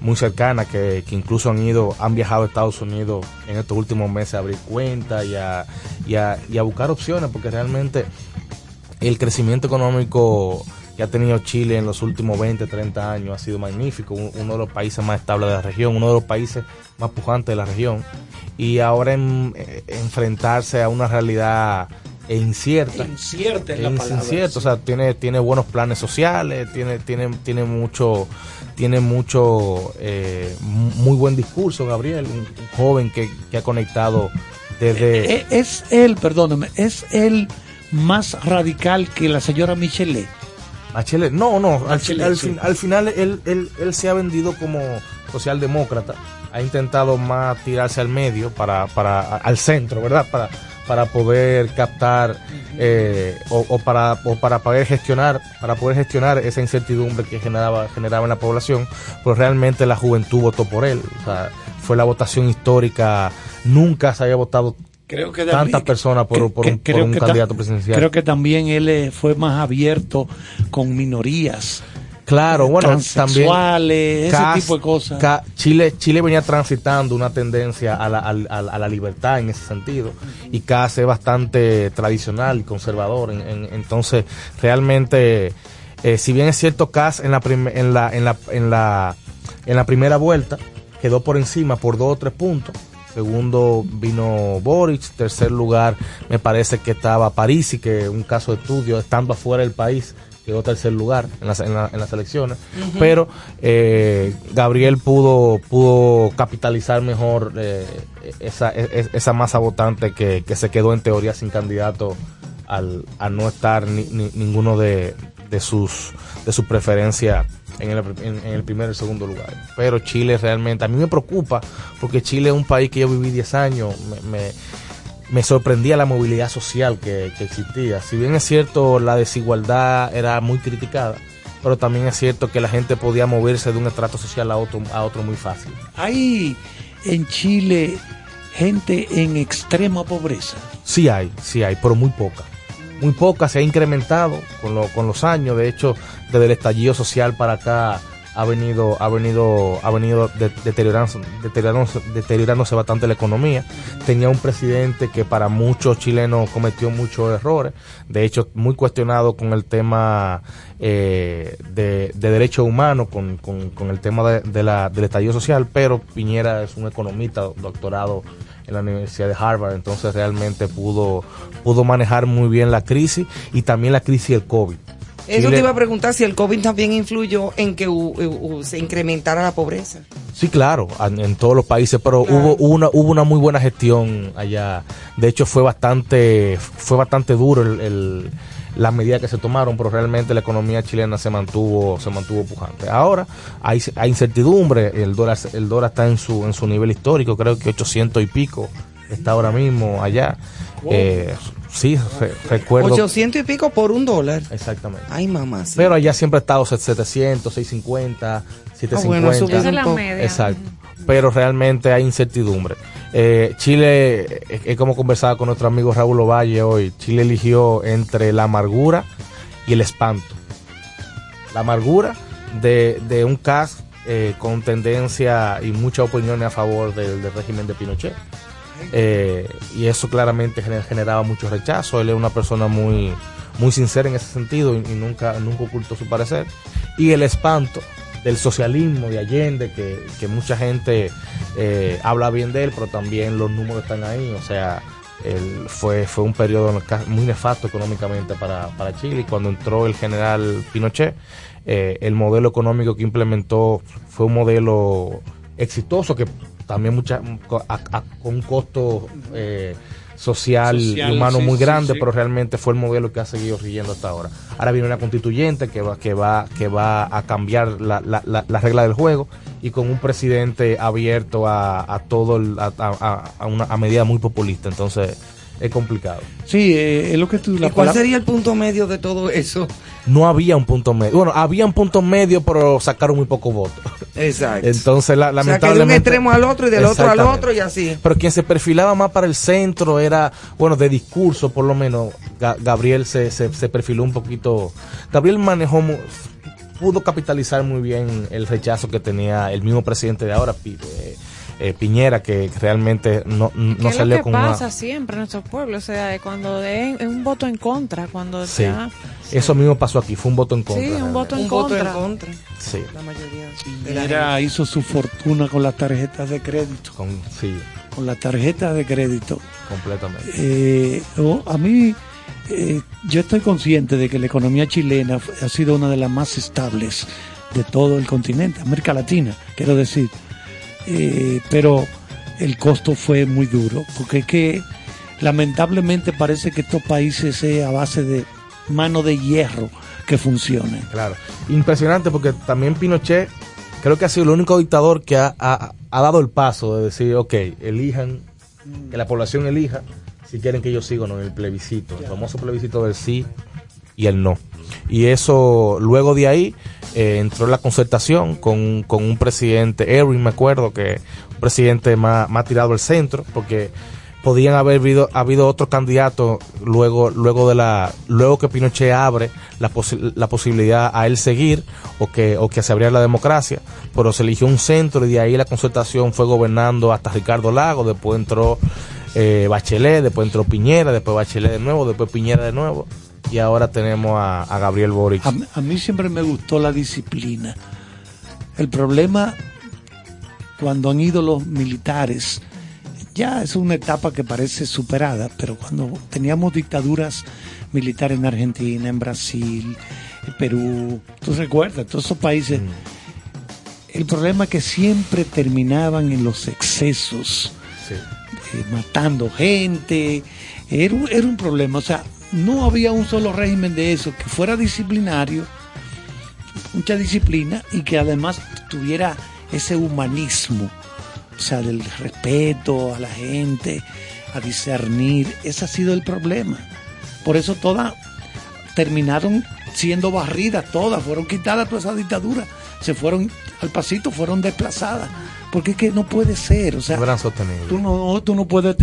muy cercana que, que incluso han ido han viajado a Estados Unidos en estos últimos meses a abrir cuentas y a, y a, y a buscar opciones porque realmente el crecimiento económico que ha tenido Chile en los últimos 20, 30 años ha sido magnífico, un- uno de los países más estables de la región, uno de los países más pujantes de la región, y ahora en- eh, enfrentarse a una realidad incierta. Incierta es la Es palabra. incierto, o sea, tiene, tiene buenos planes sociales, tiene, tiene, tiene mucho, tiene mucho, eh, muy buen discurso, Gabriel, un, un joven que, que ha conectado desde... Eh, Es él, perdóname, es él más radical que la señora Michelet. No, no, al, fin- al final él, él, él se ha vendido como socialdemócrata, ha intentado más tirarse al medio, para, para al centro, ¿verdad? Para, para poder captar eh, o, o para, o para poder gestionar, para poder gestionar esa incertidumbre que generaba, generaba en la población, pero realmente la juventud votó por él, o sea, fue la votación histórica, nunca se había votado Creo que tantas personas por, por un, por creo un que ta- candidato presidencial. Creo que también él eh, fue más abierto con minorías. Claro, bueno, también transexuales, ese Cas- tipo de cosas. Chile, Chile venía transitando una tendencia a la, al- al- a la libertad en ese sentido y Cas es bastante tradicional y conservador. en- en- entonces, realmente, eh, si bien es cierto, Cas en la, prim- en, la, en, la, en, la, en la primera vuelta quedó por encima por dos o tres puntos. Segundo vino Boric, tercer lugar me parece que estaba Parisi, que un caso de estudio, estando afuera del país, quedó tercer lugar en las, en la- en las elecciones. Pero eh, Gabriel pudo, pudo capitalizar mejor eh, esa, e- esa masa votante que, que se quedó en teoría sin candidato al, al no estar ni, ni- ninguno de, de sus de su preferencia en el, en, en el primer y segundo lugar. Pero Chile realmente, a mí me preocupa porque Chile es un país que yo viví 10 años, me, me, me sorprendía la movilidad social que, que existía. Si bien es cierto, la desigualdad era muy criticada, pero también es cierto que la gente podía moverse de un estrato social a otro, a otro muy fácil. Hay en Chile gente en extrema pobreza. Sí hay, sí hay, pero muy poca. Muy poca, se ha incrementado con, lo- con los años. De hecho, desde el estallido social para acá ha venido, ha venido, ha venido de- deteriorándose, deteriorándose, deteriorándose bastante la economía. Tenía un presidente que para muchos chilenos cometió muchos errores, de hecho muy cuestionado con el tema eh, de, de derechos humanos, con, con- con el tema de, de la, del estallido social, pero Piñera es un economista doctorado en la Universidad de Harvard, entonces realmente pudo, pudo manejar muy bien la crisis y también la crisis del COVID. Eso Chile- te iba a preguntar si el COVID también influyó en que u- u- u- se incrementara la pobreza. Sí, claro, en, en todos los países, pero hubo una hubo una muy buena gestión allá. De hecho, fue bastante fue bastante duro el, el- las medidas que se tomaron, pero realmente la economía chilena se mantuvo se mantuvo pujante. Ahora hay, hay incertidumbre, el dólar el dólar está en su en su nivel histórico, creo que 800 y pico está ahora mismo allá. Eh, sí, re- recuerdo. 800 y pico por un dólar. Exactamente. Ay, mamá. sí. Pero allá siempre ha estado 700, 650, 750. bueno, ha subido Esa es la media. Exacto. Pero realmente hay incertidumbre. Eh, Chile, eh, es como conversaba con nuestro amigo Raúl Ovalle hoy, Chile eligió entre la amargura y el espanto. La amargura de, un CAS eh, con tendencia y muchas opiniones a favor del, régimen de Pinochet. Eh, y eso claramente gener- generaba mucho rechazo. Él es una persona muy, muy sincera en ese sentido y, y nunca, nunca ocultó su parecer. Y el espanto del socialismo de Allende, que, que mucha gente eh, habla bien de él, pero también los números están ahí. O sea, él fue, fue un periodo muy nefasto económicamente para, para Chile. Y cuando entró el general Pinochet, eh, el modelo económico que implementó fue un modelo exitoso que también mucha, a- con un costo eh, social, Social, y humano sí, muy sí, grande, sí. pero realmente fue el modelo que ha seguido rigiendo hasta ahora. Ahora viene una constituyente que va, que va, que va a cambiar la, la, la, la regla del juego y con un presidente abierto a, a todo el- a, a, a una a medida muy populista. Entonces es complicado. Sí, eh, es lo que tú... ¿Y La cuál sería el punto medio de todo eso? No había un punto medio. Bueno, había un punto medio, pero sacaron muy pocos votos. Exacto. Entonces, la, O sea, que de un lamentablemente. extremo al otro y del otro al otro y así. Pero quien se perfilaba más para el centro era, bueno, de discurso por lo menos, Ga- Gabriel se, se, se perfiló un poquito. Gabriel manejó, mu- pudo capitalizar muy bien el rechazo que tenía el mismo presidente de ahora, eh, eh, Piñera, que realmente no, ¿Qué no es lo salió que con pasa una... siempre en nuestro pueblo? O sea, de cuando de es un voto en contra, cuando Sí. ya- Eso mismo pasó aquí, fue un voto en contra. Sí, un voto en Un voto en contra. Sí. La mayoría Piñera hizo su fortuna con las tarjetas de crédito. Con, sí, Con las tarjetas de crédito. completamente. Eh, o- a mí, eh, yo estoy consciente de que la economía chilena ha sido una de las más estables de todo el continente, América Latina, quiero decir. Eh, pero el costo fue muy duro, porque es que lamentablemente parece que estos países es a base de mano de hierro que funcionan. Claro. Impresionante porque también Pinochet creo que ha sido el único dictador que ha, ha- ha dado el paso de decir, ok, elijan, que la población elija si quieren que yo siga o no en el plebiscito, el famoso plebiscito del sí y el no. Y eso, luego de ahí, eh, entró la concertación con, con un presidente, Erwin me acuerdo, que un presidente más, más tirado al centro, porque podían haber habido, habido otros candidatos luego luego de la luego que Pinochet abre la, posi- la posibilidad a él seguir o que o que se abriera la democracia pero se eligió un centro y de ahí la concertación fue gobernando hasta Ricardo Lago después entró eh, Bachelet después entró Piñera después Bachelet de nuevo después Piñera de nuevo y ahora tenemos a, a Gabriel Boric A, a mí siempre me gustó la disciplina. El problema cuando han ido los militares, ya es una etapa que parece superada, pero cuando teníamos dictaduras militares en Argentina, en Brasil, en Perú, tú recuerdas, todos esos países, el problema es que siempre terminaban en los excesos, Sí. eh, matando gente, era, era un problema, o sea, no había un solo régimen de eso que fuera disciplinario, mucha disciplina y que además tuviera ese humanismo, o sea, del respeto a la gente, a discernir, ese ha sido el problema. Por eso todas terminaron siendo barridas, todas, fueron quitadas toda esa dictadura, se fueron al pasito, fueron desplazadas, porque es que no puede ser, o sea, no eran sostenibles Tú no, tú no puedes,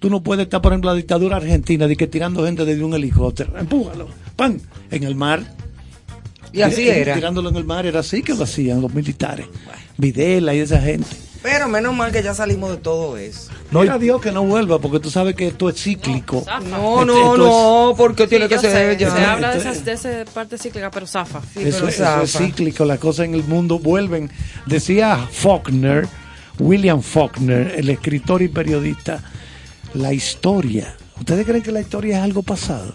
tú no puedes estar, por ejemplo, la dictadura argentina de que tirando gente desde un helicóptero, empújalo, pan, en el mar. Y así Tira- era. Tirándolo en el mar, era así que lo hacían los militares. Videla y esa gente. Pero menos mal que ya salimos de todo eso. No, a Dios que no vuelva, porque tú sabes que esto es cíclico. No, Esto- no, esto es- no, porque tiene que ser. Se habla de, esas, de esa parte cíclica, pero zafa. eso, eso es cíclico, las cosas en el mundo vuelven. Decía Faulkner, William Faulkner, el escritor y periodista, la historia. ¿Ustedes creen que la historia es algo pasado?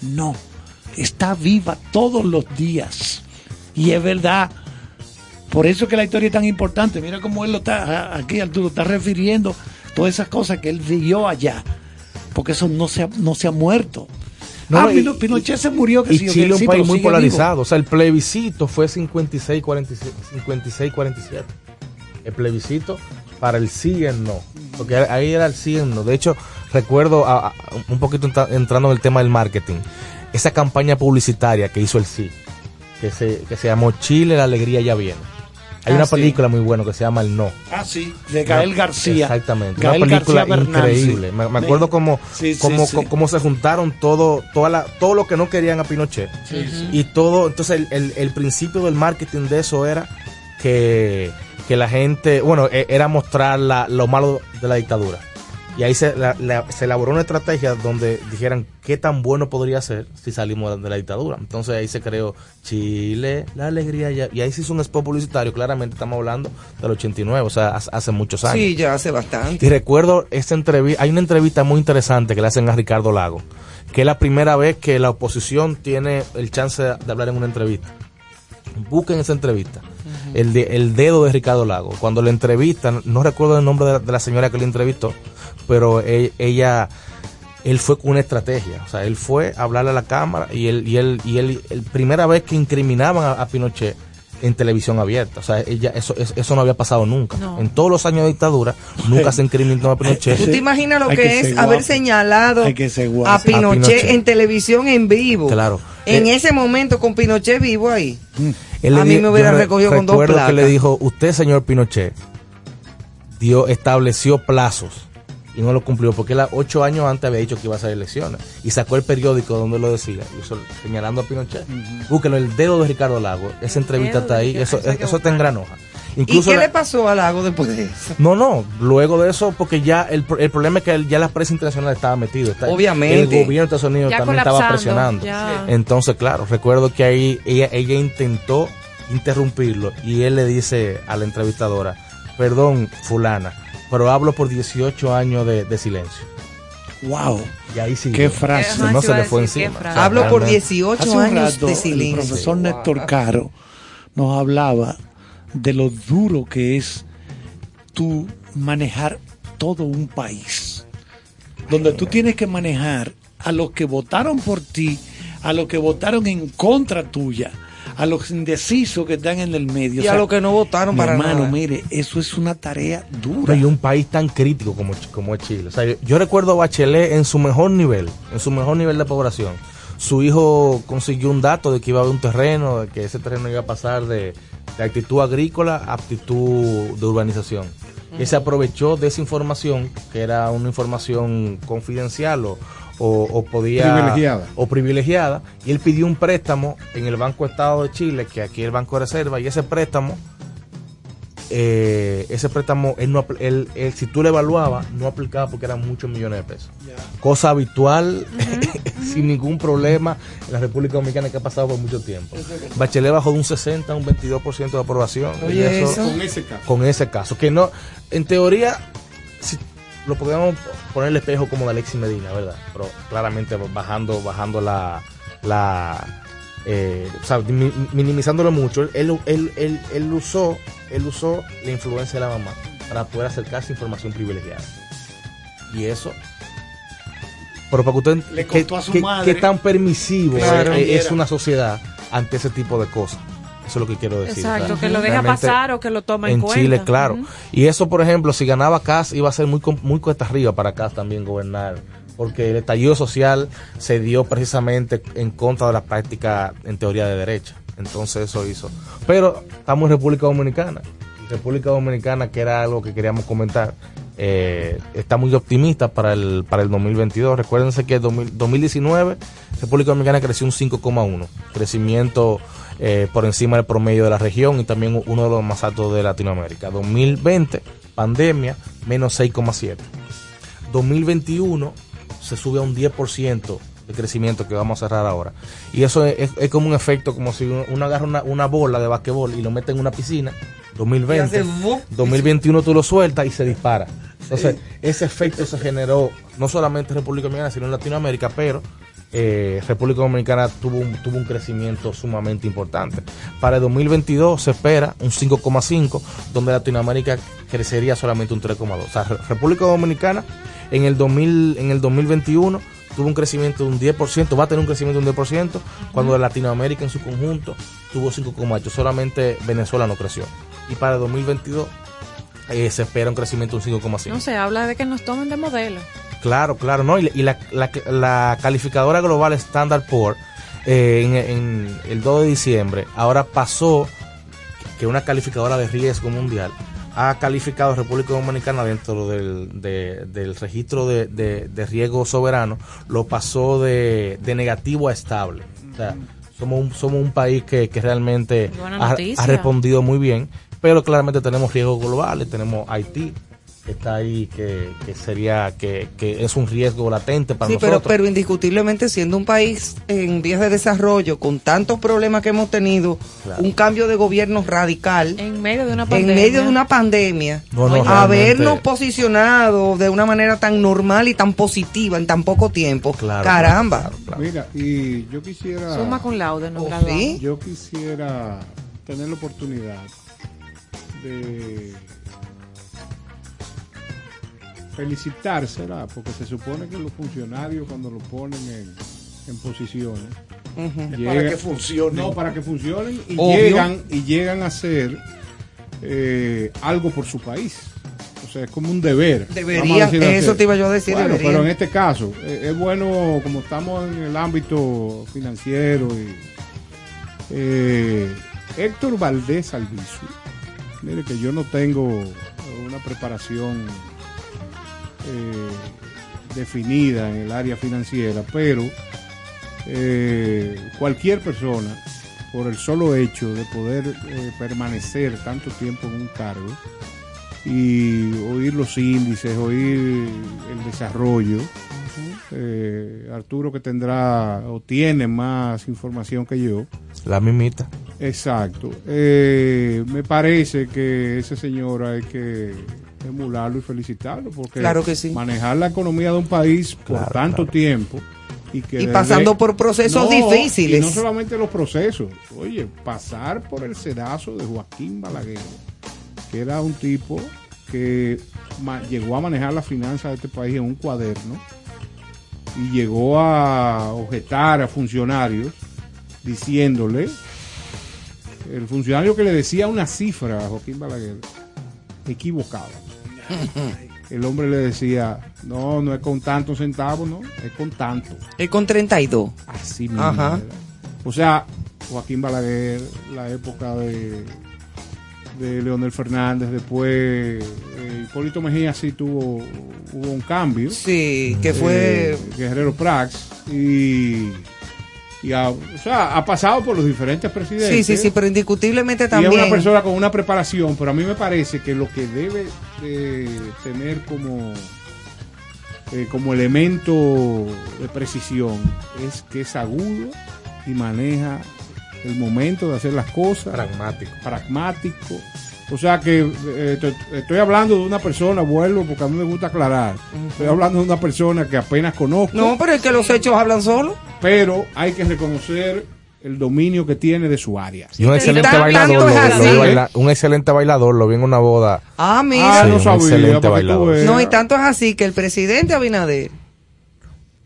No, está viva todos los días. Y es verdad. Por eso es que la historia es tan importante. Mira cómo él lo está, aquí Arturo está refiriendo todas esas cosas que él vivió allá. Porque eso no se ha, no se ha muerto. No, ah, y- Pinochet se murió. Que y sí, Chile es un país muy polarizado. vivo. O sea, el plebiscito fue 56-47. 56-47. El plebiscito para el sí y el no. Porque ahí era el sí y el no. De hecho, recuerdo a- a- un poquito entra- entrando en el tema del marketing. Esa campaña publicitaria que hizo el sí. Que se, que se llamó Chile, la alegría ya viene. Hay Ah, una sí. película muy buena que se llama El No. Ah, sí, de Gael García. Exactamente. Gael una película García Bernal, increíble. Me, me acuerdo cómo, Sí, cómo, sí. cómo se juntaron todo, toda la, todo lo que no querían a Pinochet. Y todo, entonces el, el- el principio del marketing de eso era que, que la gente, bueno, e- era mostrar la- lo malo de la dictadura. Y ahí se, la- la- se elaboró una estrategia donde dijeran qué tan bueno podría ser si salimos de la dictadura. Entonces ahí se creó Chile, la alegría ya. Y ahí se hizo un spot publicitario, claramente estamos hablando del 89, o sea, hace, muchos años. Sí, ya hace bastante. Y recuerdo esta entrevista, hay una entrevista muy interesante que le hacen a Ricardo Lago, que es la primera vez que la oposición tiene el chance de hablar en una entrevista. Busquen esa entrevista. el, de- el dedo de Ricardo Lago. Cuando le entrevistan, no recuerdo el nombre de la, de la señora que le entrevistó, pero e- ella, él fue con una estrategia. O sea, él fue a hablarle a la cámara y él, y él, y él, el primera vez que incriminaban a, a Pinochet en televisión abierta. O sea, ella, eso, eso, eso no había pasado nunca. No. En todos los años de dictadura, nunca se incriminó a Pinochet. ¿Tú te imaginas lo que, es haber señalado que a Pinochet, en televisión en vivo? Claro. En Eh, ese momento con Pinochet vivo ahí. Él le a mí me hubiera recogido con dos recuerdo placas. que le dijo, usted, señor Pinochet, dio, estableció plazos y no lo cumplió, porque él a- ocho años antes había dicho que iba a hacer elecciones y sacó el periódico donde lo decía, y eso, señalando a Pinochet. Búsquelo, el dedo de Ricardo Lago, esa entrevista está ahí, eso, eso eso está en granoja. ¿Y qué la- le pasó al lago después de eso? no, no, luego de eso, porque ya el, el problema es que ya la prensa internacional estaba metido. está- Obviamente. El gobierno de Estados Unidos Ya también estaba presionando. ya. Entonces, claro, recuerdo que ahí ella, ella intentó interrumpirlo y él le dice a la entrevistadora, perdón, fulana, pero hablo por 18 años de, de silencio. Wow. Y ahí sí. Qué frase. No se le fue encima. O sea, Hablo por realmente- 18 Hace un años rato, de El silencio. profesor Néstor Caro nos hablaba de lo duro que es tú manejar todo un país. Donde tú tienes que manejar a los que votaron por ti, a los que votaron en contra tuya, a los indecisos que están en el medio. Y a los que no votaron mi para hermano, nada. mire, eso es una tarea dura. No, y un país tan crítico como, como es Chile. O sea, yo, yo recuerdo a Bachelet en su mejor nivel, en su mejor nivel de población. Su hijo consiguió un dato de que iba a haber un terreno, de que ese terreno iba a pasar de, de actitud agrícola a actitud de urbanización. Y se aprovechó de esa información, que era una información confidencial o, o, o podía... Privilegiada. O privilegiada. Y él pidió un préstamo en el Banco Estado de Chile, que aquí es el Banco de Reserva, y ese préstamo eh, ese préstamo, él no, él- él, si tú lo evaluabas, no aplicaba porque eran muchos millones de pesos. Cosa habitual, [LAUGHS] sin ningún problema, en la República Dominicana que ha pasado por mucho tiempo. Bachelet bajó de un 60 a un 22% de aprobación. Oye, Y eso. Con ese caso. Con ese caso. Que no, en teoría, si lo podemos poner el espejo como de Alexis Medina, ¿verdad? Pero claramente bajando, bajando la, la eh, o sea, mi- minimizándolo mucho. Él, él, él, él usó, él usó la influencia de la mamá para poder acercarse a información privilegiada. Y eso. Pero para que usted Le qué- contó a su qué- madre. qué tan permisivo Claro. es, es una sociedad ante ese tipo de cosas. Eso es lo que quiero decir. Exacto, O sea, que lo deja pasar o que lo toma en, en cuenta. Chile, claro. Y eso, por ejemplo, si ganaba Cas, iba a ser muy, muy cuesta arriba para Cas también gobernar. Porque el estallido social se dio precisamente en contra de la práctica en teoría de derecha. Entonces eso hizo. Pero estamos en República Dominicana. República Dominicana, que era algo que queríamos comentar, eh, está muy optimista para el, para el 2022. Recuérdense que el 2000 2019 República Dominicana creció un 5,1, crecimiento eh, por encima del promedio de la región y también uno de los más altos de Latinoamérica. 2020, pandemia, menos 6,7. 2021 se sube a un 10% de crecimiento que vamos a cerrar ahora. Y eso es, como un efecto, como si uno, uno agarra una, una bola de basquetbol y lo mete en una piscina. 2020, Y hace ¡vup! 2021 tú lo sueltas y se dispara. Entonces, ese efecto se generó no solamente en República Dominicana, sino en Latinoamérica, pero eh, República Dominicana tuvo un, tuvo un crecimiento sumamente importante. Para el 2022 se espera un 5,5, donde Latinoamérica crecería solamente un 3,2. O sea, Re- República Dominicana en el, 2000, en el 2021 tuvo un crecimiento de un 10%, va a tener un crecimiento de un 10%, cuando Latinoamérica en su conjunto tuvo 5,8, solamente Venezuela no creció. Y para el 2022 eh, se espera un crecimiento de un 5,5. No se habla de que nos tomen de modelo. Claro, claro, ¿no? Y, y la, la- la calificadora global Standard Poor's eh, en, en el 2 de diciembre ahora pasó que una calificadora de riesgo mundial ha calificado a República Dominicana dentro del, de- del registro de, de- de riesgo soberano, lo pasó de, de negativo a estable. O sea, somos un, somos un país que, que realmente ha respondido muy bien, pero claramente tenemos riesgos globales, tenemos Haití, que está ahí, que, que sería, que, que es un riesgo latente para Sí, pero, nosotros. pero indiscutiblemente siendo un país en vías de desarrollo, con tantos problemas que hemos tenido, Claro. un cambio de gobierno radical, En medio de una en pandemia. medio de una pandemia, No, no, habernos posicionado de una manera tan normal y tan positiva en tan poco tiempo, Claro, caramba. Mira, y yo quisiera. Suma con laude, nos Oh. Yo quisiera tener la oportunidad de felicitársela, porque se supone que los funcionarios cuando lo ponen en, en posiciones para que funcionen. No, para que funcionen y Obvio. llegan y llegan a hacer eh, algo por su país. O sea, es como un deber. Deberían, vamos a decirlo así. eso te iba yo a decir, Bueno, pero en este caso, eh, es bueno, como estamos en el ámbito financiero y eh, Héctor Valdés Albizu. Mire que yo no tengo una preparación eh, definida en el área financiera, pero eh, cualquier persona, por el solo hecho de poder eh, permanecer tanto tiempo en un cargo y oír los índices, oír el desarrollo, eh, Arturo que tendrá o tiene más información que yo, La mimita. Exacto. Eh, me parece que ese señor hay que emularlo y felicitarlo porque Claro que sí. manejar la economía de un país por Claro, tanto claro. tiempo y, que Y desde- pasando por procesos No, difíciles. y no solamente los procesos. Oye, pasar por el sedazo de Joaquín Balaguer, que era un tipo que llegó a manejar las finanzas de este país en un cuaderno y llegó a objetar a funcionarios diciéndole, el funcionario que le decía una cifra a Joaquín Balaguer, equivocado. [LAUGHS] El hombre le decía, no, no es con tantos centavos, no, es con tanto. Es con 32. Así mismo. Ajá. O sea, Joaquín Balaguer, la época de, de Leonel Fernández, después eh, Hipólito Mejía sí tuvo hubo un cambio. Sí, que fue- Eh, Guerrero Prax y, y ha, o sea, ha pasado por los diferentes presidentes. Sí, sí, sí, pero indiscutiblemente Y también. es una persona con una preparación, pero a mí me parece que lo que debe de tener como, eh, como elemento de precisión es que es agudo y maneja el momento de hacer las cosas. Pragmático. Pragmático. O sea que eh, estoy hablando de una persona, vuelvo porque a mí me gusta aclarar. Estoy hablando de una persona que apenas conozco. No, pero es que los hechos hablan solo. Pero hay que reconocer el dominio que tiene de su área. Y un excelente bailador. Lo, es lo así. vi baila- un excelente bailador. Lo vi en una boda. Ah, mira. Ah, Sí, no sabía, excelente bailador. No, y tanto es así que el presidente Abinader,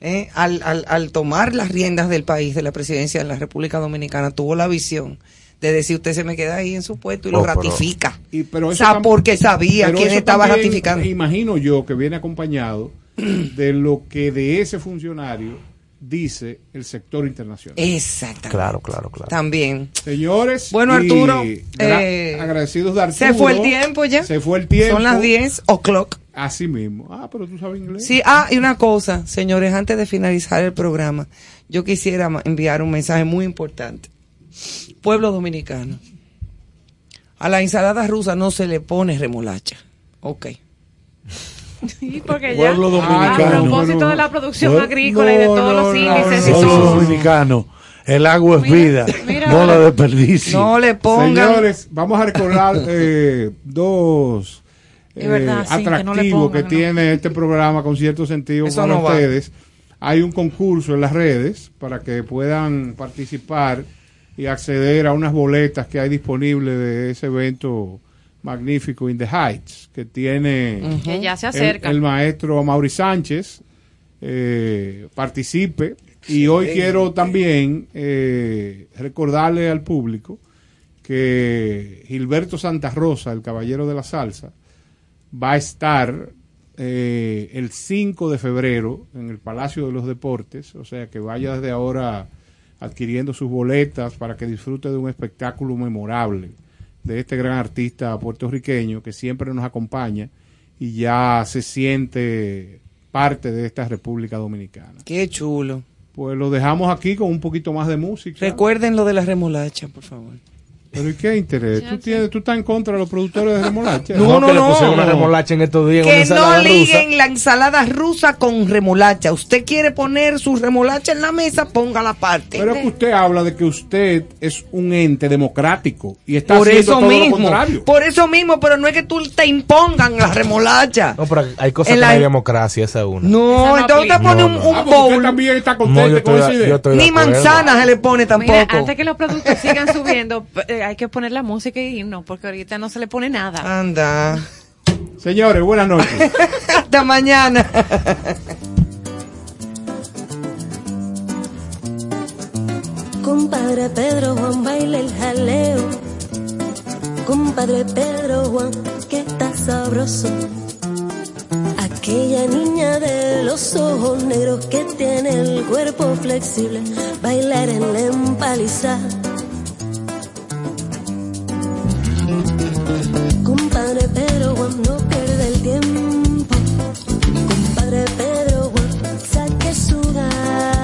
eh, al, al, al tomar las riendas del país, de la presidencia de la República Dominicana, tuvo la visión de decir usted se me queda ahí en su puesto y lo Oh, pero- ratifica. Y, pero O eso sea, tam- porque sabía pero quién eso estaba ratificando. Imagino yo que viene acompañado de lo que de ese funcionario dice el sector internacional. Exactamente. Claro, claro, claro. También. Señores, Bueno, y Arturo, eh, agradecidos de Arturo. se fue el tiempo ya. Se fue el tiempo. Son las 10 o'clock. Así mismo. Ah, pero tú sabes inglés. Sí, ah, y una cosa, señores, antes de finalizar el programa, yo quisiera enviar un mensaje muy importante. Pueblo dominicano, a la ensalada rusa no se le pone remolacha. Ok. [LAUGHS] Sí, porque ya Pueblo dominicano. a propósito de la producción No, agrícola y de todos los índices y Pueblo dominicano. El agua es vida. mira. no la desperdicie. No le pongan. Señores, vamos a recordar eh, dos Es eh, verdad, sí, que no le atractivos pongan, que tiene este programa con cierto sentido Eso para no va. ustedes. Hay un concurso en las redes para que puedan participar y acceder a unas boletas que hay disponibles de ese evento magnífico In the Heights que tiene ya se el- acerca. El, maestro Mauri Sánchez. eh, participe. Y hoy quiero también eh, recordarle al público que Gilberto Santa Rosa, el caballero de la salsa, va a estar eh, el 5 de febrero en el Palacio de los Deportes, o sea que vaya desde ahora adquiriendo sus boletas para que disfrute de un espectáculo memorable de este gran artista puertorriqueño que siempre nos acompaña y ya se siente parte de esta República Dominicana. Qué chulo. Pues lo dejamos aquí con un poquito más de música. Recuerden lo de la remolacha, por favor. Pero ¿y qué interés? ¿Tú, tienes, ¿Tú estás en contra de los productores de remolacha? No, no, que le no. pusieron una remolacha en estos días, Que no rusa. liguen la ensalada rusa con remolacha. Usted quiere poner su remolacha en la mesa, póngala aparte. Pero es que usted habla de que usted es un ente democrático y está por haciendo eso todo mismo, lo contrario. por eso mismo, pero no es que tú te impongan la remolacha. No, pero hay cosas En que la- no hay democracia, esa es una. No, entonces te pone un, un Ah, usted también está No, contento con esa idea. Ni manzana se le pone tampoco. Mira, antes que los productos sigan subiendo, eh, [LAUGHS] hay que poner la música y no, porque ahorita no se le pone nada. Anda. Señores, buenas noches. [LAUGHS] Hasta mañana. Compadre Pedro Juan baila el jaleo. Compadre Pedro Juan, que está sabroso. Aquella niña de los ojos negros que tiene el cuerpo flexible, bailar en la empaliza. compadre Pedro Juan, no pierde el tiempo. Compadre Pedro Juan, saque su gas.